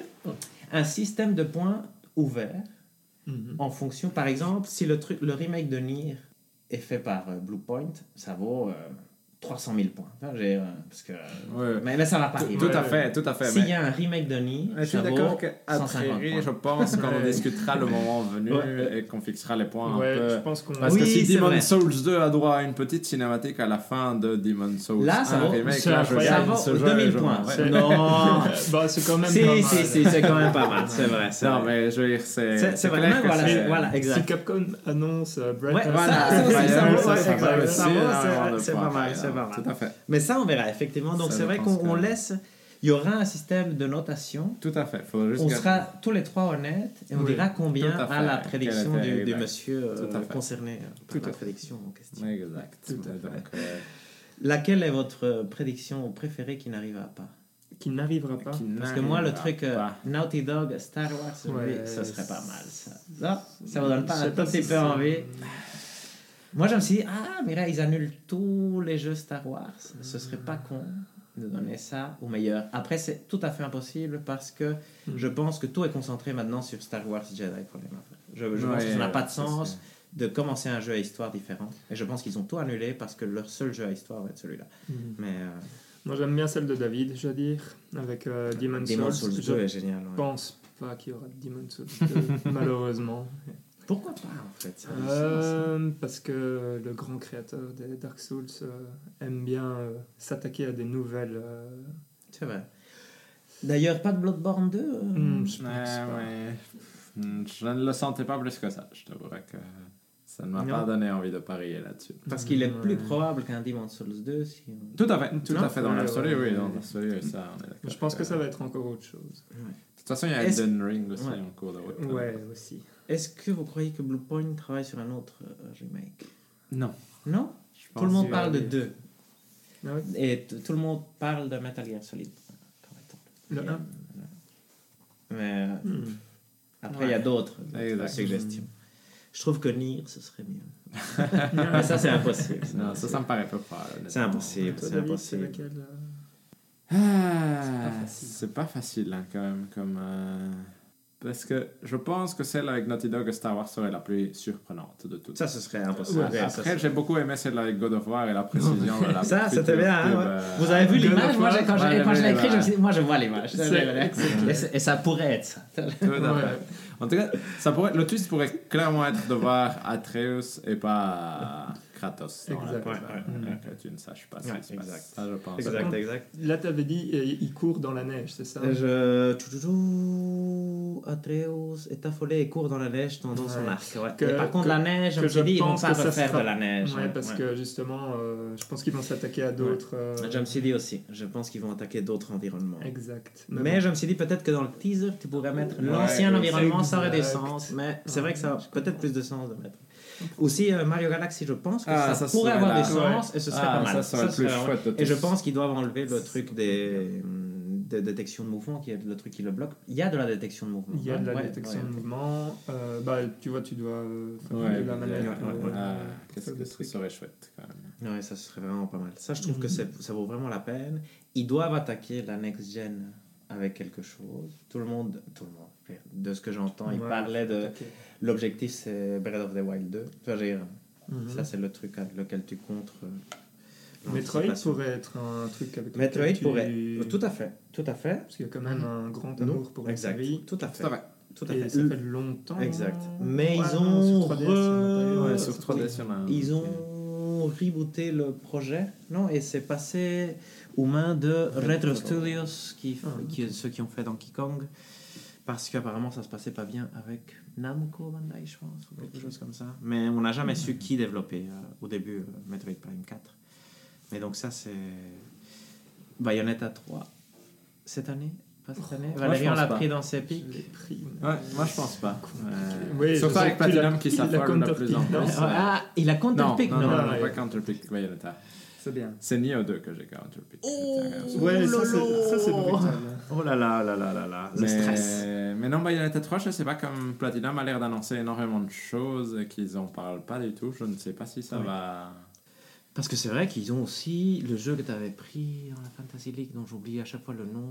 un système de points ouvert Mhm. en fonction, par exemple, si le, truc, le remake de Nier est fait par euh, Bluepoint, ça vaut euh, 300 000 points. Enfin, j'ai, euh, parce que, Ouais. mais, mais ça va pas Tout, arriver. tout à fait, tout à fait. S'il mais- y a un remake de Nier, Je suis d'accord vaut qu'à 150 priori, points. je pense qu'on discutera le moment venu Ouais. et qu'on fixera les points Ouais, un peu. je pense qu'on Parce Oui, que si vrai. Demon's Souls 2 a droit à une petite cinématique à la fin de Demon's Souls Là, ça 1 vaut- remake, là, je Ça ce vaut jeu 2000 et je points. C'est- Non. bah, c'est quand même si, pas mal. si, si, c'est quand même pas mal. C'est vrai. C'est Non, vrai. mais je veux dire, c'est. C'est- voilà, exact. Si Capcom annonce euh, Breath of the Wild, c'est- pas mal, Tout à fait. Mais ça, on verra, effectivement. Donc, Ça, c'est vrai qu'on que- laisse. Il y aura un système de notation Tout à fait. Faut juste On garder- sera tous les trois honnêtes et on Oui, dira combien à la prédiction du, monsieur euh, Tout à fait. concerné euh, par Tout la prédiction en question. Exact. Tout à fait. Donc, euh, Laquelle est votre prédiction préférée qui n'arrivera pas? Qui n'arrivera pas? qui Parce que moi, le truc euh. Naughty Dog, Star Wars, oui, Ouais, ce serait pas mal ça. Ça, ça vous donne pas un tout petit peu envie? Moi, je me suis dit, ah, mais là, ils annulent tous les jeux Star Wars. Ce serait pas con de donner ça au meilleur. Après, c'est tout à fait impossible parce que Mm. je pense que tout est concentré maintenant sur Star Wars Jedi Fallen Order. Je, je pense que ça n'a pas de sens de commencer un jeu à histoire différent. Et je pense qu'ils ont tout annulé parce que leur seul jeu à histoire va être celui-là. Mhm. Mais euh, Moi, j'aime bien celle de David, je veux dire, avec euh, Demon's Demon's Souls. Souls Je 2 est génial. ouais. pense pas qu'il y aura de Demon's Souls 2, malheureusement. Pourquoi pas en fait. Euh, parce que le grand créateur des Dark Souls euh, aime bien euh, s'attaquer à des nouvelles. euh, C'est vrai. D'ailleurs, pas de Bloodborne 2 euh, hmm, je pense Ouais, pas. ouais. Hmm, Je ne le sentais pas plus que ça. Je t'avouerais que ça ne m'a pas donné envie de parier là-dessus. Parce qu'il est plus probable qu'un Demon's Souls 2 si on- Tout à fait, tout Non? à fait dans l'absolu, ouais, oui, dans l'absolu, ça, on est d'accord. Je pense que ça va être encore autre chose. De toute façon, il y a Elden Ring aussi Ouais. en cours de route. là. Ouais, aussi. Est-ce que vous croyez que Bluepoint travaille sur un autre euh, remake? Non. Non? Je Tout le monde parle de deux. Ah ouais Et tout le monde parle de Metal Gear Solid. Le bien. un? Mais euh, Hmm. après, il y a d'autres suggestions. Je trouve que Nier, ce serait mieux. Mais ça, c'est impossible. Non, ça, ça me paraît pas probable. C'est impossible, c'est impossible. euh, Ah, facile. c'est pas facile hein, quand même. Comme, euh, Parce que je pense que celle avec Naughty Dog et Star Wars serait la plus surprenante de toutes. Ça, ce serait impossible. Ouais, Ouais, ça, Après, j'ai beaucoup aimé celle avec God of War et la précision. la Ça, c'était bien, hein, ouais. euh, Vous avez vu God l'image? Of Moi, quand je, ouais, quand je l'ai écrit, je me suis dit, moi, je vois l'image. Et ça pourrait être ça. En tout cas, ça pourrait, le twist pourrait clairement être de voir Atreus et pas Kratos. dans Exact. euh, ouais. Que tu ne saches pas Ouais, ce qui se passe. exact. Ça, je pense. Exact, exact. Là, tu avais dit, euh, il court dans la neige, c'est ça? Je... Tchou-tchou-tchou, Atreus est affolé et court dans la neige tendant son Ouais. arc. ouais. Que- et par contre, que- la neige, je me suis je dit, ils vont pas refaire sera- de la neige. Ouais, parce ouais. que justement, euh, je pense qu'ils vont s'attaquer à d'autres. euh, Je me suis dit aussi, je pense qu'ils vont attaquer d'autres environnements. Exact. Mais bon. je me suis dit peut-être que dans le teaser, tu pourrais mettre Ouais, l'ancien environnement, ça aurait du sens. Mais c'est vrai que ça a peut-être plus de sens de mettre. Aussi, euh, Mario Galaxy, je pense que Ah, ça, ça pourrait avoir là. du sens et ce serait Ah, pas mal. ça serait le plus serait- chouette de Et je pense qu'ils doivent enlever le truc des de détection de mouvement, qui est le truc qui le bloque. Il y a de la détection de mouvement. Il y a de la Ouais, détection ouais. de mouvement. euh, bah, tu vois, tu dois euh, faire Ouais, la manette. ouais, ouais, ouais. euh, Ah, Qu'est-ce que des ce serait chouette quand même. Ouais, ça serait vraiment pas mal. Ça, je trouve que Mhm. ça vaut vraiment la peine. Ils doivent attaquer la next-gen avec quelque chose. Tout le monde, tout le monde, de ce que j'entends, ils Ouais, parlaient de... L'objectif, c'est Breath of the Wild 2. Tu vois, j'ai- Mhm. Ça, c'est le truc avec lequel tu contres. euh, Metroid pourrait être un truc avec Metroid lequel tu- pourrait. Tout à fait. Tout à fait. Parce qu'il y a quand même un grand Non, amour pour la exact. série. Tout à fait. Ça va. Tout à Et fait. ça fait longtemps. Exact. Mais ils ont sur 3DS, il y en a pas eu. re- Ouais, Ouais, sur 3DS, il y en a un. Ils ont rebooté le projet, non Et c'est passé aux mains de Retro Studios, qui, Ah, qui, ceux qui ont fait Donkey Kong, parce qu'apparemment ça se passait pas bien avec Namco Bandai, je pense, ou quelque chose comme ça. Mais on n'a jamais su qui développer euh, au début euh, Metroid Prime 4. Mais donc ça c'est Bayonetta 3 cette année? Pas cette année? Je Valérian l'a pas. pris dans ses pics. pris. Ouais, moi je pense pas. Oui, je Surtout sais avec Platinum qui il a s'affole de plus en counterpick, non? Plus. Ah, il a compté Non, non, non, non, non, pas Counterpick Bayonetta. C'est bien. C'est Nioh 2 que j'ai Counterpick. Oh Ouais, ça c'est lolo. ça, c'est brutal. Oh là là là là là là, le Mais, stress. mais non, Bayonetta 3, je sais pas, comme Platinum a l'air d'annoncer énormément de choses et qu'ils en parlent pas du tout, je ne sais pas si ça Oui. va... Parce que c'est vrai qu'ils ont aussi le jeu que tu avais pris dans la Fantasy League, dont j'oublie à chaque fois le nom,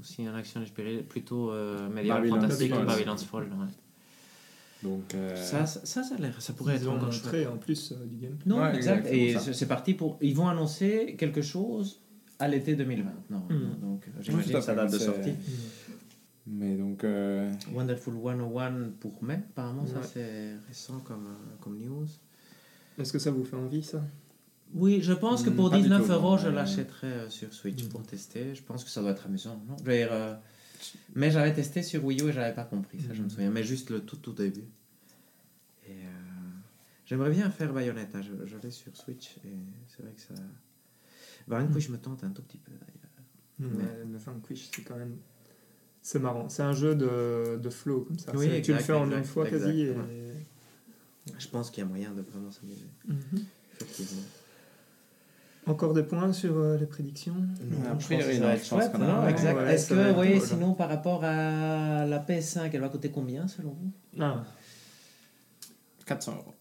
aussi un action plutôt euh, Medieval Babylon's Fantasy, Fall. Babylon's Fall. ouais. Donc, euh, Ça, ça, ça, ça a l'air, ça pourrait Ils être ont encore chouette. montré en plus euh, du gameplay. Non, Ouais, exact. Et c'est ça. parti pour. Ils vont annoncer quelque chose à l'été 2020. Non, Mm. donc euh, tout j'imagine que ça date de sortie. Mais donc... euh, Wonderful 101 pour mai, apparemment, ça Ouais. c'est récent comme, euh, comme news. Est-ce que ça vous fait envie ça? Oui, je pense que Hmm, pour pas du 19 tout, euros, non, je l'achèterais euh, sur Switch Mm. pour tester. Je pense que ça doit être amusant. Non? Je dire, euh, mais j'avais testé sur Wii U et j'avais pas compris, ça je me Mm. souviens. Mais juste le tout tout début. Et euh, j'aimerais bien faire Bayonetta. Je, je l'ai sur Switch et c'est vrai que ça. Vanquish me tente un tout petit peu d'ailleurs. Ouais, le Vanquish, c'est quand même. C'est marrant. C'est un jeu de, de flow comme ça. Oui, C'est- tu le exact, fais en exact, une fois exact, quasi. et- ouais. Je pense qu'il y a moyen de vraiment s'amuser. Mhm. Effectivement. Encore des points sur euh, les prédictions A je pense priori, non, je pense qu'on a- non Ouais, Exact. ouais, Est-ce que, oui, sinon par rapport à la PS5, elle va coûter combien selon vous? Ah, 400 euros.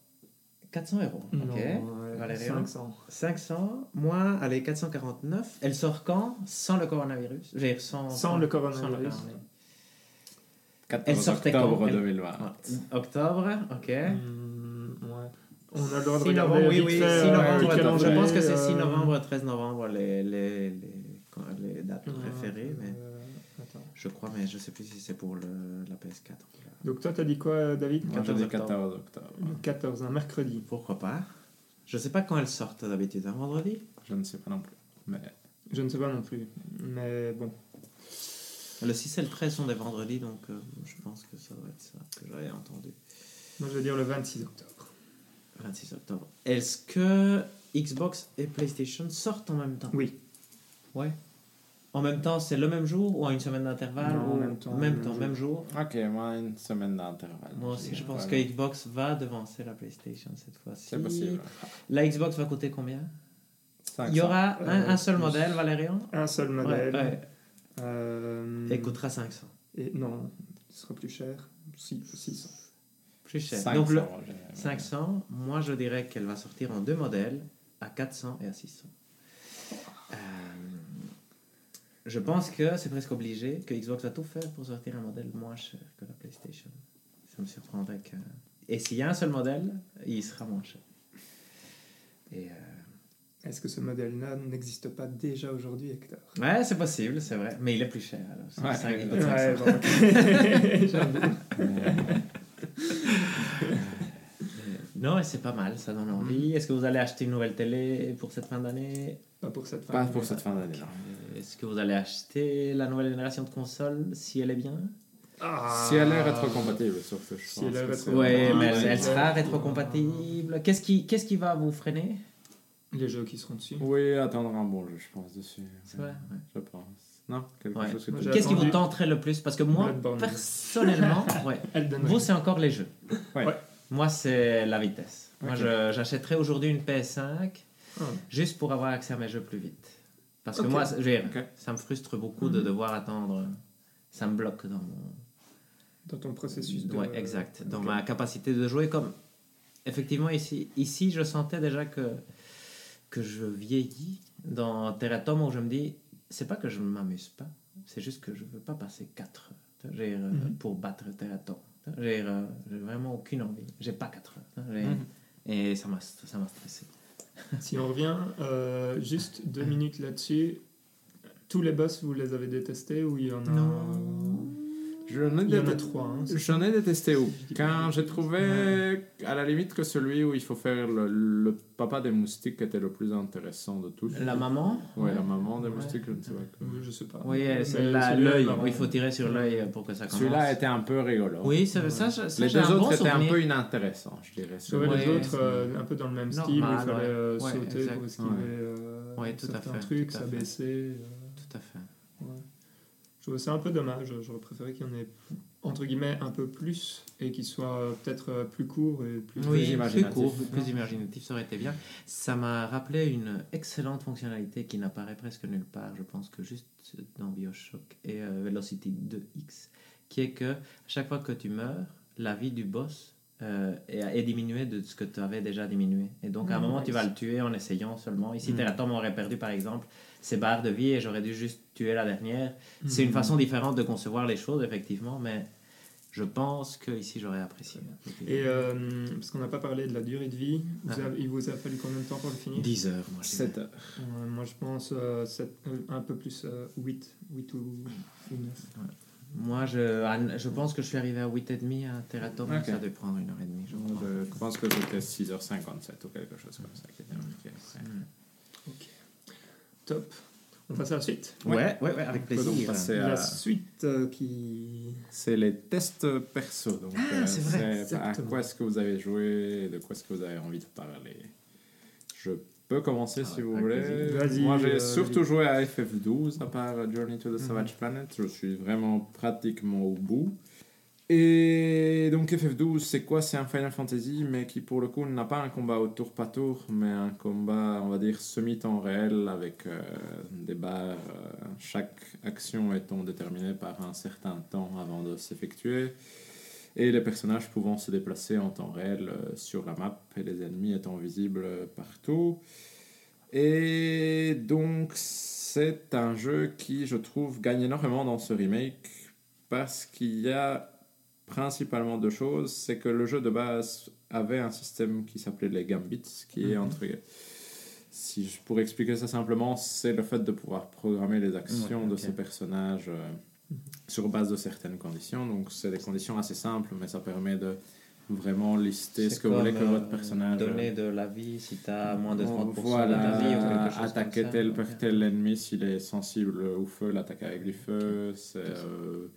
400 euros. non, Ok. ouais, Valérie 500. 500. Moi, allez, 449. Elle sort quand? Sans le coronavirus J'ai dire sans, Sans le sans coronavirus. 14 Elle sortait octobre quand? Elle- 2020. Ah, Octobre, ok. Ouais. On a le droit de 6 regarder novembre, oui, oui, fait, 6 euh, novembre. je pense que c'est 6 euh, novembre, 13 novembre, les, les, les, quand- les dates préférées. Mais euh, je crois, mais je sais plus si c'est pour le, la PS4. Donc toi, t'as dit quoi, David? Moi, je 14 dis octobre. 14 octobre. Le 14, un mercredi. Pourquoi pas? Je sais pas quand elles sortent d'habitude, un vendredi? Je ne sais pas non plus. Mais Je ne sais pas non plus. Mais bon. Le 6 et le 13 sont des vendredis, donc euh, je pense que ça doit être ça que j'avais entendu. Moi, je vais dire le 26 octobre. 26 octobre. Est-ce que Xbox et PlayStation sortent en même temps? Oui. Ouais. En même temps, c'est le même jour ou à une semaine d'intervalle en ou- même temps, Même même temps, jour. même jour. Ok, moi, une semaine d'intervalle. Moi aussi, je pense Voilà. que Xbox va devancer la PlayStation cette fois-ci. C'est possible. La Xbox va coûter combien? 500. Il y aura un, Euh, un seul plus. modèle, Valérian? Un seul modèle. Ouais, ouais. Euh, Et coûtera 500. et non, ce sera plus cher. Si, 600. Plus cher. 500, Donc le j'ai- 500, moi je dirais qu'elle va sortir en deux modèles, à 400 et à 600. Euh, je pense que c'est presque obligé que Xbox va tout faire pour sortir un modèle moins cher que la PlayStation. Ça me surprendrait que. Et s'il y a un seul modèle, il sera moins cher. Et. euh, Est-ce que ce modèle-là n'existe pas déjà aujourd'hui, Hector? Ouais, c'est possible, c'est vrai. Mais il est plus cher. Alors. C'est Ouais, de 500. bon, ok. Non, c'est pas mal, ça donne envie. Est-ce que vous allez acheter une nouvelle télé pour cette fin d'année? Pas pour cette fin. Pas pour cette fin d'année. Est-ce que vous allez acheter la nouvelle génération de consoles si elle est bien? Ah. Si elle est rétrocompatible, surtout, je Si pense elle est que Ouais, mais elle, sera rétrocompatible. Qu'est-ce qui, qu'est-ce qui va vous freiner? Les jeux qui seront dessus. Oui, attendre un bon jeu, je pense, dessus. C'est vrai, ouais. Je pense. Non Ouais. Qu'est-ce qui vous tenterait le plus? Parce que moi, Bloodborne. personnellement, ouais, vous, c'est encore les jeux. Ouais. Ouais. Moi, c'est la vitesse. Moi, j'achèterais aujourd'hui une PS5 Ah. juste pour avoir accès à mes jeux plus vite. Parce que moi, je veux dire, ça me frustre beaucoup de Mhm. devoir attendre. Ça me bloque dans mon. Dans ton processus de. Ouais, exact. Dans ma capacité de jouer. Comme effectivement ici, ici, je sentais déjà que que je vieillis dans Terratom où je me dis, c'est pas que je ne m'amuse pas, c'est juste que je veux pas passer 4 heures euh, Mhm. pour battre vois, J'ai euh, j'ai vraiment aucune envie. J'ai pas 4 heures. Mhm. Et ça m'a ça m'a stressé. Si on revient euh, juste deux minutes là-dessus, tous les boss, vous les avez détestés ou il y en a. J'en ai, hein, J'en ai détesté où Quand j'ai trouvé, à la limite, que celui où il faut faire le, le papa des moustiques était le plus intéressant de tous. La maman Ouais, la maman des Ouais. moustiques, je ne sais pas. quoi. Euh, Je sais pas. Oui, c'est l'œil. Il faut tirer sur l'œil pour que ça commence. Celui-là était un peu rigolo. Oui, ça, ça, ça, ça, Les deux un autres bon étaient un peu inintéressants, je dirais. Les autres euh, un peu dans le même style, où il Normal, fallait ouais. euh, Ouais, sauter pour esquiver Ouais. euh, Ouais, tout à certains fait, trucs, tout à fait. s'abaisser. euh, Tout à fait. Je trouvais ça un peu dommage. J'aurais préféré qu'il y en ait, entre guillemets, un peu plus et qu'il soit peut-être euh, plus court et plus. Oui, plus imaginatif. court, plus imaginatif, ça aurait été bien. Ça m'a rappelé une excellente fonctionnalité qui n'apparaît presque nulle part, je pense que juste dans Bioshock et euh, Velocity 2X, qui est que chaque fois que tu meurs, la vie du boss euh, est, est diminuée de ce que tu avais déjà diminué. Et donc à un Mm, moment, tu vas le tuer en essayant seulement. Ici, Mm. Terratom aurait perdu par exemple ses barres de vie et j'aurais dû juste tuer la dernière. C'est Mhm. une façon différente de concevoir les choses, effectivement, mais je pense que ici j'aurais apprécié. Et euh, parce qu'on n'a pas parlé de la durée de vie, vous Ah. avez- il vous a fallu combien de temps pour le finir? 10 heures, moi je dirais. 7 heures. Euh, Moi je pense euh, sept- euh, un peu plus, euh, 8, 8 ou, ou 9. Moi, je, je pense que je suis arrivé à 8h30 à Terratom, Ok. ça doit prendre une heure et demie, je pense que c'était 6h57 ou quelque chose comme ça qui était. Top. On passe à la suite. Ouais, ouais, ouais, avec On peut donc plaisir. passer La à- suite euh, qui. C'est les tests perso. Donc, Ah, euh, c'est vrai, à exactement. quoi est-ce que vous avez joué et de quoi est-ce que vous avez envie de parler? Je peux commencer Ah si vous voulez. plaisir. Vas-y, Moi, j'ai euh, surtout vas-y. joué à FF12 à part Journey to the Mhm. Savage Planet. Je suis vraiment pratiquement au bout. Et donc FF12, c'est quoi? C'est un Final Fantasy, mais qui pour le coup n'a pas un combat au tour par tour, mais un combat, on va dire, semi-temps réel, avec euh, des barres, euh, chaque action étant déterminée par un certain temps avant de s'effectuer, et les personnages pouvant se déplacer en temps réel euh, sur la map, et les ennemis étant visibles partout. Et donc c'est un jeu qui, je trouve, gagne énormément dans ce remake, parce qu'il y a principalement deux choses. C'est que le jeu de base avait un système qui s'appelait les Gambits, qui est Mhm. entre... Si je pourrais expliquer ça simplement, c'est le fait de pouvoir programmer les actions Ouais, de ces personnages euh, sur base de certaines conditions. Donc c'est des conditions assez simples, mais ça permet de vraiment lister ce que vous voulez que euh, votre personnage... euh, Donner de la vie si tu as moins de 30% voilà, de ta vie ou quelque chose attaquer comme ça. tel, Ok. tel ennemi s'il est sensible au feu, l'attaquer avec du feu. C'est euh,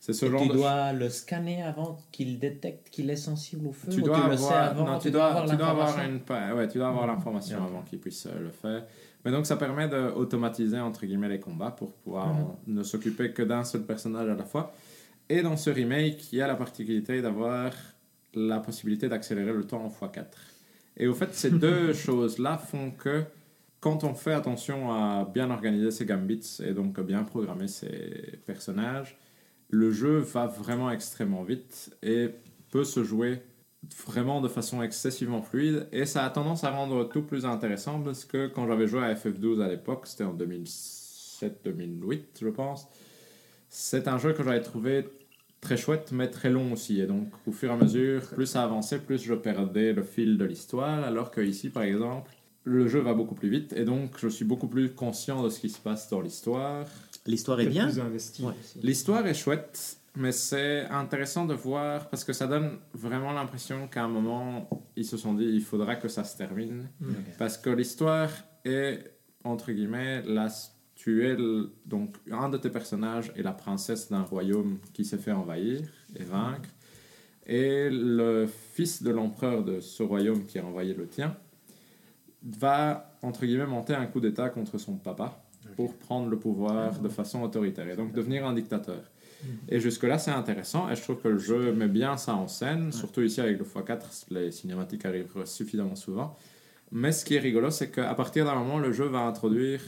c'est ce Et genre tu de dois le scanner avant qu'il détecte qu'il est sensible au feu tu ou dois tu le sais avoir, avant non, tu, tu dois dois, avoir tu dois avoir l'information? une, ouais, tu dois avoir Mhm. l'information avant qu'il puisse euh, le faire. Mais donc ça permet d'automatiser entre guillemets les combats pour pouvoir Mhm. en- ne s'occuper que d'un seul personnage à la fois. Et dans ce remake, il y a la particularité d'avoir la possibilité d'accélérer le temps en x4. Et au fait, ces deux choses-là font que quand on fait attention à bien organiser ses gambits et donc bien programmer ses personnages, le jeu va vraiment extrêmement vite et peut se jouer vraiment de façon excessivement fluide et ça a tendance à rendre tout plus intéressant parce que quand j'avais joué à FF12 à l'époque, c'était en 2007-2008, je pense. C'est un jeu que j'avais trouvé très chouette, mais très long aussi. Et donc, au fur et à mesure, plus ça avançait, plus je perdais le fil de l'histoire. Alors que ici, par exemple, le jeu va beaucoup plus vite. Et donc, je suis beaucoup plus conscient de ce qui se passe dans l'histoire. L'histoire est bien. Ouais. L'histoire est chouette, mais c'est intéressant de voir parce que ça donne vraiment l'impression qu'à un moment, ils se sont dit il faudra que ça se termine. Mm. Parce que l'histoire est, entre guillemets, la, tu es le- donc un de tes personnages est la princesse d'un royaume qui s'est fait envahir et vaincre. Et le fils de l'empereur de ce royaume qui a envahi le tien va, entre guillemets, monter un coup d'État contre son papa pour prendre le pouvoir de façon autoritaire et donc devenir un dictateur. Et jusque-là, c'est intéressant et je trouve que le jeu met bien ça en scène, surtout ici avec le x4, les cinématiques arrivent suffisamment souvent. Mais ce qui est rigolo, c'est qu'à partir d'un moment, le jeu va introduire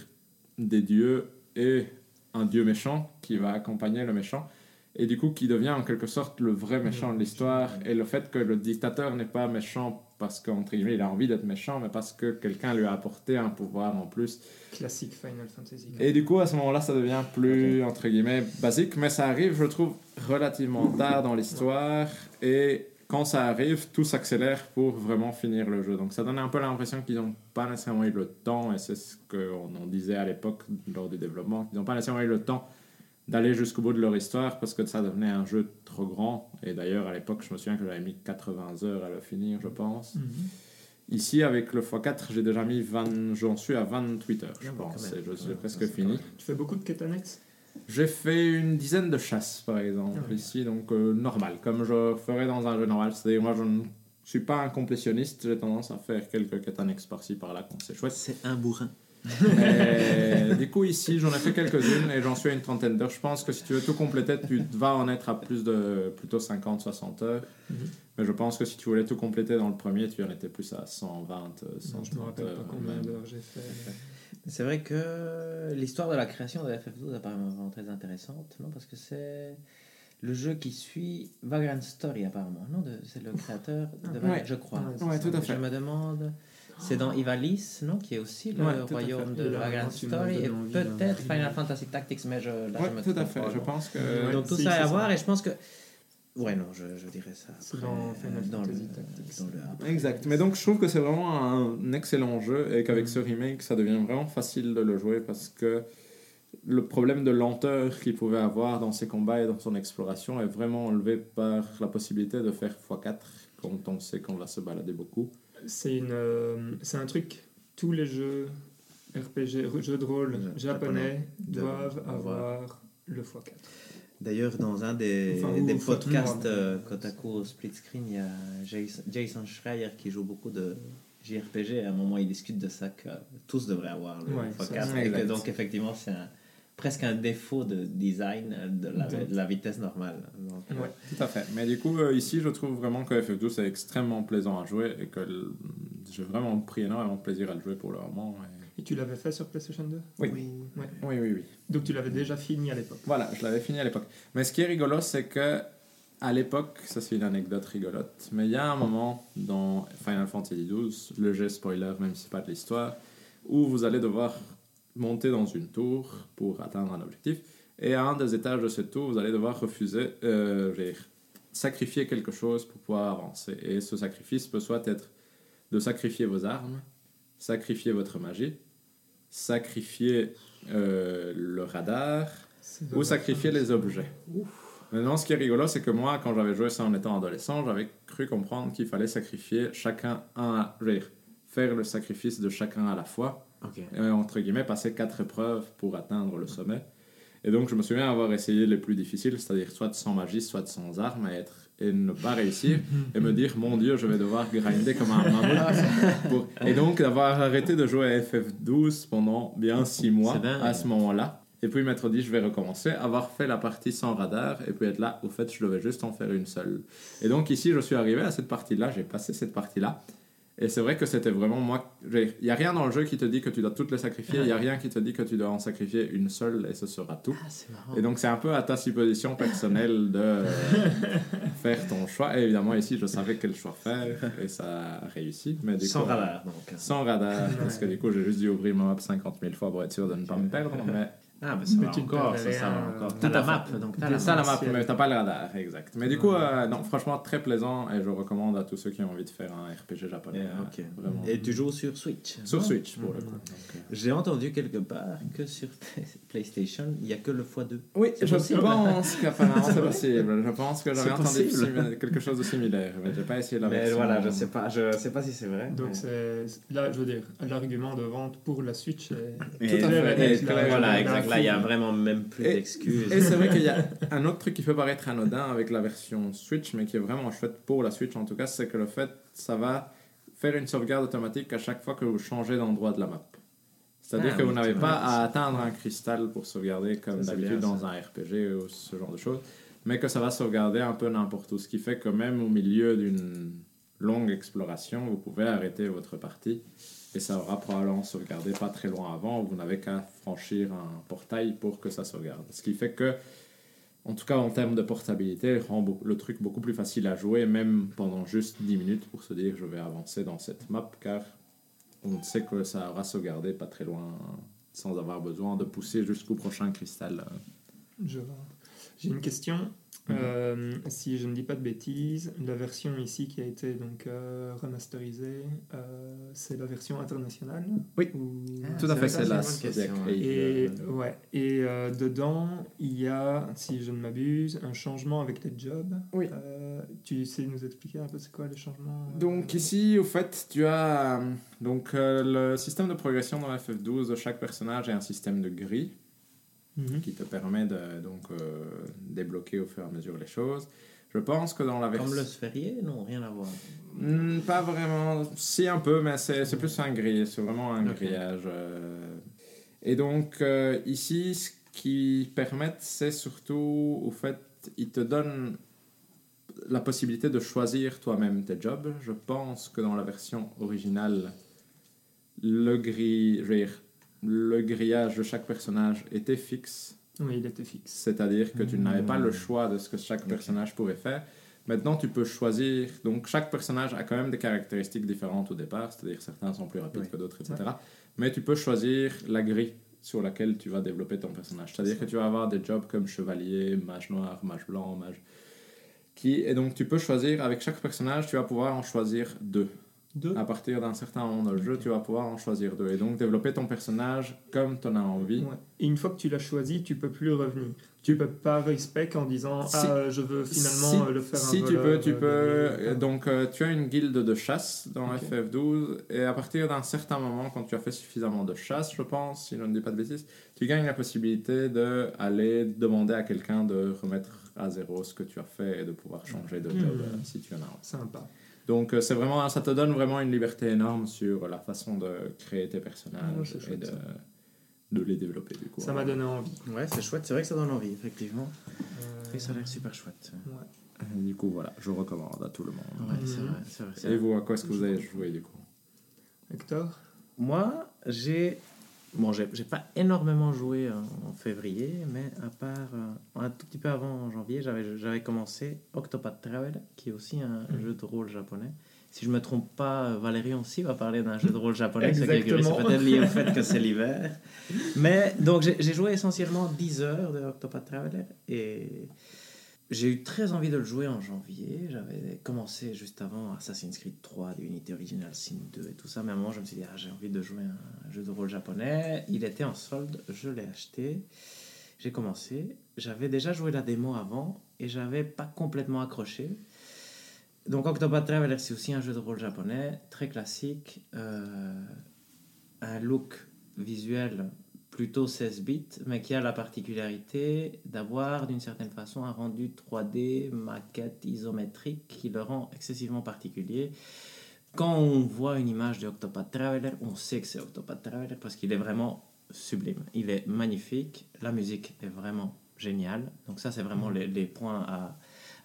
des dieux et un dieu méchant qui va accompagner le méchant et du coup qui devient en quelque sorte le vrai méchant de l'histoire et le fait que le dictateur n'est pas méchant parce qu'entre guillemets il a envie d'être méchant mais parce que quelqu'un lui a apporté un pouvoir en plus Classique Final Fantasy. et du coup, à ce moment-là, ça devient plus, entre guillemets, basique, mais ça arrive, je trouve, relativement tard dans l'histoire, et quand ça arrive, tout s'accélère pour vraiment finir le jeu. Donc ça donne un peu l'impression qu'ils n'ont pas nécessairement eu le temps, et c'est ce qu'on en disait à l'époque lors du développement, qu'ils n'ont pas nécessairement eu le temps d'aller jusqu'au bout de leur histoire parce que ça devenait un jeu trop grand. Et d'ailleurs, à l'époque, je me souviens que j'avais mis 80 heures à le finir, je pense. Mhm. Ici, avec le x4, j'ai déjà mis 20, j'en suis à 28 heures, je Ah, pense, et je suis Ouais, presque fini. Tu fais beaucoup de quêtes annexes J'ai fait une dizaine de chasses, par exemple, Ah ouais. ici, donc euh, normal, comme je ferais dans un jeu normal. C'est-à-dire, moi, je ne suis pas un complétionniste, j'ai tendance à faire quelques quêtes annexes par-ci, par-là, quand c'est chouette. C'est un bourrin. Mais, du coup, ici, j'en ai fait quelques-unes et j'en suis à une trentaine d'heures. Je pense que si tu veux tout compléter, tu vas en être à plus de plutôt 50-60 heures. Mhm. Mais je pense que si tu voulais tout compléter dans le premier, tu en étais plus à 120, euh, Je me 130 rappelle pas heures. combien même. d'heures j'ai fait. mais- C'est vrai que l'histoire de la création de FF12 est apparemment très intéressante, non Parce que c'est le jeu qui suit Vagrant Story, apparemment, non C'est le créateur de Vagrant, Ouais. je crois. Ouais, Ouais, tout à fait. Je me demande. C'est dans Ivalice, non Qui est aussi le Ouais, royaume de tu me Story et peut-être Final Fantasy Tactics, mais je, là, je Ouais, me tout à trompe fait. pas, Je non. pense que. Ouais. Donc tout si, ça à voir et je pense que. Ouais, non, je, je dirais ça. C'est après, dans Final dans Fantasy le, Tactics. dans le après. Exact. Mais donc, je trouve que c'est vraiment un excellent jeu et qu'avec ce remake, ça devient vraiment facile de le jouer parce que le problème de lenteur qu'il pouvait avoir dans ses combats et dans son exploration est vraiment enlevé par la possibilité de faire x4 quand on sait qu'on va se balader beaucoup. C'est une, euh, c'est un truc. Tous les jeux RPG, jeux de rôle japonais doivent avoir. le x4. D'ailleurs, dans un des, Enfin, des au podcasts euh, Kotaku Split Screen, il y a Jason, Jason Schreier qui joue beaucoup de JRPG. Et à un moment, il discute de ça que tous devraient avoir le Ouais, x4. ça, Et que exact. donc, effectivement, c'est un- presque un défaut de design de la, Exact. de la vitesse normale. Donc, euh, Ouais. Tout à fait. Mais du coup, euh, ici, je trouve vraiment que FF12 est extrêmement plaisant à jouer et que j'ai vraiment pris énormément de plaisir à le jouer pour le moment. et- Et tu l'avais fait sur PlayStation 2 Oui. Ouais. Oui, oui, oui. Donc tu l'avais déjà fini à l'époque. Voilà, je l'avais fini à l'époque. Mais ce qui est rigolo, c'est que à l'époque, ça c'est une anecdote rigolote, mais il y a un moment dans Final Fantasy XII, le jet spoiler, même si c'est pas de l'histoire, où vous allez devoir monter dans une tour pour atteindre un objectif, et à un des étages de cette tour, vous allez devoir refuser, euh, sacrifier quelque chose pour pouvoir avancer. Et ce sacrifice peut soit être de sacrifier vos armes, sacrifier votre magie, sacrifier euh, le radar, ou sacrifier les objets. Maintenant, ce qui est rigolo, c'est que moi, quand j'avais joué ça en étant adolescent, j'avais cru comprendre qu'il fallait sacrifier chacun un, dire, faire le sacrifice de chacun à la fois, ok. et entre guillemets, passer quatre épreuves pour atteindre le sommet. Et donc, je me souviens avoir essayé les plus difficiles, c'est-à-dire soit sans magie, soit sans armes, et, être, et ne pas réussir, et me dire, mon Dieu, je vais devoir grinder comme un mammouth. pour- Et donc, d'avoir arrêté de jouer à FF12 pendant bien six mois à ce moment-là. Et puis m'être dit, je vais recommencer, avoir fait la partie sans radar, et puis être là, au fait, je devais juste en faire une seule. Et donc ici, je suis arrivé à cette partie-là, j'ai passé cette partie-là. Et c'est vrai que c'était vraiment moi. Il n'y a rien dans le jeu qui te dit que tu dois toutes les sacrifier, il n'y a rien qui te dit que tu dois en sacrifier une seule, et ce sera tout. Ah. Et donc c'est un peu à ta supposition personnelle de euh, faire ton choix. Et évidemment, ici, je savais quel choix faire, et ça a réussi. Mais du Sans coup, radar, donc. Sans radar, parce que du coup, j'ai juste dû ouvrir ma map 50 000 fois pour être sûr de ne pas me perdre. Mais Ah, mais ça Mais va encore, ça, ça va encore. T'as tout la map, donc t'as la Ça, map. la map, mais t'as pas le radar, exact. Mais du coup, euh, non, franchement, très plaisant et je recommande à tous ceux qui ont envie de faire un RPG japonais. Yeah, euh, ok. Vraiment. Et tu joues sur Switch Sur non Switch, pour le Mhm. coup. donc, euh. J'ai entendu quelque part que sur PlayStation, il n'y a que le x2. Oui, je possible. pense qu'apparemment c'est possible. Je pense que j'avais entendu quelque chose de similaire, mais j'ai pas essayé la Mais version. voilà, je sais pas, je sais pas si c'est vrai. Donc mais- c'est là, je veux dire, l'argument de vente pour la Switch est Et- Tout à fait. Voilà, là, exact. Là, il y a vraiment même plus Et- d'excuses. Et c'est vrai qu'il y a un autre truc qui peut paraître anodin avec la version Switch, mais qui est vraiment chouette pour la Switch en tout cas, c'est que le fait, ça va faire une sauvegarde automatique à chaque fois que vous changez d'endroit de la map. C'est-à-dire Ah que vous n'avez pas à atteindre un cristal pour sauvegarder comme d'habitude bien, dans un RPG ou ce genre de choses, mais que ça va sauvegarder un peu n'importe où, ce qui fait que même au milieu d'une longue exploration, vous pouvez arrêter votre partie et ça aura probablement sauvegardé pas très loin avant, vous n'avez qu'à franchir un portail pour que ça sauvegarde. Ce qui fait que, en tout cas en termes de portabilité, rend le truc beaucoup plus facile à jouer, même pendant juste 10 minutes pour se dire je vais avancer dans cette map, car on sait que ça aura sauvegardé pas très loin sans avoir besoin de pousser jusqu'au prochain cristal. J'ai une question. Mhm. Euh, si je ne dis pas de bêtises, la version ici qui a été donc euh, remasterisée, euh, c'est la version internationale Oui. Ou- Ah, Tout à fait, c'est la Et, euh, ouais, et euh, dedans, il y a, si je ne m'abuse, un changement avec les jobs. Oui. Euh, tu sais nous expliquer un peu c'est quoi les changements euh, Donc ici, au fait, tu as donc euh, le système de progression dans FF12 de chaque personnage est un système de gris Mhm. qui te permet de donc euh, débloquer au fur et à mesure les choses. Je pense que dans la version Comme le sphérié, non, rien à voir. Hmm, pas vraiment, si un peu, mais c'est c'est plus un grillage, c'est vraiment un grillage. euh. Et donc euh, ici, ce qui permet, c'est surtout au fait, il te donne la possibilité de choisir toi-même tes jobs. Je pense que dans la version originale, le, dire, le grillage de chaque personnage était fixe. Oui, il était fixe. C'est-à-dire que tu n'avais pas Hmm. le choix de ce que chaque personnage pouvait faire. Maintenant, tu peux choisir. Donc, chaque personnage a quand même des caractéristiques différentes au départ, c'est-à-dire certains sont plus rapides Oui. que d'autres, etc. Mais tu peux choisir la grille sur laquelle tu vas développer ton personnage. C'est-à-dire que tu vas avoir des jobs comme chevalier, mage noir, mage blanc, mage. Qui... Et donc, tu peux choisir, avec chaque personnage, tu vas pouvoir en choisir deux. Deux. À partir d'un certain moment dans le jeu, tu vas pouvoir en choisir deux. Et donc, développer ton personnage comme tu en as envie. Ouais. Et une fois que tu l'as choisi, tu peux plus revenir. Tu peux pas respec en disant Si- ah je veux finalement si, euh, le faire un si tu voleur, peux, tu euh, peux. de- euh, Donc, euh, tu as une guilde de chasse dans Ok. FF12, et à partir d'un certain moment, quand tu as fait suffisamment de chasse, je pense, si je ne dis pas de bêtises, tu gagnes la possibilité d'aller demander à quelqu'un de remettre à zéro ce que tu as fait et de pouvoir changer de job Mhm. euh, si tu en as. Sympa. Donc, euh, c'est vraiment, ça te donne vraiment une liberté énorme sur la façon de créer tes personnages c'est et de, les développer du coup. Ça m'a donné envie. Ouais, c'est chouette, c'est vrai que ça donne envie, effectivement. Euh, Et ça a l'air super chouette. ouais. Et Du coup, voilà, je recommande à tout le monde. Ouais, c'est vrai, c'est vrai. c'est Et vous, à quoi est-ce que vous avez joué du coup? Hector? Moi, j'ai. Bon, j'ai pas énormément joué en, février, mais à part euh, un tout petit peu avant en janvier, j'avais commencé Octopath Traveler, qui est aussi un Mhm. jeu de rôle japonais. Si je me trompe pas, Valérie aussi va parler d'un jeu de rôle japonais. c'est peut-être lié au fait que c'est l'hiver. Mais donc j'ai j'ai joué essentiellement 10 heures de Octopath Traveler et j'ai eu très envie de le jouer en janvier. J'avais commencé juste avant Assassin's Creed 3, d'Unity Original Sin 2 et tout ça. Mais à un moment, je me suis dit, ah, j'ai envie de jouer un jeu de rôle japonais. Il était en solde, je l'ai acheté. J'ai commencé. J'avais déjà joué la démo avant et j'avais pas complètement accroché. Donc Octopath Traveler, c'est aussi un jeu de rôle japonais, très classique. euh, un look visuel plutôt 16 bits, mais qui a la particularité d'avoir d'une certaine façon un rendu 3D, maquette isométrique, qui le rend excessivement particulier. Quand on voit une image de Octopath Traveler, on sait que c'est Octopath Traveler parce qu'il est vraiment sublime. Il est magnifique, la musique est vraiment géniale. Donc ça, c'est vraiment les, les points à,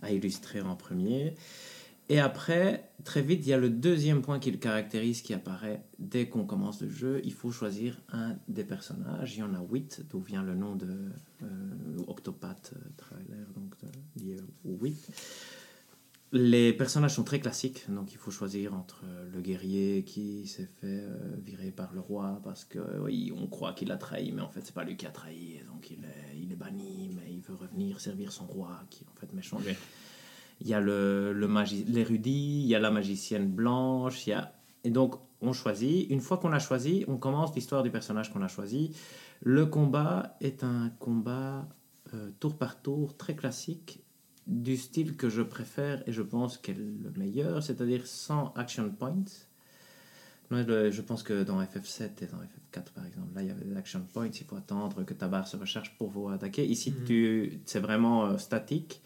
à illustrer en premier. Et après, très vite, il y a le deuxième point qui le caractérise qui apparaît dès qu'on commence le jeu. Il faut choisir un des personnages. Il y en a huit, d'où vient le nom de euh, Octopath euh, Traveler, donc de, lié au 8. les personnages sont très classiques, donc il faut choisir entre le guerrier qui s'est fait euh, virer par le roi parce que oui, on croit qu'il a trahi, mais en fait c'est pas lui qui a trahi, donc il est, il est banni, mais il veut revenir servir son roi qui en fait m'a changé. Il y a le, le l'érudit, il y a la magicienne blanche, il y a et donc on choisit. Une fois qu'on a choisi, on commence l'histoire du personnage qu'on a choisi. Le combat est un combat euh, tour par tour très classique du style que je préfère et je pense qu'est le meilleur, c'est-à-dire sans action points. Je pense que dans FF7 et dans FF4 par exemple, là il y avait des action points, il faut attendre que ta barre se recharge pour pouvoir attaquer. Ici, Mhm. tu, c'est vraiment euh, statique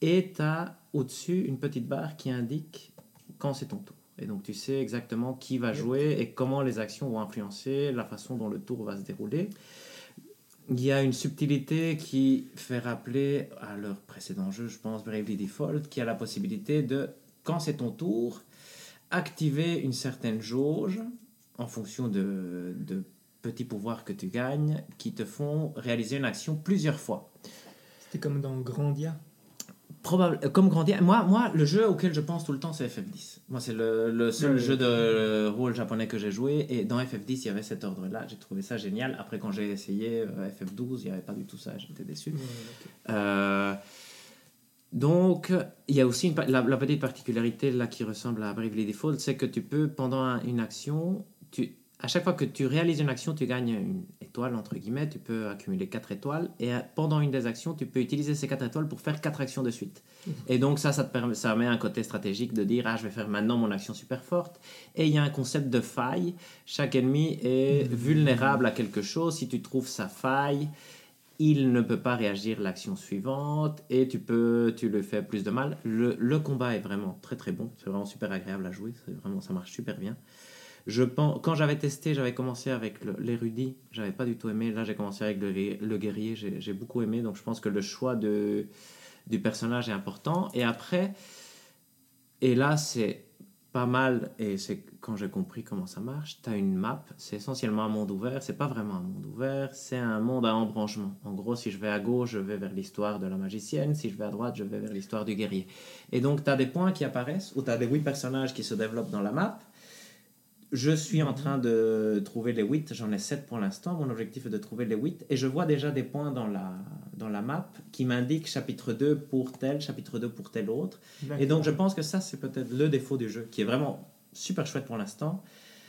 et tu as au-dessus une petite barre qui indique quand c'est ton tour. Et donc tu sais exactement qui va jouer et comment les actions vont influencer la façon dont le tour va se dérouler. Il y a une subtilité qui fait rappeler à leur précédent jeu, je pense, Bravely Default, qui a la possibilité de, quand c'est ton tour, activer une certaine jauge en fonction de, de petits pouvoirs que tu gagnes qui te font réaliser une action plusieurs fois. C'était comme dans Grandia. Probable, euh, comme Grandia. Moi, moi, le jeu auquel je pense tout le temps, c'est FF10. Moi, c'est le, le seul jeu de euh, rôle japonais que j'ai joué. Et dans FF10, il y avait cet ordre-là. J'ai trouvé ça génial. Après, quand j'ai essayé euh, FF12, il n'y avait pas du tout ça. J'étais déçu. Euh, donc, il y a aussi une la, la petite particularité là qui ressemble à Bravely Default, c'est que tu peux, pendant un- une action, tu, à chaque fois que tu réalises une action, tu gagnes une étoile, entre guillemets, tu peux accumuler 4 étoiles, et euh, pendant une des actions, tu peux utiliser ces 4 étoiles pour faire 4 actions de suite. Et donc ça, ça, te permet, ça met un côté stratégique de dire, ah, je vais faire maintenant mon action super forte, et il y a un concept de faille, chaque ennemi est vulnérable à quelque chose, si tu trouves sa faille, il ne peut pas réagir l'action suivante et tu peux tu le fais plus de mal. Le, le combat est vraiment très très bon. C'est vraiment super agréable à jouer. C'est vraiment ça marche super bien je pense quand j'avais testé j'avais commencé avec l'érudit j'avais pas du tout aimé. Là j'ai commencé avec le, guerrier- j'ai beaucoup aimé. Donc je pense que le choix de du personnage est important. Et après et là c'est pas mal et c'est quand j'ai compris comment ça marche tu as une map. C'est essentiellement un monde ouvert. C'est pas vraiment un monde ouvert. C'est un monde à embranchement. En gros si je vais à gauche je vais vers l'histoire de la magicienne. Si je vais à droite je vais vers l'histoire du guerrier. Et donc tu as des points qui apparaissent où tu as des huit personnages qui se développent dans la map je suis en train de trouver les 8, j'en ai 7 pour l'instant, mon objectif est de trouver les 8, et je vois déjà des points dans la, dans la map qui m'indiquent chapitre 2 pour tel, chapitre 2 pour tel autre. Et donc je pense que ça, c'est peut-être le défaut du jeu, qui est vraiment super chouette pour l'instant,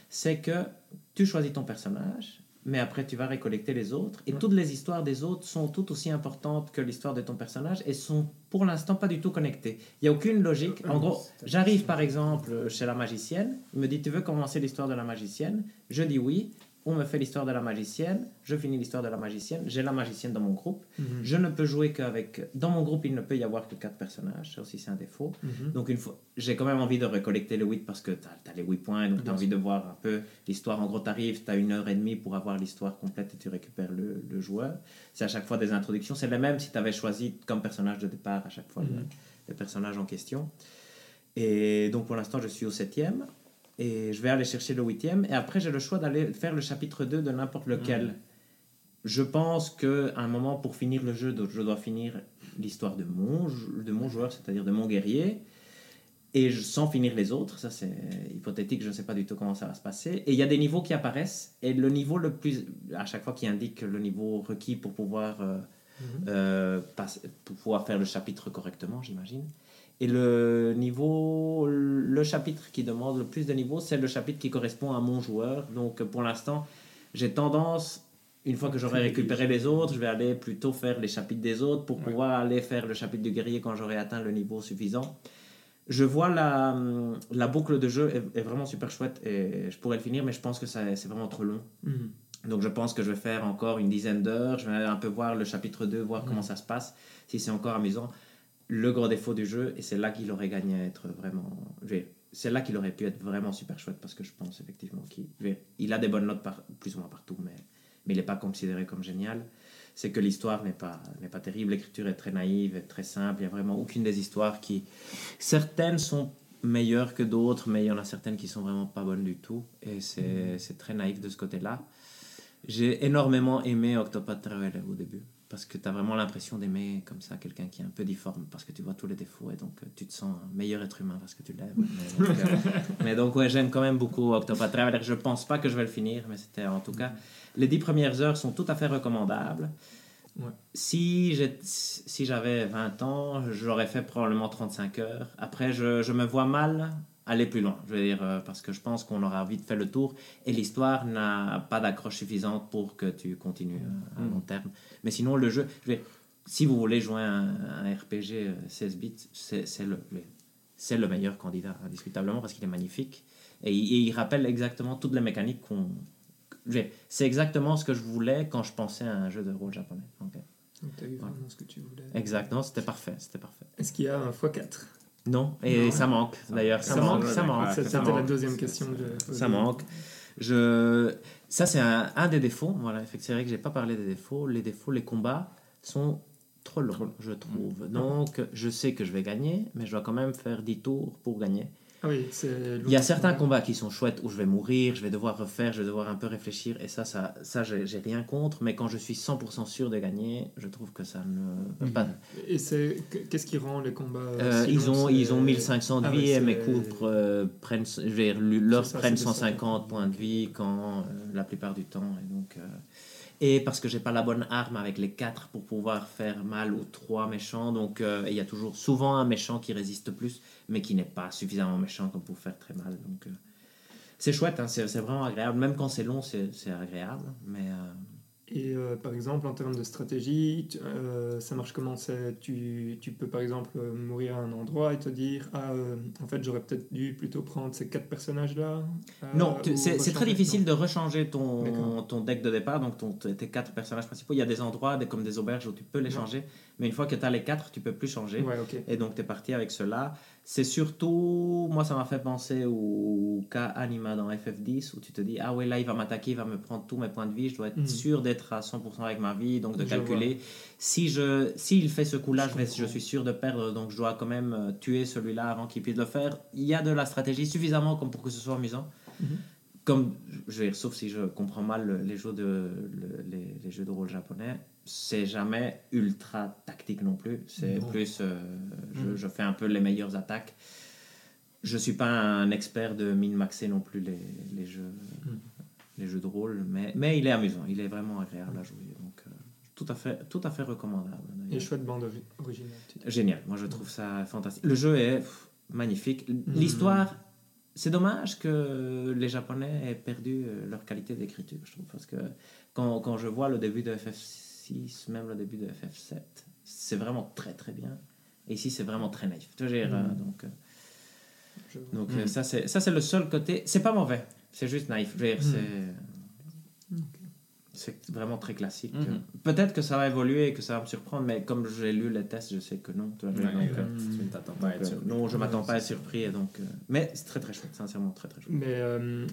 c'est que tu choisis ton personnage, mais après tu vas récollecter les autres, et Ouais. toutes les histoires des autres sont tout aussi importantes que l'histoire de ton personnage, et sont pour l'instant pas du tout connectées. Il n'y a aucune logique. En Euh, gros, c'est- j'arrive par exemple chez la magicienne, il me dit tu veux commencer l'histoire de la magicienne? Je dis oui. On me fait l'histoire de la magicienne, je finis l'histoire de la magicienne, j'ai la magicienne dans mon groupe. Mhm. Je ne peux jouer qu'avec. Dans mon groupe, il ne peut y avoir que 4 personnages, ça aussi c'est un défaut. Mhm. Donc une fois, j'ai quand même envie de recollecter les 8 parce que tu as, les 8 points, donc tu as envie de voir un peu l'histoire. En gros, tu arrives, tu as une heure et demie pour avoir l'histoire complète et tu récupères le, le joueur. C'est à chaque fois des introductions, c'est les mêmes si tu avais choisi comme personnage de départ à chaque fois le, Mhm. le personnage en question. Et donc pour l'instant, je suis au septième et je vais aller chercher le huitième et après j'ai le choix d'aller faire le chapitre 2 de n'importe lequel. Mhm. Je pense qu'à un moment, pour finir le jeu, je dois finir l'histoire de mon, de mon joueur, c'est-à-dire de mon guerrier, et je- sans finir les autres. Ça, c'est hypothétique, je ne sais pas du tout comment ça va se passer. Et il y a des niveaux qui apparaissent, et le niveau le plus. À chaque fois qui indique le niveau requis pour pouvoir, euh, Mhm. euh, passer- pour pouvoir faire le chapitre correctement, j'imagine. Et le niveau, le chapitre qui demande le plus de niveaux, c'est le chapitre qui correspond à mon joueur. Donc pour l'instant, j'ai tendance, une fois que j'aurai récupéré les autres, je vais aller plutôt faire les chapitres des autres pour Ouais. pouvoir aller faire le chapitre du guerrier quand j'aurai atteint le niveau suffisant. Je vois la, la boucle de jeu est, est vraiment super chouette et je pourrais le finir, mais je pense que c'est vraiment trop long. Mhm. Donc je pense que je vais faire encore une dizaine d'heures. Je vais un peu voir le chapitre 2, voir comment ça se passe, si c'est encore amusant. Le gros défaut du jeu, et c'est là qu'il aurait gagné à être vraiment... C'est là qu'il aurait pu être vraiment super chouette, parce que je pense effectivement qu'il a des bonnes notes par, plus ou moins partout, mais, il n'est pas considéré comme génial. C'est que l'histoire n'est pas, terrible, l'écriture est très naïve, très simple, il n'y a vraiment aucune des histoires qui... Certaines sont meilleures que d'autres, mais il y en a certaines qui sont vraiment pas bonnes du tout, et c'est c'est très naïf de ce côté-là. J'ai énormément aimé Octopath Traveler au début. Parce que tu as vraiment l'impression d'aimer comme ça quelqu'un qui est un peu difforme, parce que tu vois tous les défauts et donc euh, tu te sens un meilleur être humain parce que tu l'aimes. mais, donc, euh, mais donc, ouais, j'aime quand même beaucoup Octopath Traveler. Je pense pas que je vais le finir, mais c'était en tout cas. Les dix premières heures sont tout à fait recommandables. Ouais. Si si j'avais 20 ans, j'aurais fait probablement 35 heures. Après, je, je me vois mal aller plus loin, je veux dire, euh, parce que je pense qu'on aura vite fait le tour et l'histoire n'a pas d'accroche suffisante pour que tu continues euh, à Mm. long terme. Mais sinon, le jeu, je si vous voulez jouer un, un RPG euh, 16 bits, c'est le, le- c'est le meilleur candidat, indiscutablement, parce qu'il est magnifique et il, et il rappelle exactement toutes les mécaniques qu'on. C'est exactement ce que je voulais quand je pensais à un jeu de rôle japonais. Donc, euh, Donc, tu as eu vraiment ce que tu voulais. Exactement, c'était parfait, c'était parfait. Est-ce qu'il y a un x4 Non, et Non. ça manque d'ailleurs, ça, Ça manque, ça manque, ouais, C'était la deuxième question que. Ça manque. Je... Ça, c'est un, un des défauts. Voilà, c'est vrai que j'ai pas parlé des défauts. Les défauts, les combats sont trop longs, je trouve. Donc, je sais que je vais gagner, mais je dois quand même faire 10 tours pour gagner. Ah oui. Il y a certains combats qui sont chouettes où je vais mourir, je vais devoir refaire, je vais devoir un peu réfléchir, et ça, ça, ça j'ai rien contre, mais quand je suis 100% sûr de gagner, je trouve que ça ne pas. Et c'est qu'est-ce qui rend les combats Euh, si ils, ont, ils ont 1500 de Ah vie et mes coups euh, prennent, je dire, ça, prennent c'est de ça. 150 points de vie quand euh, la plupart du temps. Et, donc, euh, et parce que j'ai pas la bonne arme avec les 4 pour pouvoir faire mal aux 3 méchants. Donc euh, il y a toujours souvent un méchant qui résiste plus, mais qui n'est pas suffisamment méchant comme pour faire très mal. Donc euh, c'est chouette, hein, c'est vraiment agréable. Même quand c'est long, c'est c'est agréable. Mais euh, Et euh, par exemple, en termes de stratégie, tu- euh, ça marche comment? Tu, tu peux par exemple mourir à un endroit et te dire Ah, euh, en fait, j'aurais peut-être dû plutôt prendre ces quatre personnages-là Non, c'est très difficile de rechanger ton, ton deck de départ, donc ton, tes quatre personnages principaux. Il y a des endroits, des, comme des auberges, où tu peux les changer, mais une fois que tu as les quatre, tu peux plus changer. Ouais. Et donc tu es parti avec cela. C'est surtout, moi ça m'a fait penser au cas Anima dans FF10 où tu te dis, ah ouais là il va m'attaquer, il va me prendre tous mes points de vie, je dois être Mhm. sûr d'être à 100% avec ma vie, donc de Je calculer. Si je, s'il fait ce coup-là, Je suis sûr de perdre, donc je dois quand même euh, tuer celui-là avant qu'il puisse le faire. Il y a de la stratégie suffisamment comme pour que ce soit amusant. Mhm. Comme, je veux dire, sauf si je comprends mal le- les jeux de, le- les, les jeux de rôle japonais, c'est jamais ultra tactique non plus. C'est plus, euh, je, Mhm. je fais un peu les meilleures attaques. Je suis pas un expert de min-maxer non plus les, les jeux, Mhm. les jeux de rôle, mais, mais il est amusant, il est vraiment agréable à jouer. Donc, euh, tout à fait, tout à fait recommandable. Et chouette bande ori- originale. Génial, moi je trouve ça fantastique. Le jeu est pff, magnifique. Mm. C'est dommage que les Japonais aient perdu euh, leur qualité d'écriture, je trouve. Parce que quand, quand je vois le début de FF6, même le début de FF7, c'est vraiment très très bien. Et ici, c'est vraiment très naïf. Tu vois, je veux dire, euh, Mm. donc, euh, Je- donc Mm. euh, ça, c'est ça, c'est le seul côté. C'est pas mauvais, c'est juste naïf. Je veux dire, Mm. c'est. Ok. C'est vraiment très classique. Mhm. Peut-être que ça va évoluer et que ça va me surprendre, mais comme j'ai lu les tests, je sais que non. Tu vois, je veux dire, Ouais, donc, ouais, euh, tu ne t'attends pas à être euh, surpris. non, je m'attends Ouais, pas à être surpris. Et donc, euh, mais c'est très très chouette, sincèrement très très chouette. Mais euh,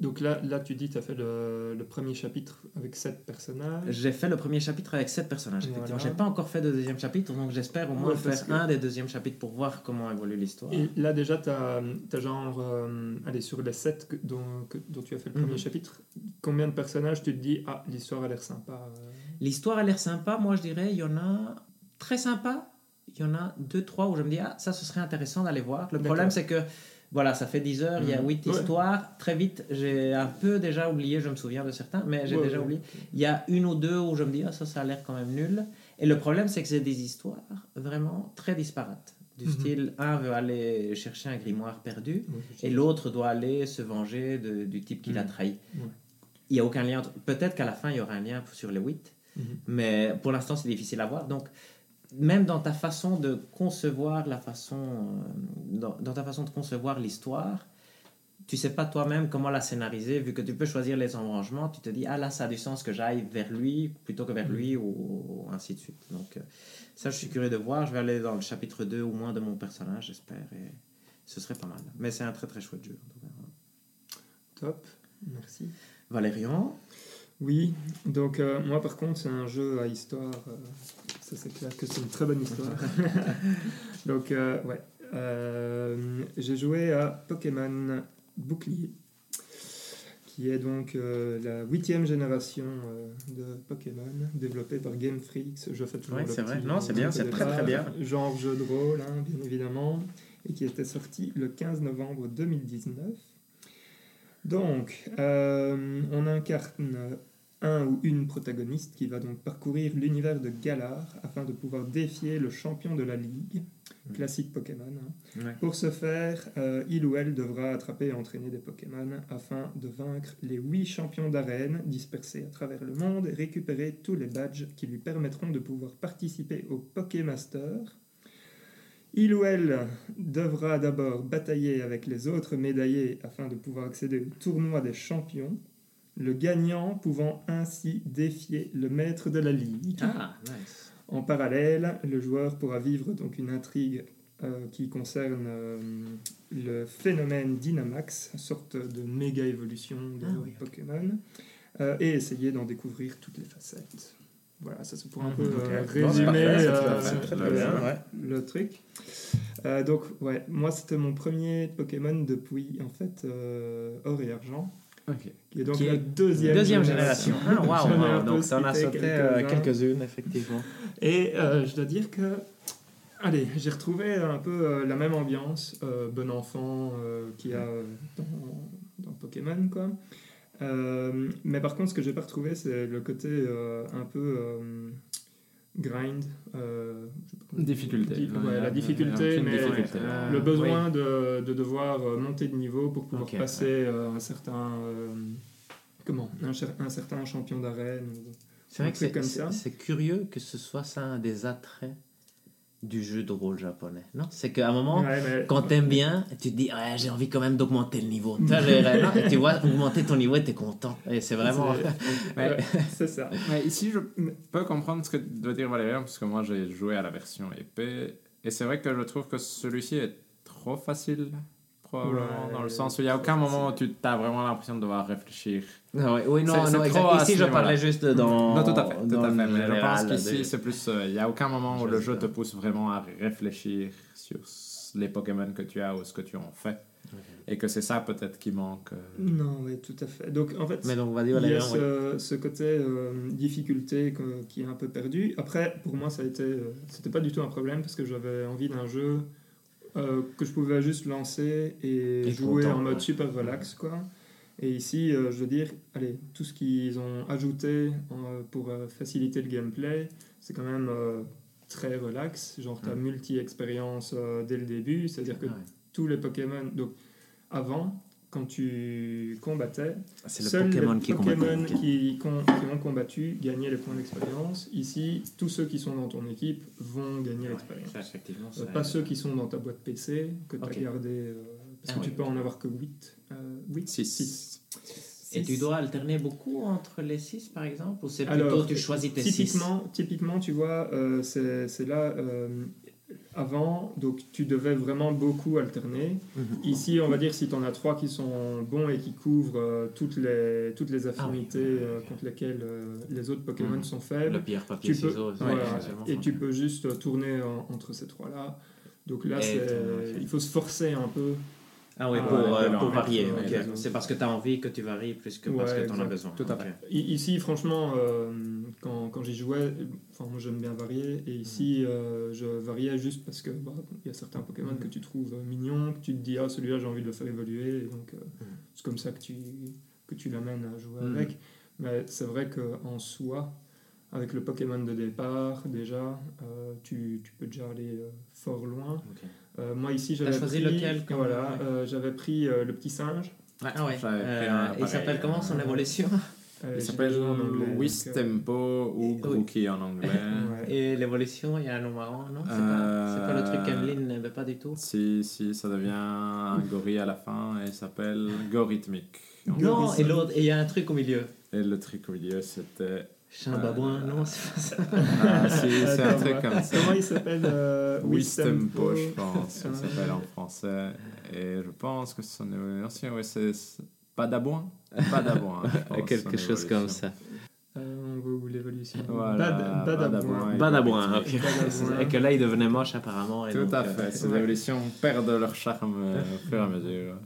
donc là, là, tu dis tu as fait le, le premier chapitre avec sept personnages. J'ai fait le premier chapitre avec 7 personnages. Effectivement, Voilà. j'ai pas encore fait de deuxième chapitre, donc j'espère au moins Ouais, faire que- un des deuxièmes chapitres pour voir comment évolue l'histoire. Et là, déjà, tu as, genre, euh, allez, sur les 7 que- dont, que- dont tu as fait le premier Mhm. chapitre, combien de personnages tu te dis, ah, l'histoire a l'air sympa euh, L'histoire a l'air sympa, moi je dirais, il y en a très sympa. Il y en a deux, trois où je me dis, ah, ça ce serait intéressant d'aller voir. Le problème c'est que, voilà, ça fait 10 heures, il y a Mhm. 8 Ouais. histoires. Très vite, j'ai un peu déjà oublié, je me souviens de certains, mais j'ai Ouais, déjà ouais. oublié. Il y a une ou deux où je me dis, ah, ça, ça a l'air quand même nul. Et le problème, c'est que c'est des histoires vraiment très disparates. Du Mhm. style, un veut aller chercher un grimoire perdu, et l'autre doit aller se venger de- du type qui l'a Mhm. trahi. Il n'y a aucun lien. entre- Peut-être qu'à la fin, il y aura un lien sur les 8, Mhm. mais pour l'instant, c'est difficile à voir. Donc, même dans ta façon de concevoir la façon, euh, dans, dans ta façon de concevoir l'histoire, tu sais pas toi-même comment la scénariser, vu que tu peux choisir les embranchements, tu te dis, ah là, ça a du sens que j'aille vers lui plutôt que vers lui, ou, ou ainsi de suite. Donc, euh, ça, je suis curieux de voir. Je vais aller dans le chapitre 2 au moins de mon personnage, j'espère, et ce serait pas mal. Mais c'est un très très chouette jeu. Top, merci. Valérian, Oui, donc euh, moi par contre, c'est un jeu à histoire. euh, ça, c'est clair que c'est une très bonne histoire. donc, euh, ouais. J'ai joué à Pokémon Bouclier, qui est donc la huitième génération de Pokémon, développée par Game Freak. Je fais toujours Ouais, c'est vrai. Non, c'est bien, c'est très, très bien. Genre jeu de rôle, hein, bien évidemment, et qui était sorti le 15 novembre 2019. Donc, euh, on incarne un ou une protagoniste qui va donc parcourir l'univers de Galar afin de pouvoir défier le champion de la ligue, classique Pokémon. hein. Ouais. Pour ce faire, euh, il ou elle devra attraper et entraîner des Pokémon afin de vaincre les 8 champions d'arène dispersés à travers le monde et récupérer tous les badges qui lui permettront de pouvoir participer au Pokémaster. Il ou elle devra d'abord batailler avec les autres médaillés afin de pouvoir accéder au tournoi des champions, le gagnant pouvant ainsi défier le maître de la ligue. Ah, nice. En parallèle, le joueur pourra vivre donc une intrigue euh, qui concerne euh, le phénomène Dynamax, sorte de méga évolution de Ah oui. Pokémon, euh, et essayer d'en découvrir toutes les facettes. Voilà, ça c'est pour un Mhm, peu euh, résumer euh, le- truc. Euh, donc, ouais, moi c'était mon premier Pokémon depuis en fait euh, Or et Argent, Ok. qui est donc Qui est la deuxième, Deuxième génération. Ah, un peu Donc, ça en a sauté euh, quelques-unes, effectivement. Et euh, je dois dire que, allez, j'ai retrouvé un peu euh, la même ambiance, euh, bon enfant euh, qu'il y a euh, dans, dans Pokémon, quoi. Euh, mais par contre, ce que j'ai pas retrouvé, c'est le côté euh, un peu euh, grind. Difficulté. Di- ouais, la difficulté, mais difficulté. euh, le besoin de, de devoir monter de niveau pour pouvoir passer un certain. comment un, certain champion d'arène. C'est vrai que c'est curieux que ce soit ça un des attraits du jeu de rôle japonais. Non, c'est qu'à un moment, Ouais, mais- quand t'aimes bien, tu te dis ouais, j'ai envie quand même d'augmenter le niveau. Tu vois, j'ai- non, et tu vois augmenter ton niveau et t'es content. Et c'est vraiment. C'est- Ouais. ça. Mais ici, je peux comprendre ce que doit dire Valérian, parce que moi, j'ai joué à la version épée. Et c'est vrai que je trouve que celui-ci est trop facile, probablement, Ouais, dans le sens où il n'y a aucun moment où tu as vraiment l'impression de devoir réfléchir. Ah ouais, oui, non, non, exact. Ici, je parlais juste dans. non, tout à fait, tout à fait. Mais je pense qu'ici, c'est plus. euh, Il n'y a aucun moment où Je le jeu te pousse vraiment à réfléchir sur les Pokémon que tu as ou ce que tu en fais. Et que c'est ça peut-être qui manque. euh. Non, oui, tout à fait. Donc, en fait, Mais donc, vas-y, il y a ce, ce côté euh, difficulté qui est un peu perdu. Après, pour moi, ça a été, c'était pas du tout un problème parce que j'avais envie d'un jeu euh, que je pouvais juste lancer et, Et jouer content, en mode ouais. super relax, quoi. Et ici, euh, je veux dire, allez, tout ce qu'ils ont ajouté euh, pour faciliter le gameplay, c'est quand même très relax. Genre, tu as multi-expérience dès le début, c'est-à-dire que Ah ouais. tous les Pokémon. Donc, avant, quand tu combattais, C'est le seuls Pokémon les qui. Pokémon qui, con- qui ont combattu gagnaient les points d'expérience. Ici, tous ceux qui sont dans ton équipe vont gagner l'expérience. Ça, effectivement, Euh, pas ceux qui sont dans ta boîte PC, que tu as Ok. gardé. euh, parce Ah que tu peux en avoir que 8. Euh, 8 Six. Et tu dois alterner beaucoup entre les 6 par exemple Ou c'est Alors, plutôt tu choisis tes 6 Typiquement, typiquement, tu vois, euh, c'est c'est là. Avant, donc tu devais vraiment beaucoup alterner. Mhm. Ici, on va dire si tu en as trois qui sont bons et qui couvrent euh, toutes, les, toutes les affinités Ah oui. euh, contre lesquelles euh, les autres Pokémon Mhm. sont faibles. Le pierre, papier, tu peux, ciseaux. voilà, et tu peux juste tourner en- entre ces trois-là. Donc là, il faut se forcer un peu. Ah oui, Ah, pour, ouais, euh, pour varier. C'est parce que tu as envie que tu varies plus que parce que tu en as besoin. Tout à fait. Ici, franchement, euh, quand, quand j'y jouais, enfin, moi j'aime bien varier. Et ici, euh, je variais juste parce que bah, il y a certains Pokémon que tu trouves mignons, que tu te dis, ah, celui-là, j'ai envie de le faire évoluer. Et donc, Mhm. c'est comme ça que tu, que tu l'amènes à jouer avec. Mais c'est vrai qu'en soi, avec le Pokémon de départ, déjà, tu, tu peux déjà aller fort loin. Euh, moi, ici, j'avais choisi pris, lequel comme- voilà, ouais. euh, j'avais pris euh, le petit singe. Ah ouais. Euh, un il s'appelle comment son évolution Euh, Il s'appelle déjà en anglais, donc, Whis euh, Tempo ou. Grookey en anglais. ouais. Et l'évolution, il y a un nom marrant, non? C'est Euh, pas, c'est pas le truc qu'Emeline n'aimait pas du tout? Si, si, ça devient un gorille à la fin et il s'appelle Gorithmic. Non, et l'autre, et il y a un truc au milieu. Et le truc au milieu, c'était. Chat babouin, non, c'est pas ça. Ah, c'est un truc comme ça. Comment il s'appelle euh, Wistempo, je pense, il s'appelle en français. Et je pense que son évolution, ouais, c'est c'est pas d'abouin? Pas d'abouin. je pense, Quelque chose comme ça. Euh, on voit où l'évolution. Voilà, Bad, Badabouin. Badabouin. Ok. Et que là, il devenait moche apparemment. et Tout donc, à euh, fait, ces ouais. évolutions perdent leur charme euh, au fur et à mesure.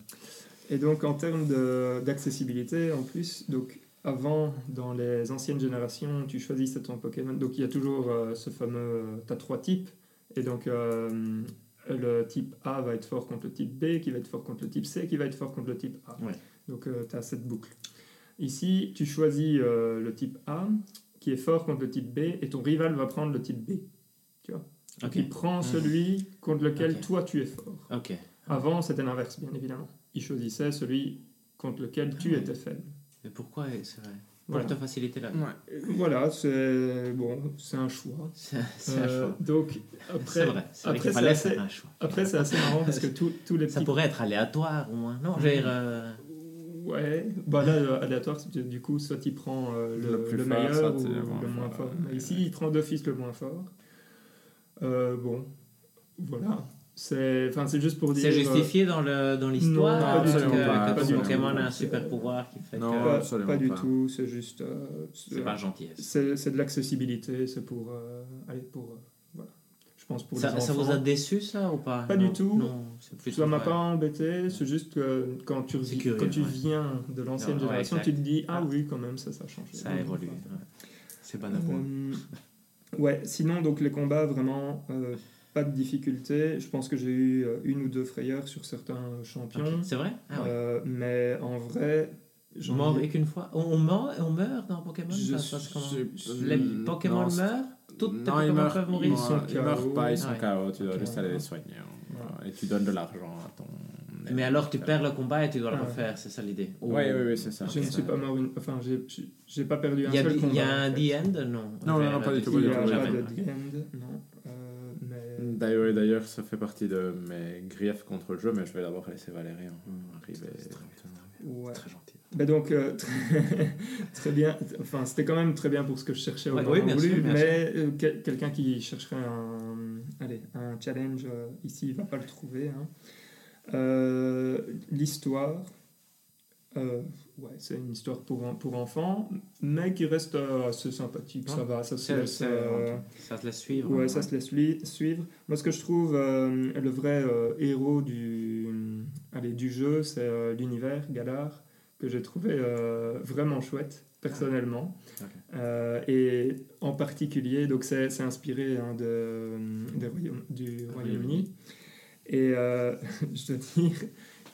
Et donc en termes de- d'accessibilité, en plus, donc avant, dans les anciennes générations, tu choisissais ton Pokémon. Donc il y a toujours euh, ce fameux. tu as trois types. Et donc euh, le type A va être fort contre le type B, qui va être fort contre le type C, qui va être fort contre le type A. Ouais. Donc tu as cette boucle. Ici, tu choisis euh, le type A, qui est fort contre le type B, et ton rival va prendre le type B. Tu vois? Ok. Il prend celui contre lequel toi tu es fort. Avant, c'était l'inverse, bien évidemment. Il choisissait celui contre lequel tu Ah ouais. étais faible. Pourquoi c'est vrai? Pour Voilà. te faciliter la vie. Euh, Voilà, c'est bon, c'est un choix. C'est un Euh, choix. Donc après, C'est vrai. C'est vrai après, c'est assez- un choix. après c'est assez marrant parce que tous tous les Ça petits pourrait être aléatoire au moins. Non, dire. euh, Ouais, bah là, euh, aléatoire, du coup, soit il prend euh, le, Le plus le fort, meilleur soit ou le le moins moins fort, fort. euh, Mais ici, il prend d'office le moins fort. Euh, bon, voilà. C'est enfin, c'est juste pour dire. C'est justifié dans le dans l'histoire Non, pas du que, tout. que Pas tout. Pokémon a un super pouvoir qui fait Non, que pas, absolument pas du tout, c'est juste. euh, c'est pas gentillesse. c'est c'est de l'accessibilité, c'est pour. euh, allez, pour. euh, voilà. Je pense pour Ça, les ça vous a déçu ça ou pas? Pas Non, du tout. Non, Ça m'a pas embêté, c'est juste que quand tu, quand tu ouais. viens de l'ancienne génération, tu te dis Ah Ah. oui, quand même, ça, ça a changé. Ça a évolué. C'est bon à ouais, sinon, donc les combats, vraiment, euh, pas de difficulté. Je pense que j'ai eu euh, une ou deux frayeurs sur certains champions. C'est vrai? Ah ouais. Euh, mais en vrai, j'en Mort ai- et qu'une fois? On, on meurt, on meurt dans Pokémon? Je ça se passe comment je- Les non, Pokémon meurent? Toutes tes Non, ils Pokémon meurent, peuvent ils mourir Ils sont meurent, ils meurent KO. pas, ils sont Ouais. KO, tu dois Ok. juste aller les soigner. Et tu donnes de l'argent à ton. Mais alors tu perds le combat et tu dois le ouais. refaire, c'est ça l'idée Oui, oui, oui, c'est ça. Je ne suis pas mort une... Enfin, j'ai- pas perdu un Il y a, seul il combat. y a un en fait. The End? Non. Non, non, non, pas du tout, Il n'y a pas de The End, non. D'ailleurs, d'ailleurs, ça fait partie de mes griefs contre le jeu, mais je vais d'abord laisser Valérian Mm, arriver. c'est très Ouais. Très gentil. Ben donc, euh, très, très bien. Enfin, c'était quand même très bien pour ce que je cherchais au Ouais, moment oui, bien voulu, sûr, bien mais euh, quel- quelqu'un qui chercherait un, allez, un challenge euh, ici, il va pas le trouver. hein. Euh, L'histoire, euh, ouais, c'est une histoire pour, pour enfants, mais qui reste assez sympathique. Ça va, ça se laisse, euh, Ça te laisse suivre. Ouais, ça se laisse suivre. Moi, ce que je trouve euh, le vrai euh, héros du, allez, du jeu, c'est l'univers Galar, que j'ai trouvé vraiment chouette, personnellement. Euh, et en particulier, donc c'est c'est inspiré hein, de, du Royaume-Uni. Et je dois dire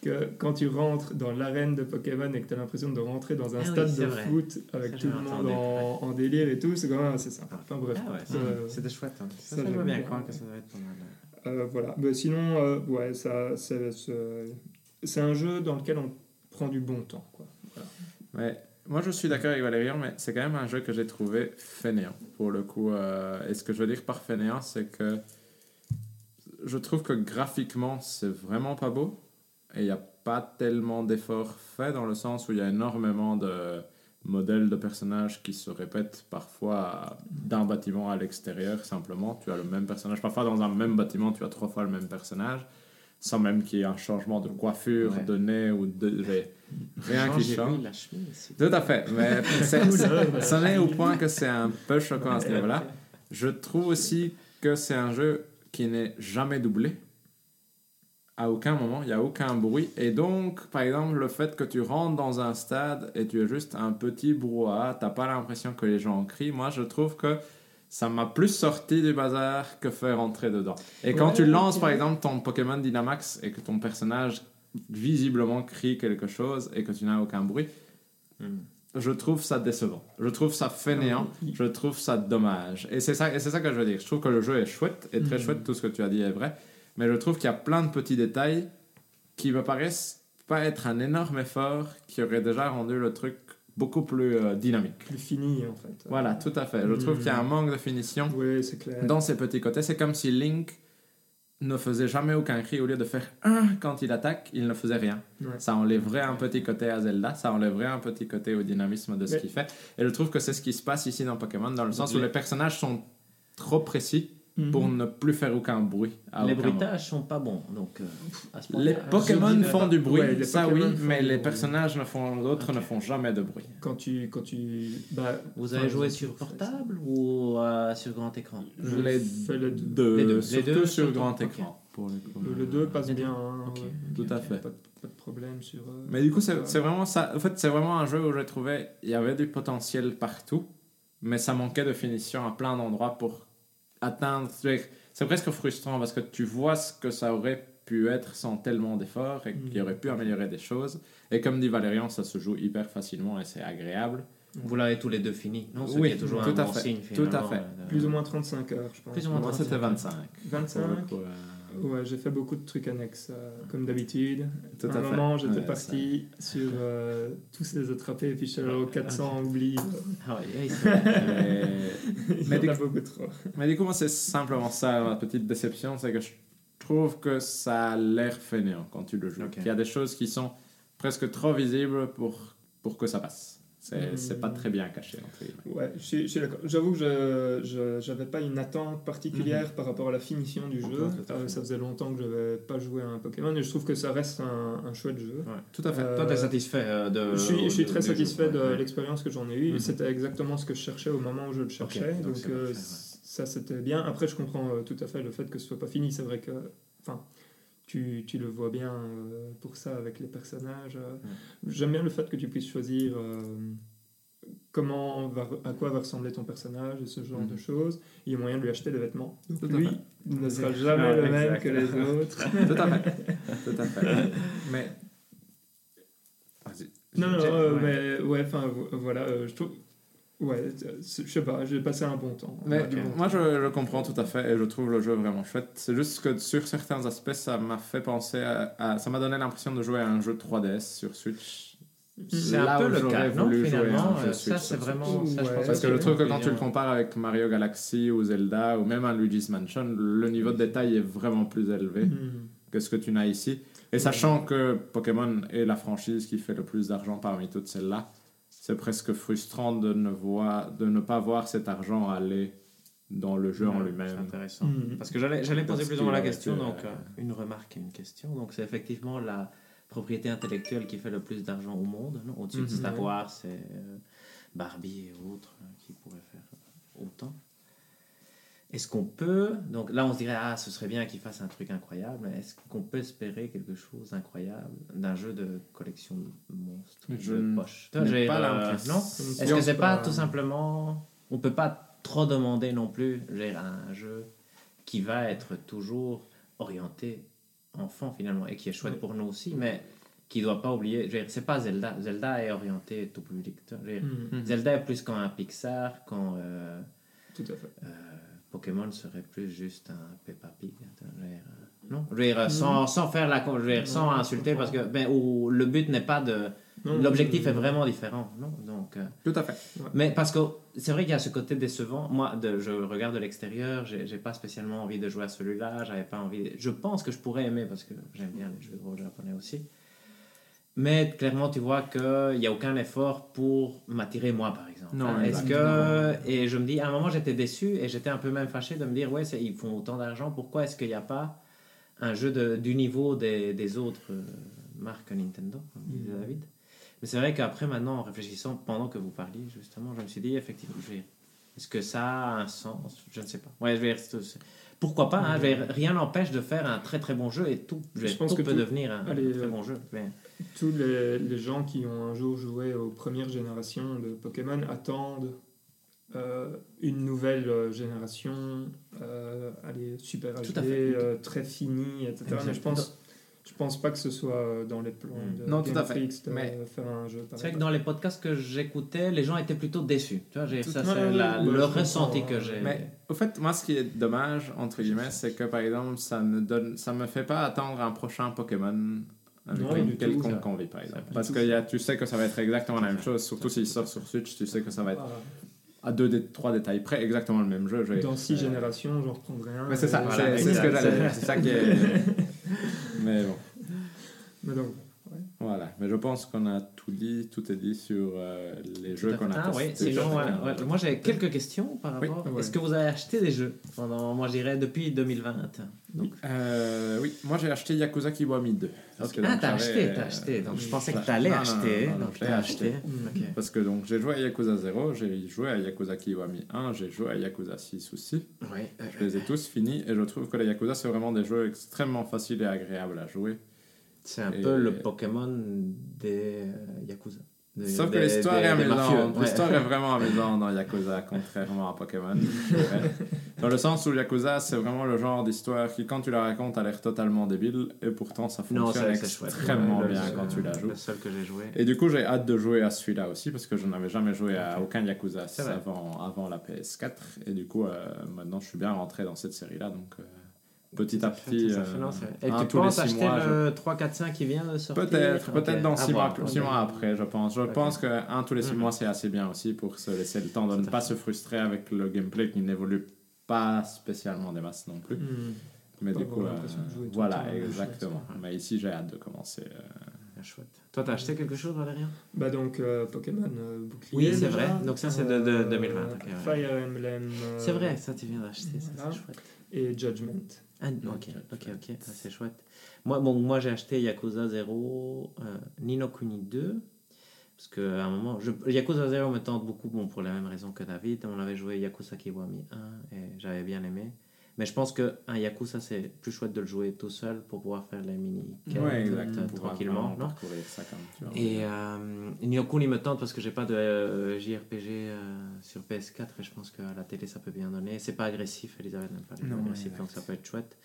que quand tu rentres dans l'arène de Pokémon et que tu as l'impression de rentrer dans un Ah stade de vrai. foot avec Ça, tout le monde en, en délire et tout, c'est quand même assez sympa. Enfin bref. Ah ouais, Euh, c'était chouette. hein. ça, Ça, je bien croire que ça doit être pas mal. Euh, voilà. Mais sinon, euh, ouais, ça, c'est, un jeu dans lequel on prend du bon temps. Quoi. Voilà. Mais moi, je suis d'accord avec Valérian, mais c'est quand même un jeu que j'ai trouvé fainéant, pour le coup. euh, et ce que je veux dire par fainéant, c'est que je trouve que graphiquement, c'est vraiment pas beau. Et il n'y a pas tellement d'efforts faits, dans le sens où il y a énormément de modèles de personnages qui se répètent parfois d'un bâtiment à l'extérieur, simplement. Tu as le même personnage. Parfois, dans un même bâtiment, tu as trois fois le même personnage, sans même qu'il y ait un changement de coiffure, Ouais. de nez ou de... Rien qui change. la chemise. Tout à fait, mais c'en est au point que c'est un peu choquant à ce niveau-là. Je trouve aussi que c'est un jeu qui n'est jamais doublé. À aucun moment, il n'y a aucun bruit. Et donc, par exemple, le fait que tu rentres dans un stade et tu es juste un petit brouhaha, tu n'as pas l'impression que les gens crient. Moi, je trouve que ça m'a plus sorti du bazar que faire rentrer dedans. Et quand Ouais, tu lances, par exemple, ton Pokémon Dynamax et que ton personnage visiblement crie quelque chose et que tu n'as aucun bruit, Hmm. je trouve ça décevant. Je trouve ça fainéant. Je trouve ça dommage. Et c'est ça, et ça que je veux dire. Je trouve que le jeu est chouette, et très Mhm. chouette, tout ce que tu as dit est vrai. Mais je trouve qu'il y a plein de petits détails qui me paraissent pas être un énorme effort qui aurait déjà rendu le truc beaucoup plus euh, dynamique. Plus fini, en fait. Voilà, tout à fait. Je trouve qu'il y a un manque de finition Oui, c'est clair. dans ces petits côtés. C'est comme si Link ne faisait jamais aucun cri. Au lieu de faire un quand il attaque, il ne faisait rien. Ouais. Ça enlèverait un petit côté à Zelda, ça enlèverait un petit côté au dynamisme de ce Mais- qu'il fait. Et je trouve que c'est ce qui se passe ici dans Pokémon, dans le sens où les personnages sont trop précis Mhm. pour ne plus faire aucun bruit. à Les aucun moment. bruitages sont pas bons, donc euh, à ce Les Pokémon font pas- du bruit, Ouais, les ça Pokémon oui, mais les personnages ne font, d'autres ne font jamais de bruit. Quand tu... Quand tu bah, Vous avez joué sur portable ou euh, sur grand écran? Je les fais les deux. Les deux. Les sur sur grand écran. pour le coup. Le 2 passe bien. hein. Tout à fait. Pas, de- pas de problème sur. euh, Mais du coup, c'est vraiment ça. En fait, c'est vraiment un jeu où je trouvais il y avait du potentiel partout, mais ça manquait de finition à plein d'endroits pour atteindre. C'est presque frustrant parce que tu vois ce que ça aurait pu être sans tellement d'efforts et qu'il Mm. aurait pu améliorer des choses. Et comme dit Valérian, ça se joue hyper facilement et c'est agréable. Vous l'avez tous les deux fini, non? Ce Oui, qui est toujours tout un à bon fait, signe, tout à fait. euh, Plus ou moins 35 heures, je pense. Plus ou moins Moi, 35. c'était 25. 25 pour le coup, euh, Ouais, j'ai fait beaucoup de trucs annexes, euh, comme d'habitude. À un moment, j'étais Ouais, parti sur euh, tous les attrapés, et puis je suis allé au 400 oubli. Ah ouais, ouais, c'est vrai. Mais- Il Mais y du en a beaucoup trop. Mais du coup, moi, c'est simplement ça, ma petite déception, c'est que je trouve que ça a l'air fainéant quand tu le joues. Ok. Il y a des choses qui sont presque trop visibles pour, pour que ça passe. C'est Mm. c'est pas très bien caché. Ouais, je suis, je suis d'accord. J'avoue que je j'avais pas une attente particulière par rapport à la finition du jeu. Euh, ça faisait longtemps que je n'avais pas joué à un Pokémon et je trouve que ça reste un, un chouette jeu. Tout à fait. Euh, Toi, t'es satisfait euh, de. Je suis, je suis de- très satisfait de ouais, l'expérience que j'en ai eue. Mhm. C'était exactement ce que je cherchais au moment où je le cherchais. donc donc c'est euh, parfait, ouais. ça, c'était bien. Après, je comprends euh, tout à fait le fait que ce soit pas fini. C'est vrai que enfin, tu, tu le vois bien euh, pour ça avec les personnages. euh. J'aime bien le fait que tu puisses choisir euh, comment va, à quoi va ressembler ton personnage et ce genre Mhm. de choses. Il y a moyen de lui acheter des vêtements. Donc Tout lui fait. ne sera jamais Ouais, le même exact. que les autres. Tout à fait. Tout à fait. Mais. Vas-y. Non, non, euh, ouais. mais ouais, enfin vo- voilà, euh, je trouve. Ouais, je sais pas, j'ai passé un bon temps. Mais bon moi, je, je comprends tout à fait et je trouve le jeu vraiment chouette. C'est juste que sur certains aspects, ça m'a fait penser à, à- Ça m'a donné l'impression de jouer à un jeu 3DS sur Switch. C'est Là un peu où le j'aurais cas, non Finalement, jeu euh, ça, c'est vraiment. Ça, je Ouais. pense Parce que je que une quand tu le compares avec Mario Galaxy ou Zelda ou même un Luigi's Mansion, le niveau de détail est vraiment plus élevé Mhm. que ce que tu n'as ici. Et sachant que Pokémon est la franchise qui fait le plus d'argent parmi toutes celles-là, c'est presque frustrant de ne, voir, de ne pas voir cet argent aller dans le jeu en Ouais, C'est lui-même. intéressant. Mhm. Parce que j'allais j'allais poser plus ou moins la question, été, donc euh, euh, une remarque et une question. Donc c'est effectivement la propriété intellectuelle qui fait le plus d'argent au monde. Au-dessus de Mhm. Star. Wars, c'est euh, Barbie et autres qui pourraient faire autant. Est-ce qu'on peut, donc là on se dirait, ah ce serait bien qu'ils fassent un truc incroyable, mais est-ce qu'on peut espérer quelque chose d'incroyable d'un jeu de collection de monstres, Je de poche Toi, j'ai, pas euh, l'impression. Est-ce que c'est pas tout simplement. On peut pas trop demander non plus je veux dire, à un jeu qui va être toujours orienté enfant finalement et qui est chouette Ouais. pour nous aussi, mais qui doit pas oublier. je veux dire, C'est pas Zelda. Zelda est orienté tout public. Je veux dire, Mhm. Mhm. Zelda est plus quand un Pixar, quand euh, Tout à fait. euh, Pokémon serait plus juste un Peppa Pig. Euh, non, je veux dire, sans, sans faire la, je veux dire, sans Non, insulter parce que ben, ou le but n'est pas de. L'objectif je- est vraiment différent, non? Donc. euh, Tout à fait. mais parce que c'est vrai qu'il y a ce côté décevant. Moi, de, je regarde de l'extérieur, j'ai j'ai pas spécialement envie de jouer à celui-là. J'avais pas envie. Je pense que je pourrais aimer parce que j'aime bien les jeux de rôle japonais aussi. Mais clairement, tu vois qu'il n'y a aucun effort pour m'attirer moi, par exemple. Non, Est-ce que et je me dis, à un moment, j'étais déçu et j'étais un peu même fâché de me dire, ouais, ils font autant d'argent. Pourquoi est-ce qu'il n'y a pas un jeu de- du niveau des, des autres euh, marques Nintendo, comme disait Mhm. David? Mais c'est vrai qu'après, maintenant, en réfléchissant, pendant que vous parliez, justement, je me suis dit, effectivement, est-ce que ça a un sens? Je ne sais pas. Ouais, je vais pourquoi pas hein, dire, Rien n'empêche de faire un très très bon jeu et tout, je dire, pense que peut tout- devenir un Allez, très euh, bon jeu. Mais- Tous les, les gens qui ont un jour joué aux premières générations de Pokémon attendent euh, une nouvelle euh, génération, euh, allez, super Tout HD, euh, très finie, etc. Mais je pense, je pense pas que ce soit dans les plans Mm. de Non, tout à fait. De Mais- faire un jeu C'est vrai que dans les podcasts que j'écoutais, les gens étaient plutôt déçus. Tu vois, ça, c'est le ressenti que j'ai. Mais au fait, moi, ce qui est dommage, entre guillemets, c'est que par exemple, ça ne donne, ça me fait pas attendre un prochain Pokémon avec Non, une quelconque envie, par exemple. Parce que y a, tu sais que ça va être exactement la même chose, surtout s'il sort sur Switch, tu sais que ça va être à deux, dé- trois détails près exactement le même jeu. Dans six générations, j'en reprendrai un. Mais c'est ça, ce que j'allais c'est ça qui est. Mais bon. Voilà, mais je pense qu'on a tout dit, tout est dit sur euh, les jeux qu'on a Ah oui, sinon, ouais, ouais. moi j'ai quelques questions par Oui, rapport. ouais. Est-ce que vous avez acheté des jeux pendant, moi je dirais depuis 2020 Donc, Euh, oui, moi j'ai acheté Yakuza Kiwami 2. Parce ok. que Ah, t'as acheté, euh, t'as acheté. Donc je pensais que t'allais non, acheter. non, non, donc je l'ai t'as acheté. acheté. Ok. Parce que donc j'ai joué à Yakuza 0, j'ai joué à Yakuza Kiwami 1, j'ai joué à Yakuza 6 aussi. Je les ai tous finis et je trouve que les Yakuza c'est vraiment des jeux extrêmement faciles et agréables à jouer. C'est un Et- peu le Pokémon des euh, Yakuza. Des- Sauf que l'histoire est amusante. ouais. L'histoire est vraiment amusante dans Yakuza, contrairement à Pokémon. dans le sens où Yakuza, c'est vraiment le genre d'histoire qui, quand tu la racontes, a l'air totalement débile et pourtant ça fonctionne c'est c'est extrêmement Ouais, bien le- quand tu la joues. Le seul que j'ai joué. Et du coup, j'ai hâte de jouer à celui-là aussi parce que je n'avais jamais joué à aucun Yakuza C'est avant, avant la PS4. Et du coup, euh, maintenant, je suis bien rentré dans cette série-là. Donc, euh, petit à petit. Ça euh, Et un tu tous les penses six acheter mois, je- le 3, 4, 5 qui vient de sortir Peut-être, peut-être dans à 6 mois, six mois après, je pense. Je Ok. pense qu'un tous les 6 Mhm. mois, c'est assez bien aussi pour se laisser le temps de ne pas fait. se frustrer avec le gameplay qui n'évolue pas spécialement des masses non plus. Hmm. Mais Pas du coup, euh, voilà, même exactement. chose. Mais ici, j'ai hâte de commencer. euh, Ah, Chouette. Toi, t'as acheté quelque chose, Valérien? Bah donc euh, Pokémon euh, bouclier. Oui, c'est vrai. Donc ça, c'est de- de 2020, ok, ouais. Fire Emblem. euh, C'est vrai, ça, tu viens d'acheter, ça, voilà. c'est chouette. Et Judgment. Ah, ok, ok, ok, ça, c'est chouette. Moi, bon, moi j'ai acheté Yakuza 0, euh, Nino Kuni 2, parce qu'à un moment, je, Yakuza 0 me tente beaucoup, bon, pour la même raison que David. On avait joué Yakuza Kiwami 1 et j'avais bien aimé. Mais je pense qu'un Yakuza, c'est plus chouette de le jouer tout seul pour pouvoir faire les mini Ouais, euh, tranquillement. non parcourir ça comme tu as Et euh, Nino Kuni me tente parce que j'ai pas de euh, JRPG euh, sur PS4 et je pense qu'à la télé ça peut bien donner. C'est pas agressif, Elisabeth n'aime pas les Non, agressifs, exact. donc ça peut être chouette.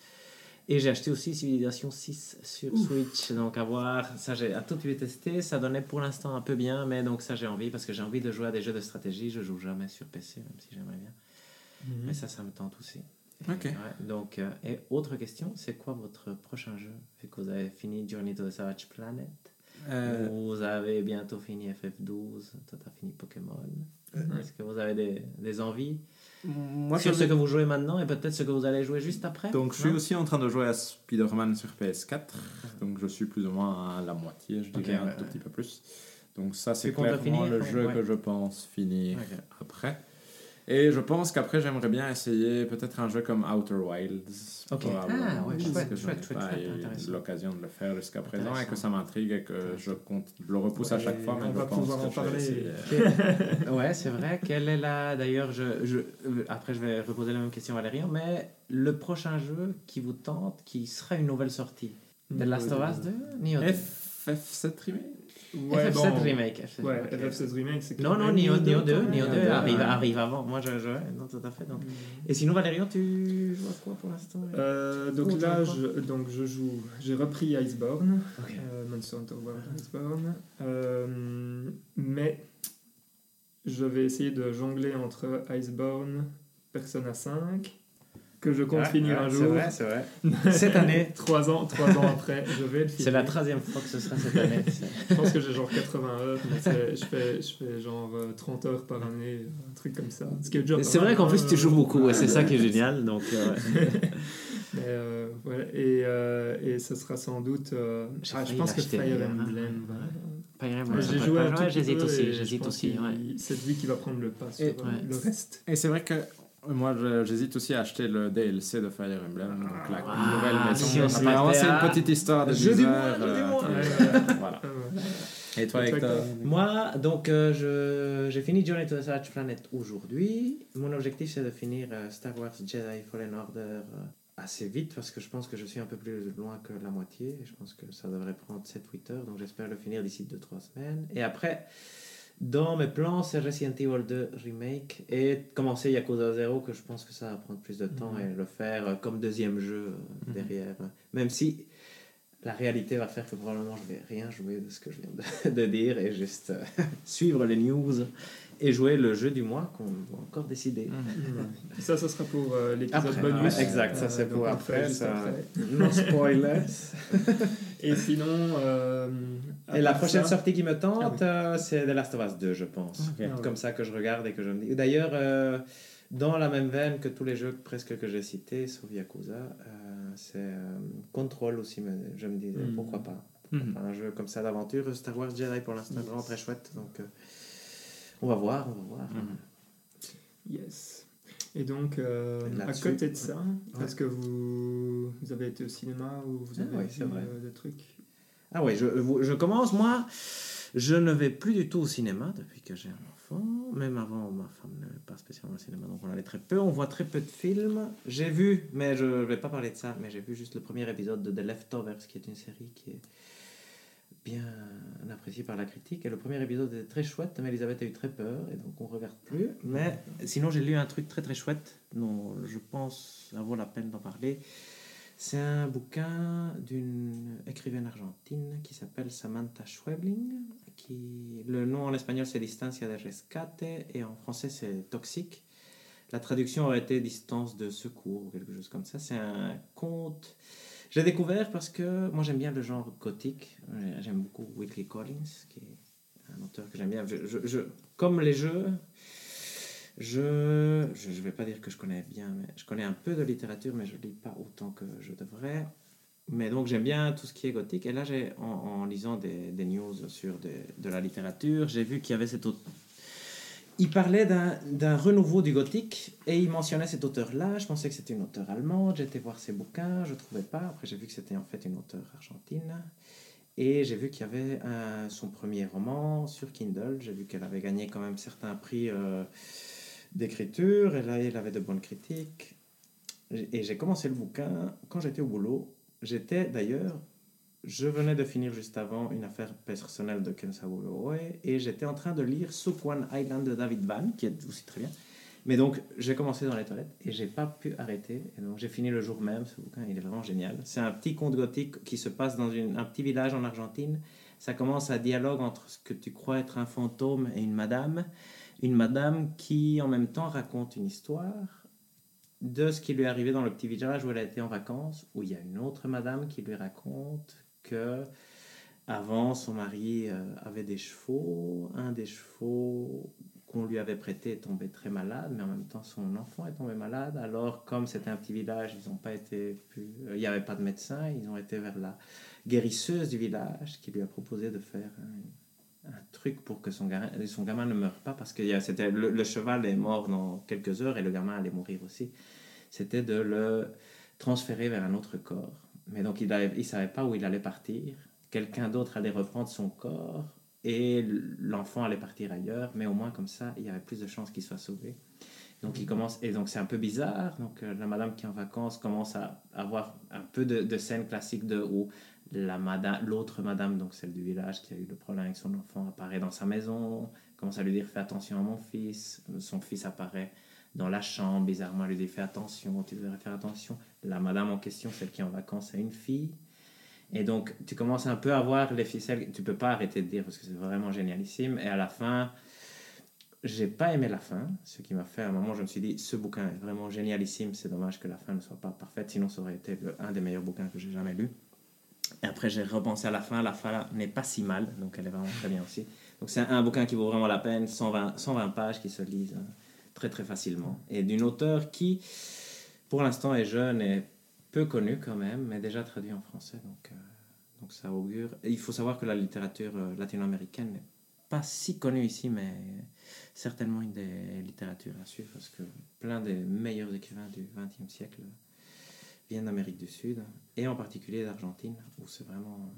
Et j'ai acheté aussi Civilization 6 sur Switch, donc à voir. Ça, j'ai à tout de suite testé. Ça donnait pour l'instant un peu bien, mais donc ça, j'ai envie parce que j'ai envie de jouer à des jeux de stratégie. Je joue jamais sur PC, même si j'aimerais bien. Mais ça, ça me tente aussi. Ok. Ouais, donc, euh, et autre question, c'est quoi votre prochain jeu? Vu que vous avez fini Journey to the Savage Planet, Euh, vous avez bientôt fini FF12, toi t'as fini Pokémon. Est-ce que vous avez des, des envies moi, sur ce que vous jouez maintenant et peut-être ce que vous allez jouer juste après Donc, je suis aussi en train de jouer à Spider-Man sur PS4. Donc, je suis plus ou moins à la moitié, je dirais, un ouais, tout ouais. petit peu plus. Donc, ça, c'est clairement finir, le jeu ouais. que je pense finir après. Et je pense qu'après, j'aimerais bien essayer peut-être un jeu comme Outer Wilds. Ok. probablement, Ah, ouais, parce chouette, que je chouette, pas eu l'occasion de le faire jusqu'à présent et que ça m'intrigue et que je compte le repousse à Ouais, chaque fois, mais on je va pense pouvoir en parler. Ouais, c'est vrai. Quelle est la. D'ailleurs, je, je, euh, après, je vais reposer la même question à Valérian, mais le prochain jeu qui vous tente, qui sera une nouvelle sortie? The Last of Us 2 Nioh 2 FF7 Remake? Ouais, FF7 bon. Remake. FF7, Ouais, ok. FF16 Remake, c'est Non, non, Nioh 2, Nioh 2, quand Nioh même. 2 ouais. arrive, arrive avant. Moi, je, je, non, tout à fait. Donc. Et sinon, Valérian, tu joues à quoi pour l'instant? Euh, donc là, je, donc je joue. J'ai repris Iceborne, Ok. euh, Monster Hunter World Iceborne, euh, mais je vais essayer de jongler entre Iceborne, Persona 5, que je compte finir un jour. c'est vrai. Cette année, trois ans, trois ans après, je vais le finir. c'est la troisième fois que ce sera cette année. Je pense que j'ai genre 80 heures, mais c'est- je fais, je fais genre euh, 30 heures par année, un truc comme ça. Ce C'est vrai qu'en hein, plus, tu euh, joues beaucoup, et c'est ça qui est génial. Donc, euh, ouais. Mais euh, voilà, et, euh, et ce sera sans doute. euh, ah, je pense que l'acheter Fire hein. Emblem ça J'ai joué ouais, petit J'hésite aussi, j'hésite aussi. ouais. C'est lui qui va prendre le pas sur Et- euh, ouais. le reste. Et c'est vrai que moi j'hésite aussi à acheter le DLC de Fire Emblem, donc la Ah, nouvelle maison. c'est une petite histoire de Jeu 10 du euh, ouais. voilà. Et toi, Hector Moi, donc, euh, je- j'ai fini Journey to the Savage Planet aujourd'hui. Mon objectif, c'est de finir euh, Star Wars Jedi Fallen Order euh, assez vite parce que je pense que je suis un peu plus loin que la moitié. Je pense que ça devrait prendre 7-8 heures, donc j'espère le finir d'ici 2-3 semaines. Et après, dans mes plans, c'est Resident Evil 2 Remake et commencer Yakuza 0, que je pense que ça va prendre plus de temps Mhm. et le faire euh, comme deuxième jeu euh, Mhm. derrière. Même si la réalité va faire que probablement je vais rien jouer de ce que je viens de, de dire et juste euh, suivre les news et jouer le jeu du mois qu'on va encore décider. Ouais. Ça, ce sera pour euh, l'épisode bonus. ouais, exact, ça, c'est donc pour après, fait juste ça- après. No spoilers. Et sinon. euh, et la prochaine ça- sortie qui me tente, Ah oui. euh, c'est The Last of Us 2, je pense. Ah ouais. Comme ça que je regarde et que je me dis. D'ailleurs, euh, dans la même veine que tous les jeux presque que j'ai cités, sauf Yakuza, euh, c'est euh, Control aussi. me- Je me disais Mm. pourquoi pas? Un jeu comme ça d'aventure. Star Wars Jedi pour l'instant, vraiment très chouette. Donc, euh, on va voir, on va voir. Mhm. Yes. Et donc, euh, à côté de ça, ouais. est-ce que vous, vous avez été au cinéma ou vous Ah avez ouais, vu vrai. euh, des trucs? Ah ouais, je, vous- je commence. Moi, je ne vais plus du tout au cinéma depuis que j'ai un enfant. Même avant, ma femme n'allait pas spécialement au cinéma, donc on allait très peu. On voit très peu de films. J'ai vu, mais je ne vais pas parler de ça, mais j'ai vu juste le premier épisode de The Leftovers, qui est une série qui est bien appréciée par la critique. Et le premier épisode était très chouette, mais Elisabeth a eu très peur, et donc on ne regarde plus. Mais sinon, j'ai lu un truc très très chouette, dont je pense ça vaut la peine d'en parler. C'est un bouquin d'une écrivaine argentine qui s'appelle Samantha Schwebling. Qui... Le nom en espagnol c'est Distancia de Rescate et en français c'est Toxique. La traduction aurait été Distance de secours ou quelque chose comme ça. C'est un conte. J'ai découvert parce que moi j'aime bien le genre gothique. J'aime beaucoup Whitley Collins, qui est un auteur que j'aime bien. Je, je- comme les jeux, je ne vais pas dire que je connais bien, mais je connais un peu de littérature, mais je ne lis pas autant que je devrais. Mais donc j'aime bien tout ce qui est gothique. Et là, en, en lisant des, des news sur des- de la littérature, j'ai vu qu'il y avait cet auteur. Il parlait d'un, renouveau du gothique et il mentionnait cet auteur-là. Je pensais que c'était une auteure allemande. Été voir ses bouquins, je ne trouvais pas. Après, j'ai vu que c'était en fait une auteure argentine. Et j'ai vu qu'il y avait son premier roman sur Kindle. J'ai vu qu'elle avait gagné quand même certains prix euh, d'écriture. Et là, elle avait de bonnes critiques. Et j'ai commencé le bouquin quand j'étais au boulot. J'étais d'ailleurs, je venais de finir juste avant une affaire personnelle de Ken Sawoloe et j'étais en train de lire Sukwan Island de David Van, qui est aussi très bien. Mais donc, j'ai commencé dans les toilettes et j'ai pas pu arrêter. Donc, j'ai fini le jour même. Ce bouquin, il est vraiment génial. C'est un petit conte gothique qui se passe dans une- un petit village en Argentine. Ça commence à dialogue entre ce que tu crois être un fantôme et une madame. Une madame qui, en même temps, raconte une histoire de ce qui lui est arrivé dans le petit village où elle a été en vacances, où il y a une autre madame qui lui raconte que avant son mari euh, avait des chevaux, un des chevaux qu'on lui avait prêté est tombé très malade, mais en même temps son enfant est tombé malade. Alors comme c'était un petit village, ils n'ont pas été plus, euh, il n'y avait pas de médecin, ils ont été vers la guérisseuse du village qui lui a proposé de faire un, truc pour que son gamin, son gamin ne meure pas parce que c'était le cheval est mort dans quelques heures et le gamin allait mourir aussi. C'était de le transférer vers un autre corps. Mais donc il ne savait pas où il allait partir. Quelqu'un d'autre allait reprendre son corps et l'enfant allait partir ailleurs. Mais au moins comme ça, il y avait plus de chances qu'il soit sauvé. Donc il commence et donc c'est un peu bizarre. Donc euh, la madame qui est en vacances commence à avoir un peu de, de scène classique de où la madame, l'autre madame, donc celle du village qui a eu le problème avec son enfant, apparaît dans sa maison, commence à lui dire fais attention à mon fils. Son fils apparaît dans la chambre, bizarrement, elle lui dit fais attention, tu devrais faire attention. La madame en question, celle qui est en vacances, a une fille. Et donc, tu commences un peu à voir les ficelles. Tu peux pas arrêter de dire parce que c'est vraiment génialissime. Et à la fin, j'ai pas aimé la fin. Ce qui m'a fait, à un moment, je me suis dit ce bouquin est vraiment génialissime. C'est dommage que la fin ne soit pas parfaite. Sinon, ça aurait été un des meilleurs bouquins que j'ai jamais lu. Et après, j'ai repensé à la fin. La fin n'est pas si mal. Donc, elle est vraiment très bien aussi. Donc, c'est un, bouquin qui vaut vraiment la peine. 120, 120 pages qui se lisent hein, très, très facilement. Et d'une auteure qui, pour l'instant, est jeune et peu connue quand même, mais déjà traduit en français. Donc, euh, donc ça augure. Et il faut savoir que la littérature euh, latino-américaine n'est pas si connue ici, mais certainement une des littératures à suivre parce que plein des meilleurs écrivains du XXe siècle viennent d'Amérique du Sud et en particulier d'Argentine où c'est vraiment.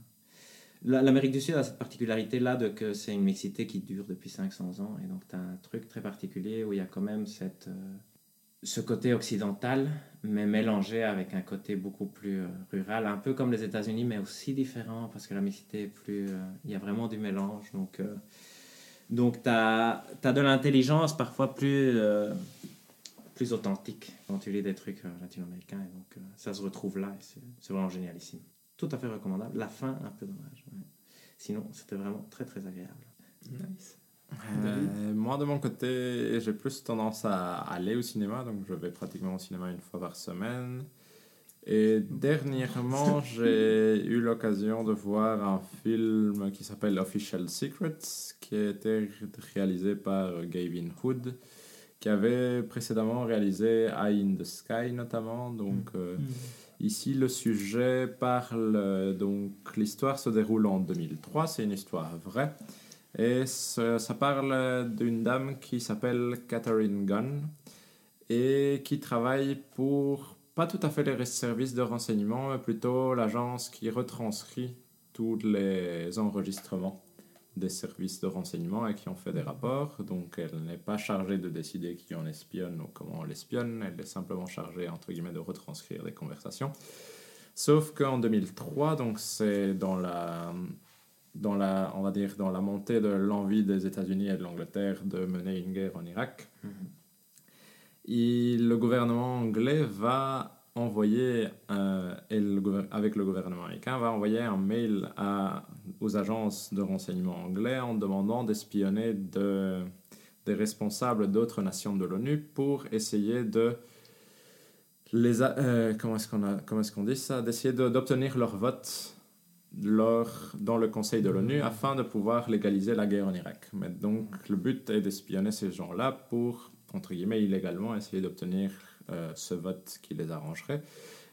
La- L'Amérique du Sud a cette particularité-là de que c'est une mixité qui dure depuis 500 ans et donc tu as un truc très particulier où il y a quand même cette, euh, ce côté occidental mais mélangé avec un côté beaucoup plus euh, rural, un peu comme les États-Unis mais aussi différent parce que la mixité est plus... euh, il y a vraiment du mélange donc... donc, tu as, de l'intelligence parfois plus, plus authentique quand tu lis des trucs latino-américains. Et donc, ça se retrouve là. C'est vraiment génialissime. Tout à fait recommandable. La fin, un peu dommage. ouais. Sinon, c'était vraiment très, très agréable. Nice. Euh, moi, de mon côté, j'ai plus tendance à aller au cinéma, donc je vais pratiquement au cinéma une fois par semaine. Et dernièrement, j'ai eu l'occasion de voir un film qui s'appelle Official Secrets, qui a été réalisé par Gavin Hood, qui avait précédemment réalisé Eye in the Sky notamment. Donc, euh, Ici, le sujet parle, euh, donc l'histoire se déroule en 2003, c'est une histoire vraie. Et ça, ça parle d'une dame qui s'appelle Catherine Gunn et qui travaille pour, pas tout à fait les services de renseignement, mais plutôt l'agence qui retranscrit tous les enregistrements des services de renseignement et qui ont fait des rapports. Donc elle n'est pas chargée de décider qui on espionne ou comment on l'espionne, elle est simplement chargée, entre guillemets, de retranscrire des conversations. Sauf qu'en 2003, donc c'est dans la, dans la, on va dire, dans la montée de l'envie des États-Unis et de l'Angleterre de mener une guerre en Irak, et le gouvernement anglais va envoyer, euh, avec le gouvernement américain, va envoyer un mail aux agences de renseignement anglais en demandant d'espionner de, des responsables d'autres nations de l'ONU pour essayer de les euh, comment est-ce qu'on comment est-ce qu'on dit ça? D'essayer de- d'obtenir leur vote leur, dans le Conseil de l'ONU afin de pouvoir légaliser la guerre en Irak. Donc le but est d'espionner ces gens-là pour entre guillemets illégalement essayer d'obtenir euh, ce vote qui les arrangerait.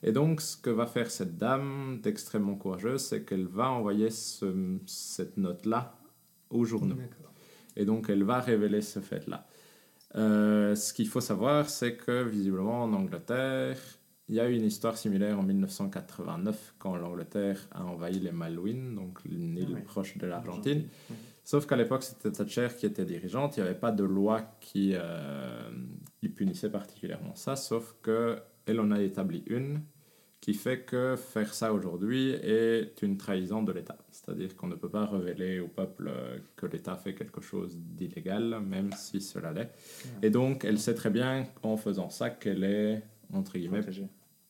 Et donc ce que va faire cette dame d'extrêmement courageuse, c'est qu'elle va envoyer ce- cette note-là aux journaux. Et donc, elle va révéler ce fait-là. Euh, ce qu'il faut savoir, c'est que visiblement en Angleterre, il y a eu une histoire similaire en 1989 quand l'Angleterre a envahi les Malouines, donc une île Ah oui. proche de l'Argentine. Sauf qu'à l'époque, c'était Thatcher qui était dirigeante. Il n'y avait pas de loi qui, euh, qui punissait particulièrement ça, sauf qu'elle en a établi une qui fait que faire ça aujourd'hui est une trahison de l'État. C'est-à-dire qu'on ne peut pas révéler au peuple euh, que l'État fait quelque chose d'illégal, même si cela l'est. Et donc, elle sait très bien en faisant ça qu'elle est, entre guillemets, Protégé.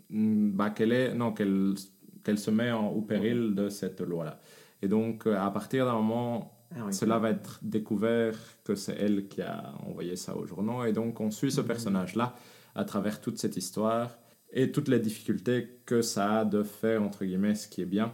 Mm, bah, qu'elle est non qu'elle qu'elle se met en, au péril de cette loi là et donc euh, à partir d'un moment Ah oui. cela va être découvert que c'est elle qui a envoyé ça aux journaux et donc on suit ce personnage là à travers toute cette histoire et toutes les difficultés que ça a de faire entre guillemets ce qui est bien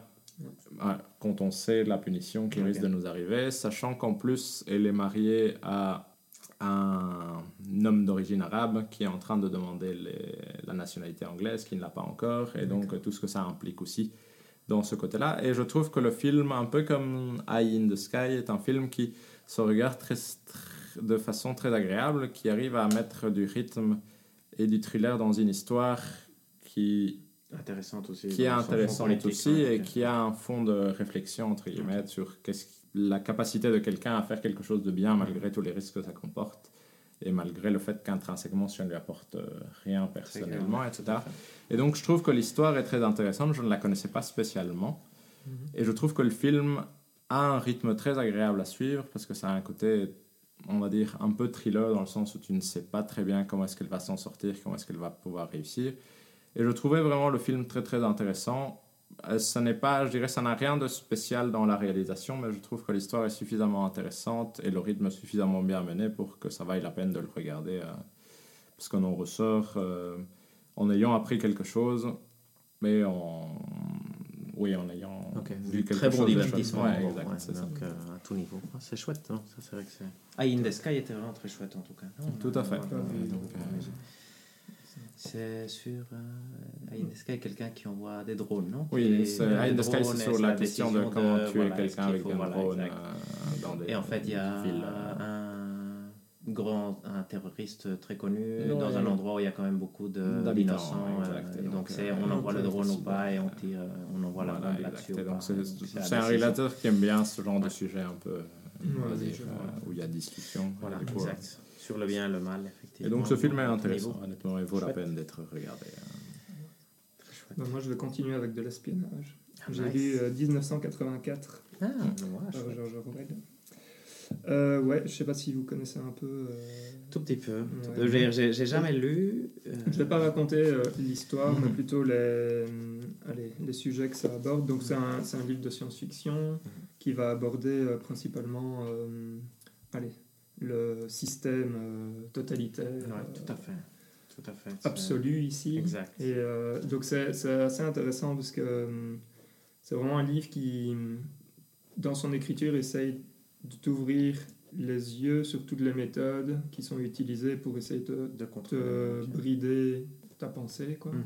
Ah, quand on sait la punition qui risque de nous arriver sachant qu'en plus elle est mariée à un homme d'origine arabe qui est en train de demander les- la nationalité anglaise, qui ne l'a pas encore, et donc tout ce que ça implique aussi dans ce côté-là. Et je trouve que le film, un peu comme Eye in the Sky, est un film qui se regarde très, tr- de façon très agréable, qui arrive à mettre du rythme et du thriller dans une histoire qui Intéressante aussi. qui est intéressante aussi et qui a un fond de réflexion entre guillemets sur qu'est-ce la capacité de quelqu'un à faire quelque chose de bien malgré tous les risques que ça comporte et malgré le fait qu'intrinsèquement ça ne lui apporte euh, rien personnellement etc et donc je trouve que l'histoire est très intéressante. Je ne la connaissais pas spécialement. Et je trouve que le film a un rythme très agréable à suivre parce que ça a un côté on va dire un peu thriller dans le sens où tu ne sais pas très bien comment est-ce qu'elle va s'en sortir comment est-ce qu'elle va pouvoir réussir. Et je trouvais vraiment le film très très intéressant. Euh, Ça n'est pas, je dirais, ça n'a rien de spécial dans la réalisation, mais je trouve que l'histoire est suffisamment intéressante et le rythme suffisamment bien mené pour que ça vaille la peine de le regarder. euh, parce qu'on en ressort euh, en ayant appris quelque chose, mais en. Oui, en ayant Ok, vu quelque Très bon chose divertissement. Ouais, bon, exact, ouais, c'est ça. donc euh, à tout niveau. Ah, c'est chouette, hein, ça c'est vrai que c'est. Ah, In the Sky était vraiment très chouette en tout cas. Non, Tout à fait. donc, C'est sur euh, In the Sky, quelqu'un qui envoie des drones, non? Oui, c'est sur la question de comment de- tuer voilà, quelqu'un avec faut- un voilà, drone euh, dans des Et en fait, il y a villes, euh, un grand un terroriste très connu dans un endroit où il y a quand même beaucoup de- D'habitants, d'innocents. euh, donc, donc, c'est euh, on envoie le drone ou pas et on tire, euh, on envoie la bombe là-dessus. Pas. c'est un réalisateur qui aime bien ce genre de sujet un peu, où il y a discussion. Voilà, exact. Sur le bien et le mal, effectivement. Et donc ce film est intéressant, niveau. honnêtement, il vaut la peine d'être regardé. Très chouette. Bah, moi, je vais continuer avec de l'espionnage. Ah, J'ai nice. lu euh, 1984 Ah, ouais, par chouette. George Orwell. Euh, ouais, je sais pas si vous connaissez un peu. euh, Tout petit peu. Ouais. Je veux dire, J'ai jamais lu. euh, Je vais pas raconter euh, l'histoire, mais Mhm. plutôt les, euh, allez, les sujets que ça aborde. Donc, c'est un, c'est un livre de science-fiction qui va aborder euh, principalement euh, allez, le système euh, totalitaire ouais, euh, tout à fait. Tout à fait. C'est- absolu ici. Exact. Et euh, donc c'est assez intéressant parce que c'est vraiment un livre qui, dans son écriture, essaye de t'ouvrir les yeux sur toutes les méthodes qui sont utilisées pour essayer de De te brider ta pensée. Quoi. Mhm.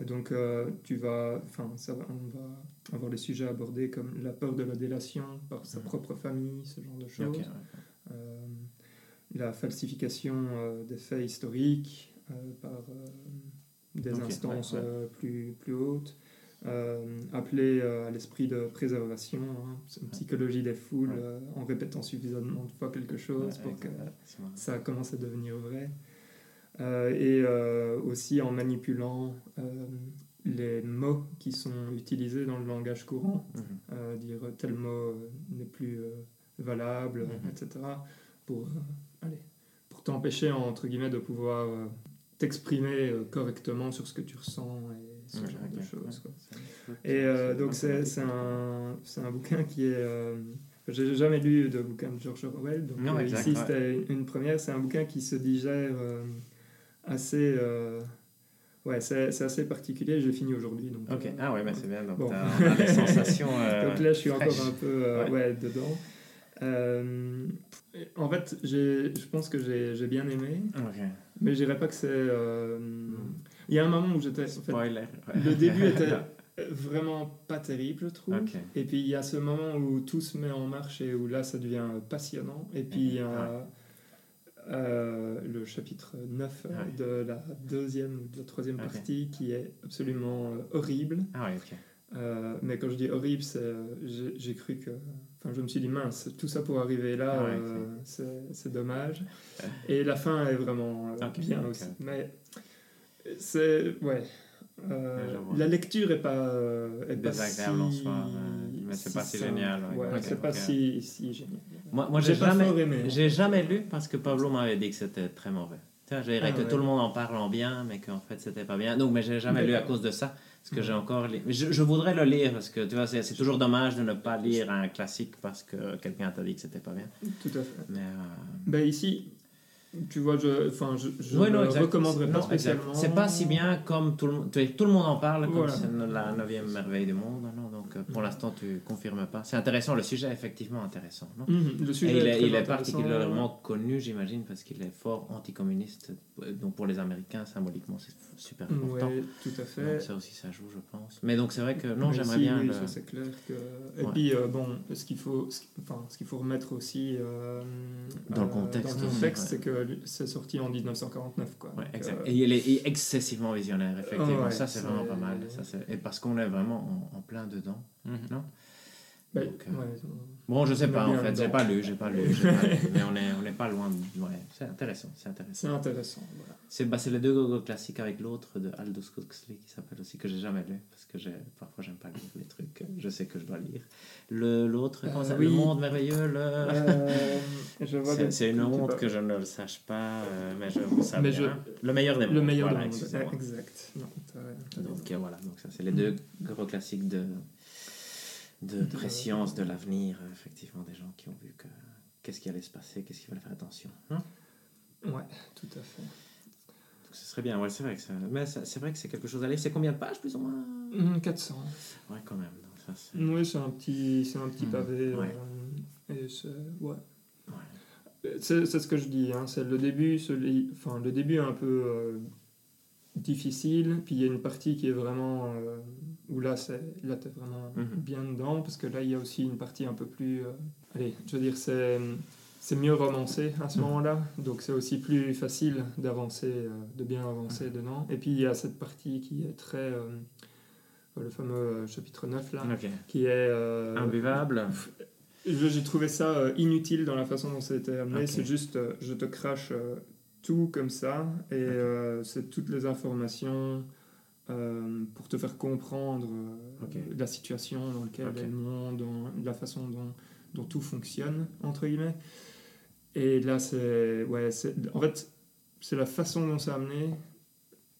Et donc, euh, tu vas, enfin, ça va, on va avoir des sujets abordés comme la peur de la délation par sa Mhm. propre famille, ce genre de choses. Ouais. La falsification euh, des faits historiques euh, par euh, des instances ouais, ouais. euh, plus, plus hautes. Euh, appeler euh, à l'esprit de préservation, hein, une psychologie des foules, Ouais. euh, en répétant suffisamment de fois quelque chose Ouais, pour que ça commence à devenir vrai. Euh, et euh, aussi en manipulant euh, les mots qui sont utilisés dans le langage courant, Mhm. euh, dire tel mot euh, n'est plus euh, valable, Mhm. etc. Pour, euh, allez, pour t'empêcher, entre guillemets, de pouvoir euh, t'exprimer euh, correctement sur ce que tu ressens et ce Ouais, genre de choses. quoi. Et euh, donc c'est un, un bouquin qui est... euh, j'ai jamais lu de bouquin de George Orwell, donc Non, euh, exact, ici ouais. c'était une première. C'est un bouquin qui se digère assez... ouais, c'est assez particulier. J'ai fini aujourd'hui. Donc, Ok, ah ouais, mais c'est bien. Donc, Bon. t'as- des sensations. donc là, je suis encore un peu dedans. Euh, en fait, je pense que j'ai bien aimé, mais je dirais pas que c'est... euh, Il y a un moment où j'étais... en fait, le début était vraiment pas terrible, je trouve. Et puis il y a ce moment où tout se met en marche et où là ça devient passionnant. Et puis il y a euh, le chapitre 9 Ouais. de la deuxième ou de la troisième partie qui est absolument euh, horrible. Ah. Euh, mais quand je dis horrible, euh, j'ai cru que. Enfin, je me suis dit, mince, tout ça pour arriver là, Ah ouais, euh, c'est, dommage. Et la fin est vraiment euh, bien aussi. Mais c'est. Ouais. Euh, Ouais, la lecture est pas, euh, est pas Désagréable en si- soi. Mais c'est pas si simple. génial, ouais. C'est pas si, si génial. Moi, moi J'ai jamais, aimé. j'ai jamais lu parce que Pablo m'avait dit que c'était très mauvais. Tu vois, je dirais Ah que ouais. tout le monde en parle en bien, mais qu'en fait c'était pas bien. Donc, mais j'ai jamais lu à cause de ça. Parce que j'ai encore. Je, je voudrais le lire parce que tu vois, c'est toujours dommage de ne pas lire un classique parce que quelqu'un t'a dit que c'était pas bien. Tout à fait. Mais. euh, Ben ici, tu vois, je, enfin, je, non, exact. recommanderais pas Non, spécialement. C'est pas si bien comme tout le Tout le monde en parle comme Voilà. c'est la neuvième merveille du monde. Donc euh, pour l'instant, tu confirmes pas. C'est intéressant. Le sujet est effectivement intéressant. Non? Mhm, le sujet Et il est, est, très il est intéressant. particulièrement connu, j'imagine, parce qu'il est fort anticommuniste. Donc pour les Américains, symboliquement, c'est super important. Ouais, tout à fait. Donc ça aussi, ça joue, je pense. Mais donc c'est vrai que non, j'aimerais si, bien. oui, le- ça, c'est clair que. Et Ouais. puis, euh, bon, ce qu'il faut, ce, enfin, ce qu'il faut remettre aussi euh, Dans le contexte dans le aussi, contexte, c'est que c'est sorti en 1949, quoi. Ouais, exact. euh, Et il est excessivement visionnaire, effectivement. Ouais, ça, c'est vraiment pas mal. Ça, et parce qu'on est vraiment en, en plein dedans. Non? Ben, donc, euh, ouais, Bon, je sais pas, en fait. J'ai pas lu, j'ai pas lu. j'ai pas lu. mais on est, on est pas loin. De... Ouais, c'est intéressant, c'est c'est intéressant. intéressant. Voilà. C'est bah, les deux gros classiques avec l'autre de Aldous Huxley qui s'appelle aussi, que j'ai jamais lu, parce que parfois j'aime pas lire les trucs je sais que je dois lire. Le L'autre, Euh, oui. Le monde merveilleux, le... Euh, C'est des- une honte que je ne le sache pas, euh, mais je vous je- hein. Le meilleur des mondes. Le meilleur voilà, du monde. excusez-moi. Exact. Non. Donc voilà, donc ça c'est les deux gros classiques de, de préscience de l'avenir, euh, effectivement, des gens qui ont vu que qu'est-ce qui allait se passer, qu'est-ce qu'il fallait faire attention. Hein? Ouais, tout à fait. donc ce serait bien, ouais, c'est vrai que ça, mais c'est vrai que c'est quelque chose à lire. C'est combien de pages plus ou moins? Hum, 400. Ouais, quand même. donc ça, Oui, c'est un petit, c'est un petit Mhm, pavé. ouais. euh, et c'est, ouais. ouais. C'est, c'est ce que je dis. Hein, c'est le début, enfin le début est un peu euh, difficile. Puis il y a une partie qui est vraiment euh, où là, c'est, là t'es vraiment Mhm. bien dedans parce que là il y a aussi une partie un peu plus. euh, allez, je veux dire c'est. C'est mieux romancé à ce Mhm. moment-là, donc c'est aussi plus facile d'avancer, euh, de bien avancer Mhm. dedans. Et puis il y a cette partie qui est très, euh, le fameux chapitre 9 là, qui est Imbuvable. J'ai trouvé ça inutile dans la façon dont été amené. C'est juste, je te crache tout comme ça, et c'est toutes les informations euh, pour te faire comprendre euh, la situation dans laquelle Ok. est le monde, dans la façon dont, dont tout fonctionne, entre guillemets. Et là, c'est. Ouais, en fait, c'est la façon dont c'est amené,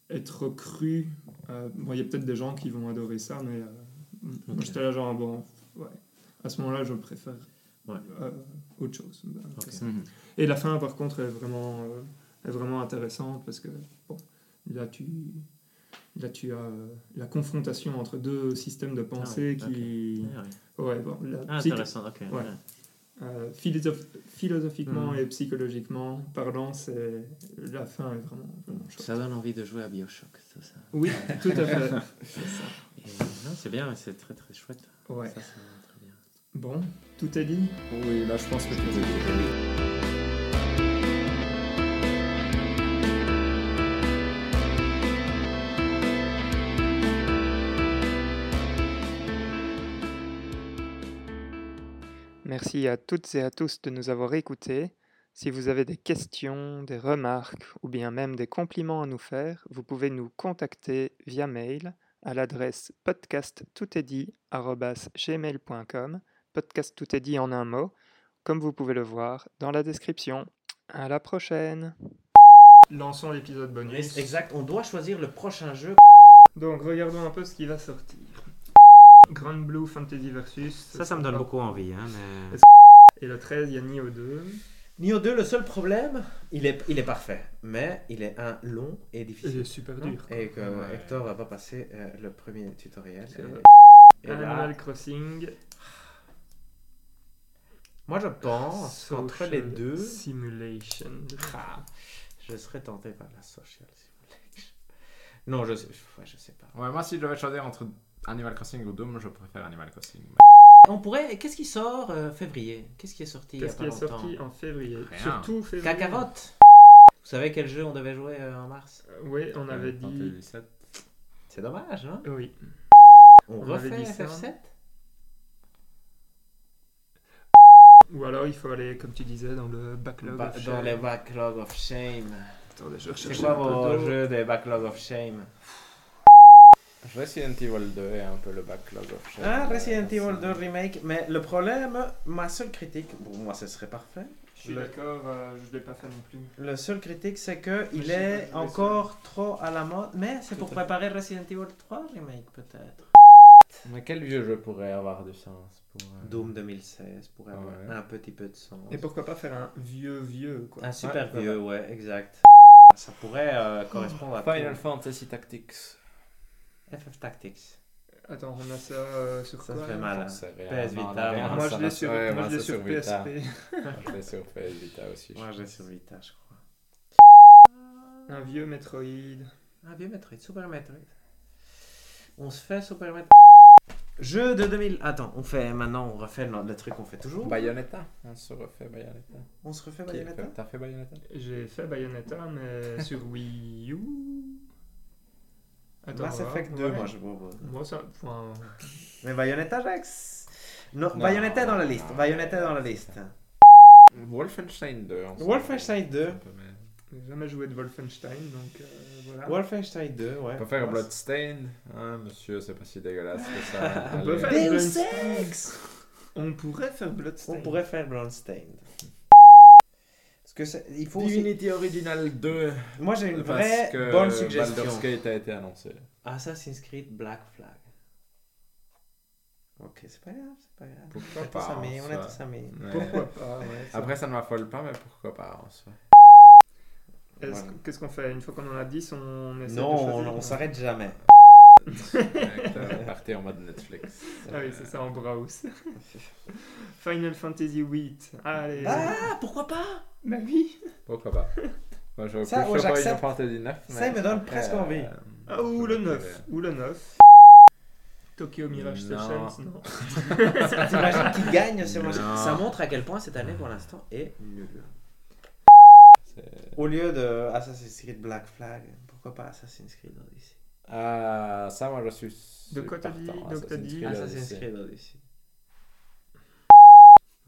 être cru. euh, bon, il y a peut-être des gens qui vont adorer ça, mais euh, moi j'étais là, genre, bon, ouais. À ce moment-là, je préfère Ouais. euh, autre chose. Que ça. Et la fin, par contre, est vraiment, euh, est vraiment intéressante parce que bon, là, tu, là, tu as euh, la confrontation entre deux systèmes de pensée Ah qui. Ouais, ouais. Ouais, bon, la Ah, psych- intéressant, ok. Ouais. Euh, philosoph- philosophiquement Mhm. et psychologiquement parlant, c'est la fin est vraiment. Ça donne envie de jouer à Bioshock, tout ça. Oui, tout à fait. C'est bien, c'est très très chouette. Ouais. Ça, c'est vraiment très bien. Bon, tout est dit? Oui, là, je pense que tout est dit. Merci à toutes et à tous de nous avoir écoutés. Si vous avez des questions, des remarques ou bien même des compliments à nous faire, vous pouvez nous contacter via mail à l'adresse podcasttoutestdit@gmail.com. Podcast tout est dit en un mot, comme vous pouvez le voir dans la description. À la prochaine. Lançons l'épisode bonus. Exact, on doit choisir le prochain jeu. Donc regardons un peu ce qui va sortir. Grand Blue Fantasy Versus. Ça, ça me donne beaucoup envie. Hein, mais... Et le 13, il y a Nioh 2. Nioh 2, le seul problème, il est, il est parfait, mais il est un long et difficile. super dur. Et que Ouais. Hector va pas passer euh, le premier tutoriel. Et- là, Animal Crossing. moi je pense qu'entre les deux, Simulation. ah, je serais tenté par la social simulation. Non, je sais, ouais, je sais pas. Ouais, moi, si je devais choisir entre Animal Crossing ou Doom, je préfère Animal Crossing. On pourrait. Qu'est-ce qui sort euh, février? Qu'est-ce qui est sorti Qu'est-ce qui est longtemps? sorti en février? Rien. Surtout février. Kakarot Vous savez quel jeu on devait jouer euh, en mars? Euh, Oui, on avait dit. C'est dommage, hein? Oui. On, On avait refait dit ça. FF7 Ou alors il faut aller, comme tu disais, dans le backlog. Ba- of Dans shame. les Backlog of Shame. Attendez, je C'est quoi vos jeux des Backlog of Shame? Resident Evil 2 est un peu le backlog of. Ah, Resident Euh, Evil 2 Remake. Mais le problème, ma seule critique, pour moi ce serait parfait. Je suis Le- d'accord, euh, je ne l'ai pas fait non plus. Le seul critique, c'est que Je il sais pas est encore trop à la mode. Mais c'est pour préparer Resident Evil 3 Remake, peut-être. Mais quel vieux jeu pourrait avoir du sens pour. euh, Doom 2016 pourrait avoir Ouais. un petit peu de sens. Et pourquoi pas faire un vieux vieux quoi. Un super Ouais, vieux, ouais, exact. Ça pourrait euh, correspondre à Final tout. Fantasy Tactics. FF Tactics. Attends, on a ça euh, sur Ça quoi fait mal. hein. J'en sais rien. PS Vita, non, moi, Moi ça je l'ai sur, ouais, moi, je l'ai sur Vita. PSP. Moi, je l'ai sur PS Vita aussi. Moi, je pense. sur Vita, je crois. Un vieux Metroid. Un vieux Metroid, Super Metroid. On se fait Super Metroid. Jeu de 2000. Attends, on fait maintenant, on refait le, le truc qu'on fait toujours. Bayonetta. On se refait Bayonetta. On se refait Bayonetta? fait- T'as fait Bayonetta? J'ai fait Bayonetta, mais sur Wii U. Attends, Mass Effect voir. 2, moi je vois. Moi, ça. enfin, Mais Bayonetta, Jax Non, Non, Bayonetta est dans la liste. non. Bayonetta est dans la liste. Wolfenstein 2. on s'en Wolfenstein fout 2. un peu, mais- j'ai jamais joué de Wolfenstein, donc euh, voilà. Wolfenstein 2, ouais. On peut faire Bloodstained. Hein, monsieur, c'est pas si dégueulasse que ça. On peut faire- Deus. Ex On pourrait faire Bloodstained. On pourrait faire Bloodstained. Que il faut aussi... Divinity Original 2. Moi j'ai une parce vraie que bonne suggestion. Baldur's Gate a été annoncé. Assassin's Creed Black Flag. Ok, c'est pas grave, c'est pas grave. Pourquoi pas, tous amis, en on est tous amis. Ouais. Pourquoi pas, ouais. ça- Après, ça ne m'affole pas, mais pourquoi pas en soi. Voilà. Qu'est-ce qu'on fait? Une fois qu'on en a 10, on essaie Non, de choisir on s'arrête jamais. Avec, Partez en mode Netflix. Ah oui, c'est ça, en browse. Final Fantasy 8. Allez. Ah, pourquoi pas? Bah oui. Pourquoi pas Moi, je Ça, ouais, j'accepte. Fantasy 9. Ça, il me donne après, presque envie. euh, Ah, ou le 9. préfère. Ou le 9. Tokyo Mirage Non. Sessions, non. T'imagines qui gagne ce match. Ça montre à quel point cette année pour l'instant est nulle. Au lieu de Assassin's Creed Black Flag, pourquoi pas Assassin's Creed Odyssey? Ah, ça, moi, je suis. De quoi t'as dit? Assassin's Creed Odyssey.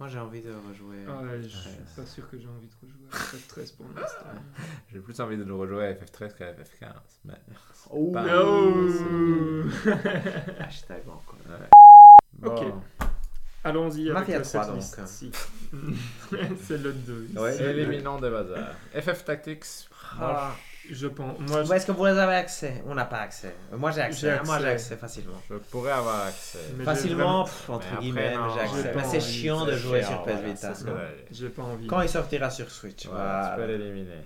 Moi j'ai envie de rejouer. Ah ouais, je suis Ouais. pas sûr que j'ai envie de rejouer à FF13 pour l'instant. J'ai plus envie de rejouer à FF13 qu'à FF15. Mais... Oh, Pas- No Hashtag encore. Bon. Ok. Allons-y avec Mafia euh, 3, cette donc. Si. C'est le 2. Ouais. Éliminons des bazars. FF Tactics. Ah, je pense. Moi, Où est-ce que vous avez accès? On n'a pas accès. Euh, Moi j'ai accès. J'ai Moi j'ai accès. accès facilement. Je pourrais avoir accès. Mais Facilement, pff, entre après, guillemets, j'ai accès. Mais c'est chiant de jouer chiant, sur PS Vita. J'ai pas envie. Quand il sortira sur Switch. Voilà, tu peux l'éliminer.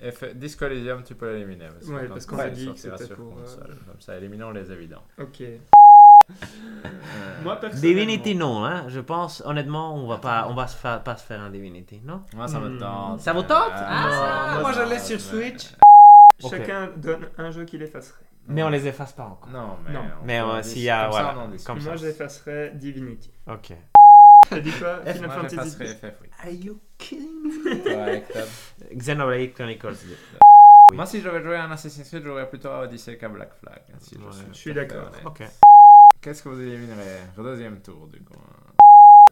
F... Disco Elysium, tu peux l'éliminer. Ouais, quand parce qu'on a dit que c'était sur pour, euh, console. Comme ça, éliminons les évidents. Ok. Moi, personnellement... Divinity, non, hein. Je pense, honnêtement, on va pas, on va se faire, pas se faire un Divinity, non? Moi, ça me Hmm. tente. Ça vous tente? Euh, Ah, moi, moi je laisse sur. Switch. Chacun donne un jeu qu'il effacerait. Mais on les efface pas encore. Non, mais. Non. on Mais peut euh, dis- s'il y a, comme ça, voilà, on en discute. comme ça. Moi, j'effacerais Divinity. Ok. Dit quoi? Final moi, Fantasy j'effacerais 10. FF, oui. Are you kidding me? Toi. Xenoblade Chronicles 2. Oui. Moi, si j'avais joué à un Assassin's Creed, j'aurais plutôt à Odyssey qu'à Black Flag. hein, si Ouais. je, Je suis d'accord. honnête. Ok. Qu'est-ce que vous éliminerez? Au deuxième tour, du coup.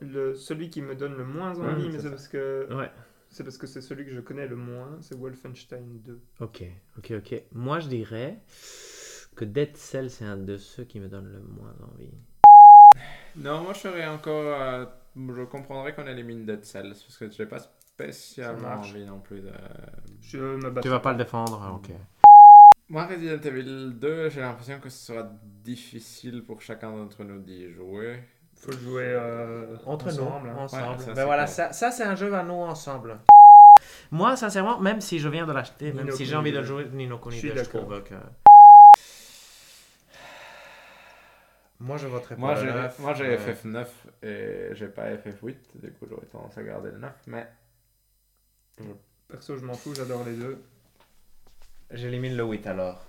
Le, celui qui me donne le moins Ouais, envie, mais c'est parce que Ouais. c'est parce que c'est celui que je connais le moins, c'est Wolfenstein 2. Ok, ok, ok. Moi, je dirais que Dead Cell, c'est un de ceux qui me donne le moins envie. Non, moi, je serais encore. euh, je comprendrais qu'on élimine Dead Cells, parce que j'ai pas spécialement envie non plus de. Je me bats. Tu vas pas le défendre Ok. Moi, Resident Evil 2, j'ai l'impression que ce sera difficile pour chacun d'entre nous d'y jouer. Faut jouer euh, Entre ensemble. nous, hein. ensemble. Ouais, ça, ben c'est voilà, ça, ça c'est un jeu à nous ensemble. Moi, sincèrement, même si je viens de l'acheter, même Nino si j'ai envie de le jouer, Nino Kuni Je suis 2, je d'accord. trouve que... Moi, je voterai Moi, pour le j'ai, 9, moi, j'ai euh, FF9 et j'ai pas FF8, du coup, j'aurais tendance à garder le 9, mais. Perso, je m'en fous, j'adore les deux. J'élimine le 8 alors.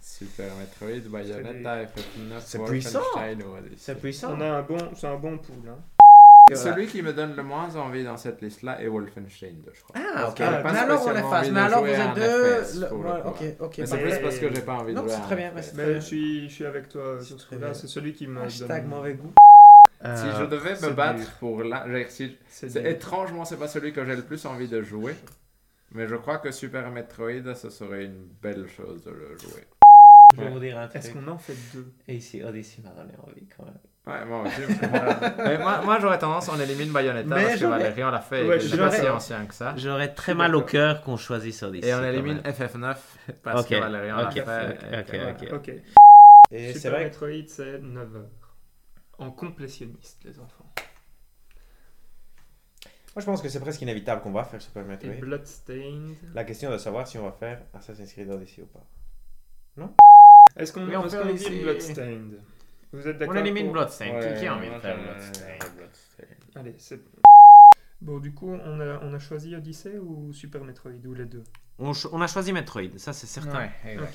Super Metroid, Bayonetta, FF9, C'est puissant. Wolfenstein ou Odyssey. C'est puissant. On a un bon, c'est un bon pool. Hein. Celui qui me donne le moins envie dans cette liste-là est Wolfenstein 2, je crois. Ah, ok. Pas mais alors, on efface. Mais alors, vous êtes deux... Ok, ok. Mais c'est bah, plus parce que j'ai pas envie de Non, jouer c'est à très bien. Mais je suis, je suis avec toi C'est sur ce bien. C'est celui qui me Hashtag donne. mauvais goût. Si Euh, je devais c'est me battre dur. pour là, C'est c'est étrangement c'est pas celui que j'ai le plus envie de jouer, mais je crois que Super Metroid ce serait une belle chose de le jouer. Je vais vous dire un truc. Est-ce qu'on en fait deux? Et ici, Odyssey m'a donné envie quand même. Ouais, moi aussi. mais moi, moi j'aurais tendance on élimine Bayonetta Mais parce que Valérie on l'a fait Ouais, je que suis c'est pas si ancien que ça. J'aurais très mal au cœur qu'on choisisse Odyssey. Et on élimine même. FF9 parce Ok, que Valérie on l'a ok, fait. ok, et que ok, ok. Et c'est Super vrai Metroid, c'est 9 heures. En complétionniste, les enfants. Moi, je pense que c'est presque inévitable qu'on va faire Super Et Metroid. Bloodstained. La question de savoir si on va faire Assassin's Creed Odyssey ou pas. Est-ce qu'on Mais on qu'on Odyssey. élimine Bloodstained? Vous êtes d'accord On élimine pour- Bloodstained. Ouais, Qui- a envie de faire Bloodstained? Bloodstained. Allez, c'est. Bon, du coup, on a, on a choisi Odyssey ou Super Metroid Ou les deux? On, a choisi Metroid, ça c'est certain. Ouais, d'accord.